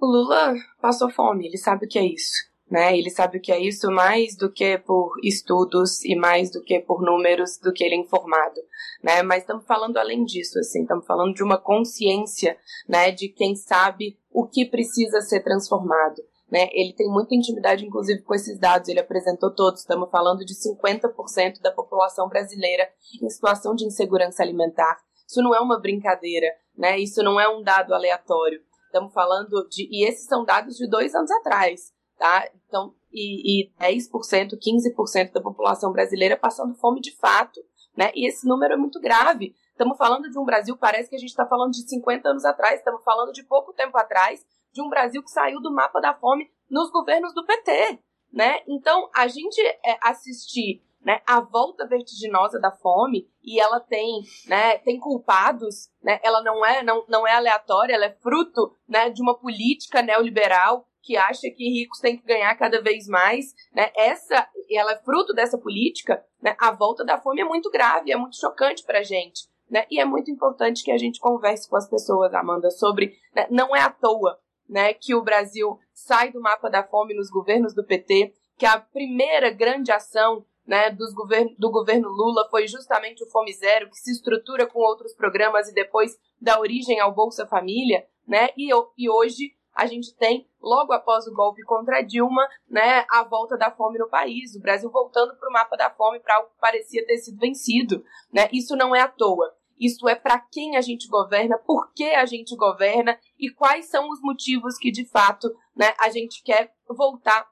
O Lula passou fome, ele sabe o que é isso né? Ele sabe o que é isso mais do que por estudos e mais do que por números, do que ele é informado, né? Mas estamos falando além disso, assim, estamos falando de uma consciência, né? De quem sabe o que precisa ser transformado. Né, ele tem muita intimidade, inclusive, com esses dados, ele apresentou todos. Estamos falando de 50% da população brasileira em situação de insegurança alimentar. Isso não é uma brincadeira, né? Isso não é um dado aleatório. Estamos falando de. E esses são dados de dois anos atrás tá? Então, e, e 10%, 15% da população brasileira passando fome de fato, né? E esse número é muito grave. Estamos falando de um Brasil, parece que a gente está falando de 50 anos atrás, estamos falando de pouco tempo atrás, de um Brasil que saiu do mapa da fome nos governos do PT, né? Então, a gente é, assistir né, a volta vertiginosa da fome e ela tem, né, tem culpados, né, ela não é, não, não é aleatória, ela é fruto, né, de uma política neoliberal que acha que ricos têm que ganhar cada vez mais, né? Essa, ela é fruto dessa política, né? A volta da fome é muito grave, é muito chocante para a gente, né? E é muito importante que a gente converse com as pessoas, Amanda, sobre, né? não é à toa, né? Que o Brasil sai do mapa da fome nos governos do PT, que a primeira grande ação né, dos govern do governo Lula foi justamente o Fome Zero, que se estrutura com outros programas e depois dá origem ao Bolsa Família, né? E, e hoje a gente tem, logo após o golpe contra Dilma, né, a volta da fome no país, o Brasil voltando para o mapa da fome para algo que parecia ter sido vencido. Né? Isso não é à toa. Isso é para quem a gente governa, por que a gente governa e quais são os motivos que, de fato, né, a gente quer voltar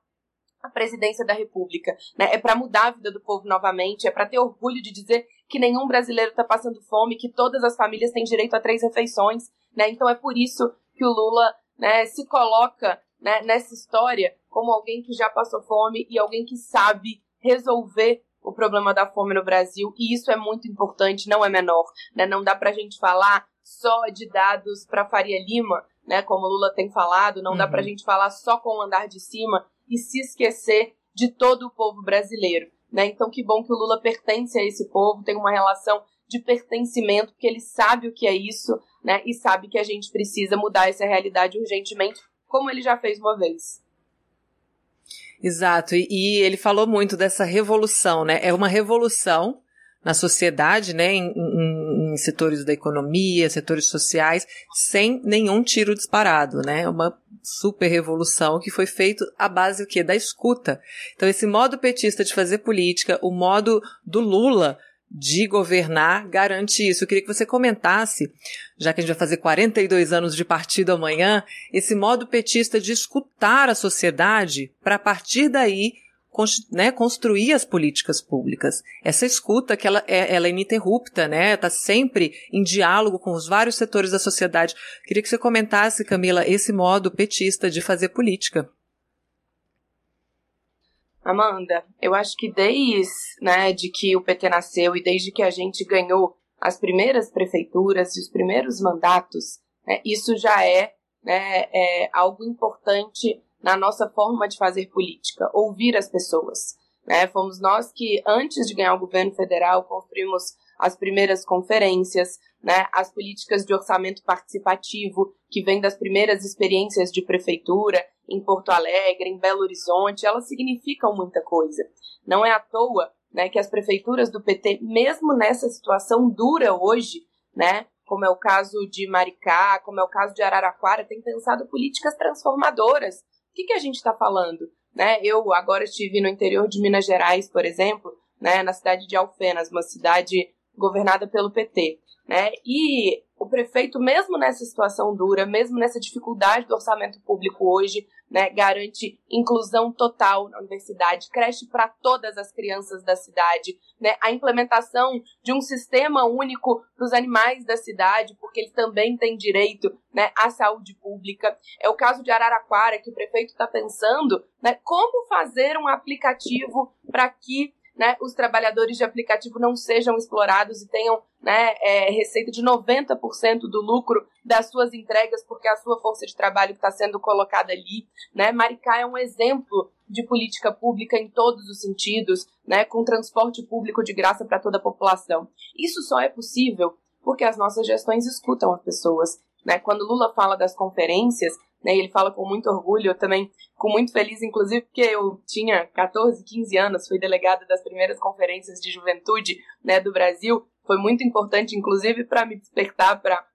à presidência da República. Né? É para mudar a vida do povo novamente, é para ter orgulho de dizer que nenhum brasileiro está passando fome, que todas as famílias têm direito a três refeições. Né? Então é por isso que o Lula né, se coloca né, nessa história como alguém que já passou fome e alguém que sabe resolver o problema da fome no Brasil, e isso é muito importante, não é menor. Né? Não dá para a gente falar só de dados para Faria Lima, né, como Lula tem falado, não uhum. dá para a gente falar só com o andar de cima e se esquecer de todo o povo brasileiro. Né? Então, que bom que o Lula pertence a esse povo, tem uma relação de pertencimento, porque ele sabe o que é isso, né? E sabe que a gente precisa mudar essa realidade urgentemente, como ele já fez uma vez. Exato, e, e ele falou muito dessa revolução, né? É uma revolução na sociedade, né, em, em, em, setores da economia, setores sociais, sem nenhum tiro disparado, né? Uma super revolução que foi feito à base do quê? Da escuta. Então esse modo petista de fazer política, o modo do Lula de governar garante isso. Eu queria que você comentasse, já que a gente vai fazer 42 anos de partido amanhã, esse modo petista de escutar a sociedade para a partir daí né, construir as políticas públicas. Essa escuta que ela é, ela é ininterrupta, né? Está sempre em diálogo com os vários setores da sociedade. Queria que você comentasse, Camila, esse modo petista de fazer política. Amanda, eu acho que desde né, de que o PT nasceu e desde que a gente ganhou as primeiras prefeituras e os primeiros mandatos, né, isso já é, né, é algo importante na nossa forma de fazer política, ouvir as pessoas. Né? Fomos nós que, antes de ganhar o governo federal, construímos as primeiras conferências, né, as políticas de orçamento participativo, que vem das primeiras experiências de prefeitura em Porto Alegre, em Belo Horizonte, elas significam muita coisa. Não é à toa né, que as prefeituras do PT, mesmo nessa situação dura hoje, né, como é o caso de Maricá, como é o caso de Araraquara, têm pensado políticas transformadoras. O que, que a gente está falando? Né? Eu agora estive no interior de Minas Gerais, por exemplo, né, na cidade de Alfenas, uma cidade governada pelo PT. Né? E o prefeito, mesmo nessa situação dura, mesmo nessa dificuldade do orçamento público hoje, né, garante inclusão total na universidade, creche para todas as crianças da cidade, né, a implementação de um sistema único para os animais da cidade, porque eles também têm direito né, à saúde pública. É o caso de Araraquara, que o prefeito está pensando né, como fazer um aplicativo para que né, os trabalhadores de aplicativo não sejam explorados e tenham né, é, receita de 90% do lucro das suas entregas, porque a sua força de trabalho está sendo colocada ali. Né? Maricá é um exemplo de política pública em todos os sentidos, né, com transporte público de graça para toda a população. Isso só é possível porque as nossas gestões escutam as pessoas. Né? Quando Lula fala das conferências, né, ele fala com muito orgulho, eu também fico muito feliz, inclusive porque eu tinha 14, 15 anos, fui delegada das primeiras conferências de juventude né, do Brasil, foi muito importante, inclusive, para me despertar para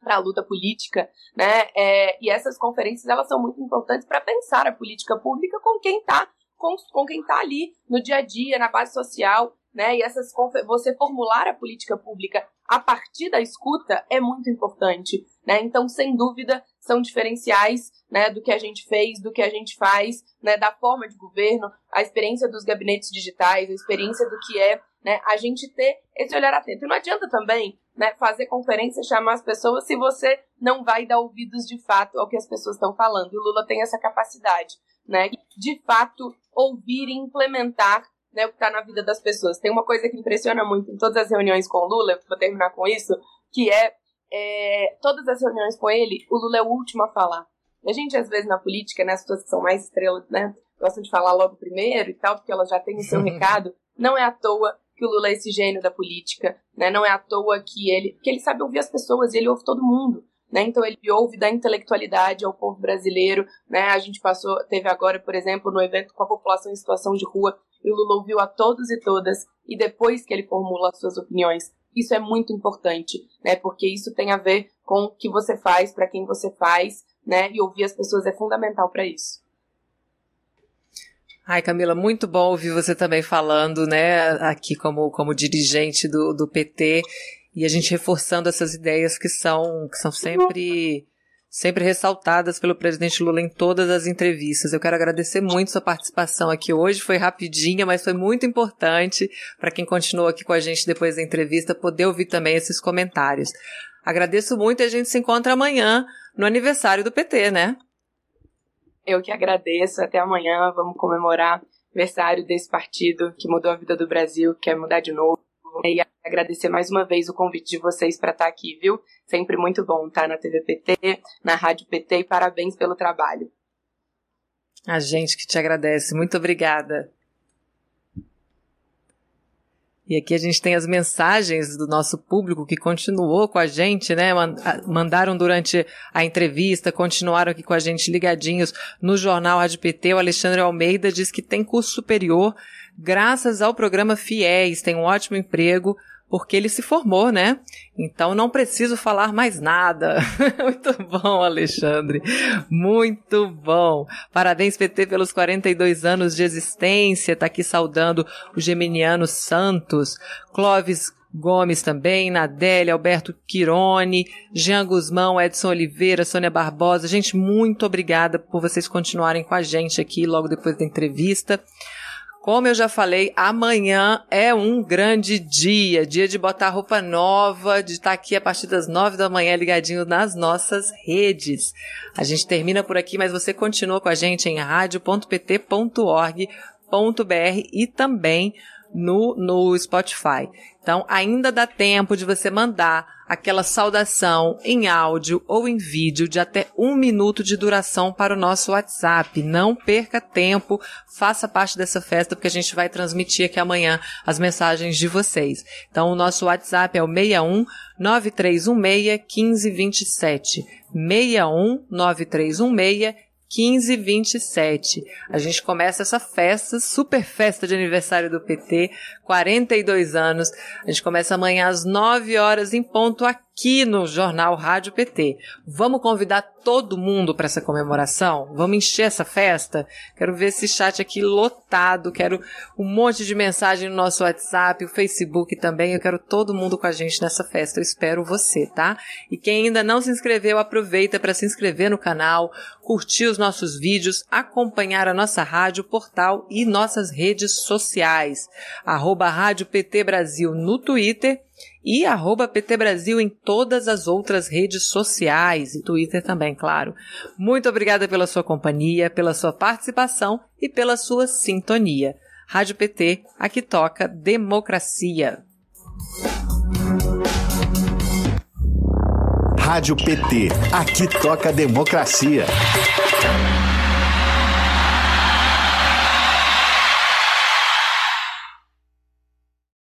para a luta política, né? É, e essas conferências elas são muito importantes para pensar a política pública com quem está com, com quem está ali no dia a dia, na base social, né? E essas você formular a política pública a partir da escuta é muito importante, né? Então, sem dúvida, são diferenciais, né, do que a gente fez, do que a gente faz, né, da forma de governo, a experiência dos gabinetes digitais, a experiência do que é, né, a gente ter esse olhar atento. E não adianta também, né, fazer conferência, chamar as pessoas se você não vai dar ouvidos de fato ao que as pessoas estão falando. E o Lula tem essa capacidade, né, de fato ouvir e implementar né, o que está na vida das pessoas. Tem uma coisa que impressiona muito em todas as reuniões com o Lula, vou terminar com isso, que é, é todas as reuniões com ele, o Lula é o último a falar. A gente, às vezes, na política, né, as pessoas que são mais estrelas, né, gostam de falar logo primeiro e tal, porque elas já têm o seu recado. Não é à toa que o Lula é esse gênio da política, né, não é à toa que ele, que ele sabe ouvir as pessoas e ele ouve todo mundo. Né? Então ele ouve da intelectualidade ao povo brasileiro, né? A gente passou, teve agora, por exemplo, no evento com a população em situação de rua, e o Lula ouviu a todos e todas e depois que ele formula as suas opiniões. Isso é muito importante, né? Porque isso tem a ver com o que você faz, para quem você faz, né? E ouvir as pessoas é fundamental para isso. Ai, Camila, muito bom ouvir você também falando, né, aqui como, como dirigente do, do PT e a gente reforçando essas ideias que são, que são sempre sempre ressaltadas pelo presidente Lula em todas as entrevistas. Eu quero agradecer muito sua participação aqui hoje. Foi rapidinha, mas foi muito importante para quem continuou aqui com a gente depois da entrevista poder ouvir também esses comentários. Agradeço muito e a gente se encontra amanhã no aniversário do PT, né? Eu que agradeço. Até amanhã. Vamos comemorar o aniversário desse partido que mudou a vida do Brasil, que quer mudar de novo. E agradecer mais uma vez o convite de vocês para estar tá aqui, viu? Sempre muito bom estar na TV PT, na Rádio PT e parabéns pelo trabalho. A gente que te agradece. Muito obrigada. E aqui a gente tem as mensagens do nosso público que continuou com a gente, né? Mandaram durante a entrevista, continuaram aqui com a gente ligadinhos no jornal Rádio PT. O Alexandre Almeida diz que tem curso superior graças ao programa FIES, tem um ótimo emprego, porque ele se formou, né? Então não preciso falar mais nada. Muito bom, Alexandre. Muito bom. Parabéns, PT, pelos 42 anos de existência. Tá aqui saudando o Geminiano Santos. Clóvis Gomes também, Nadélia, Alberto Quirone, Jean Guzmão, Edson Oliveira, Sônia Barbosa. Gente, muito obrigada por vocês continuarem com a gente aqui logo depois da entrevista. Como eu já falei, amanhã é um grande dia, dia de botar roupa nova, de estar aqui a partir das nove da manhã ligadinho nas nossas redes. A gente termina por aqui, mas você continua com a gente em radio.pt.org.br e também no, no Spotify. Então, ainda dá tempo de você mandar aquela saudação em áudio ou em vídeo de até um minuto de duração para o nosso WhatsApp. Não perca tempo, faça parte dessa festa, porque a gente vai transmitir aqui amanhã as mensagens de vocês. Então, o nosso WhatsApp é o 61 9316 1527. 61 9316 1527. A gente começa essa festa, super festa de aniversário do PT, 42 anos. A gente começa amanhã às 9 horas em ponto aqui no Jornal Rádio PT. Vamos convidar todo mundo para essa comemoração? Vamos encher essa festa? Quero ver esse chat aqui lotado, quero um monte de mensagem no nosso WhatsApp, o Facebook também. Eu quero todo mundo com a gente nessa festa. Eu espero você, tá? E quem ainda não se inscreveu, aproveita para se inscrever no canal, curtir os nossos vídeos, acompanhar a nossa rádio, portal e nossas redes sociais. Arroba Rádio PT Brasil no Twitter e arroba PT Brasil em todas as outras redes sociais e Twitter também, claro. Muito obrigada pela sua companhia, pela sua participação e pela sua sintonia. Rádio PT, aqui toca democracia. Rádio PT, aqui toca democracia.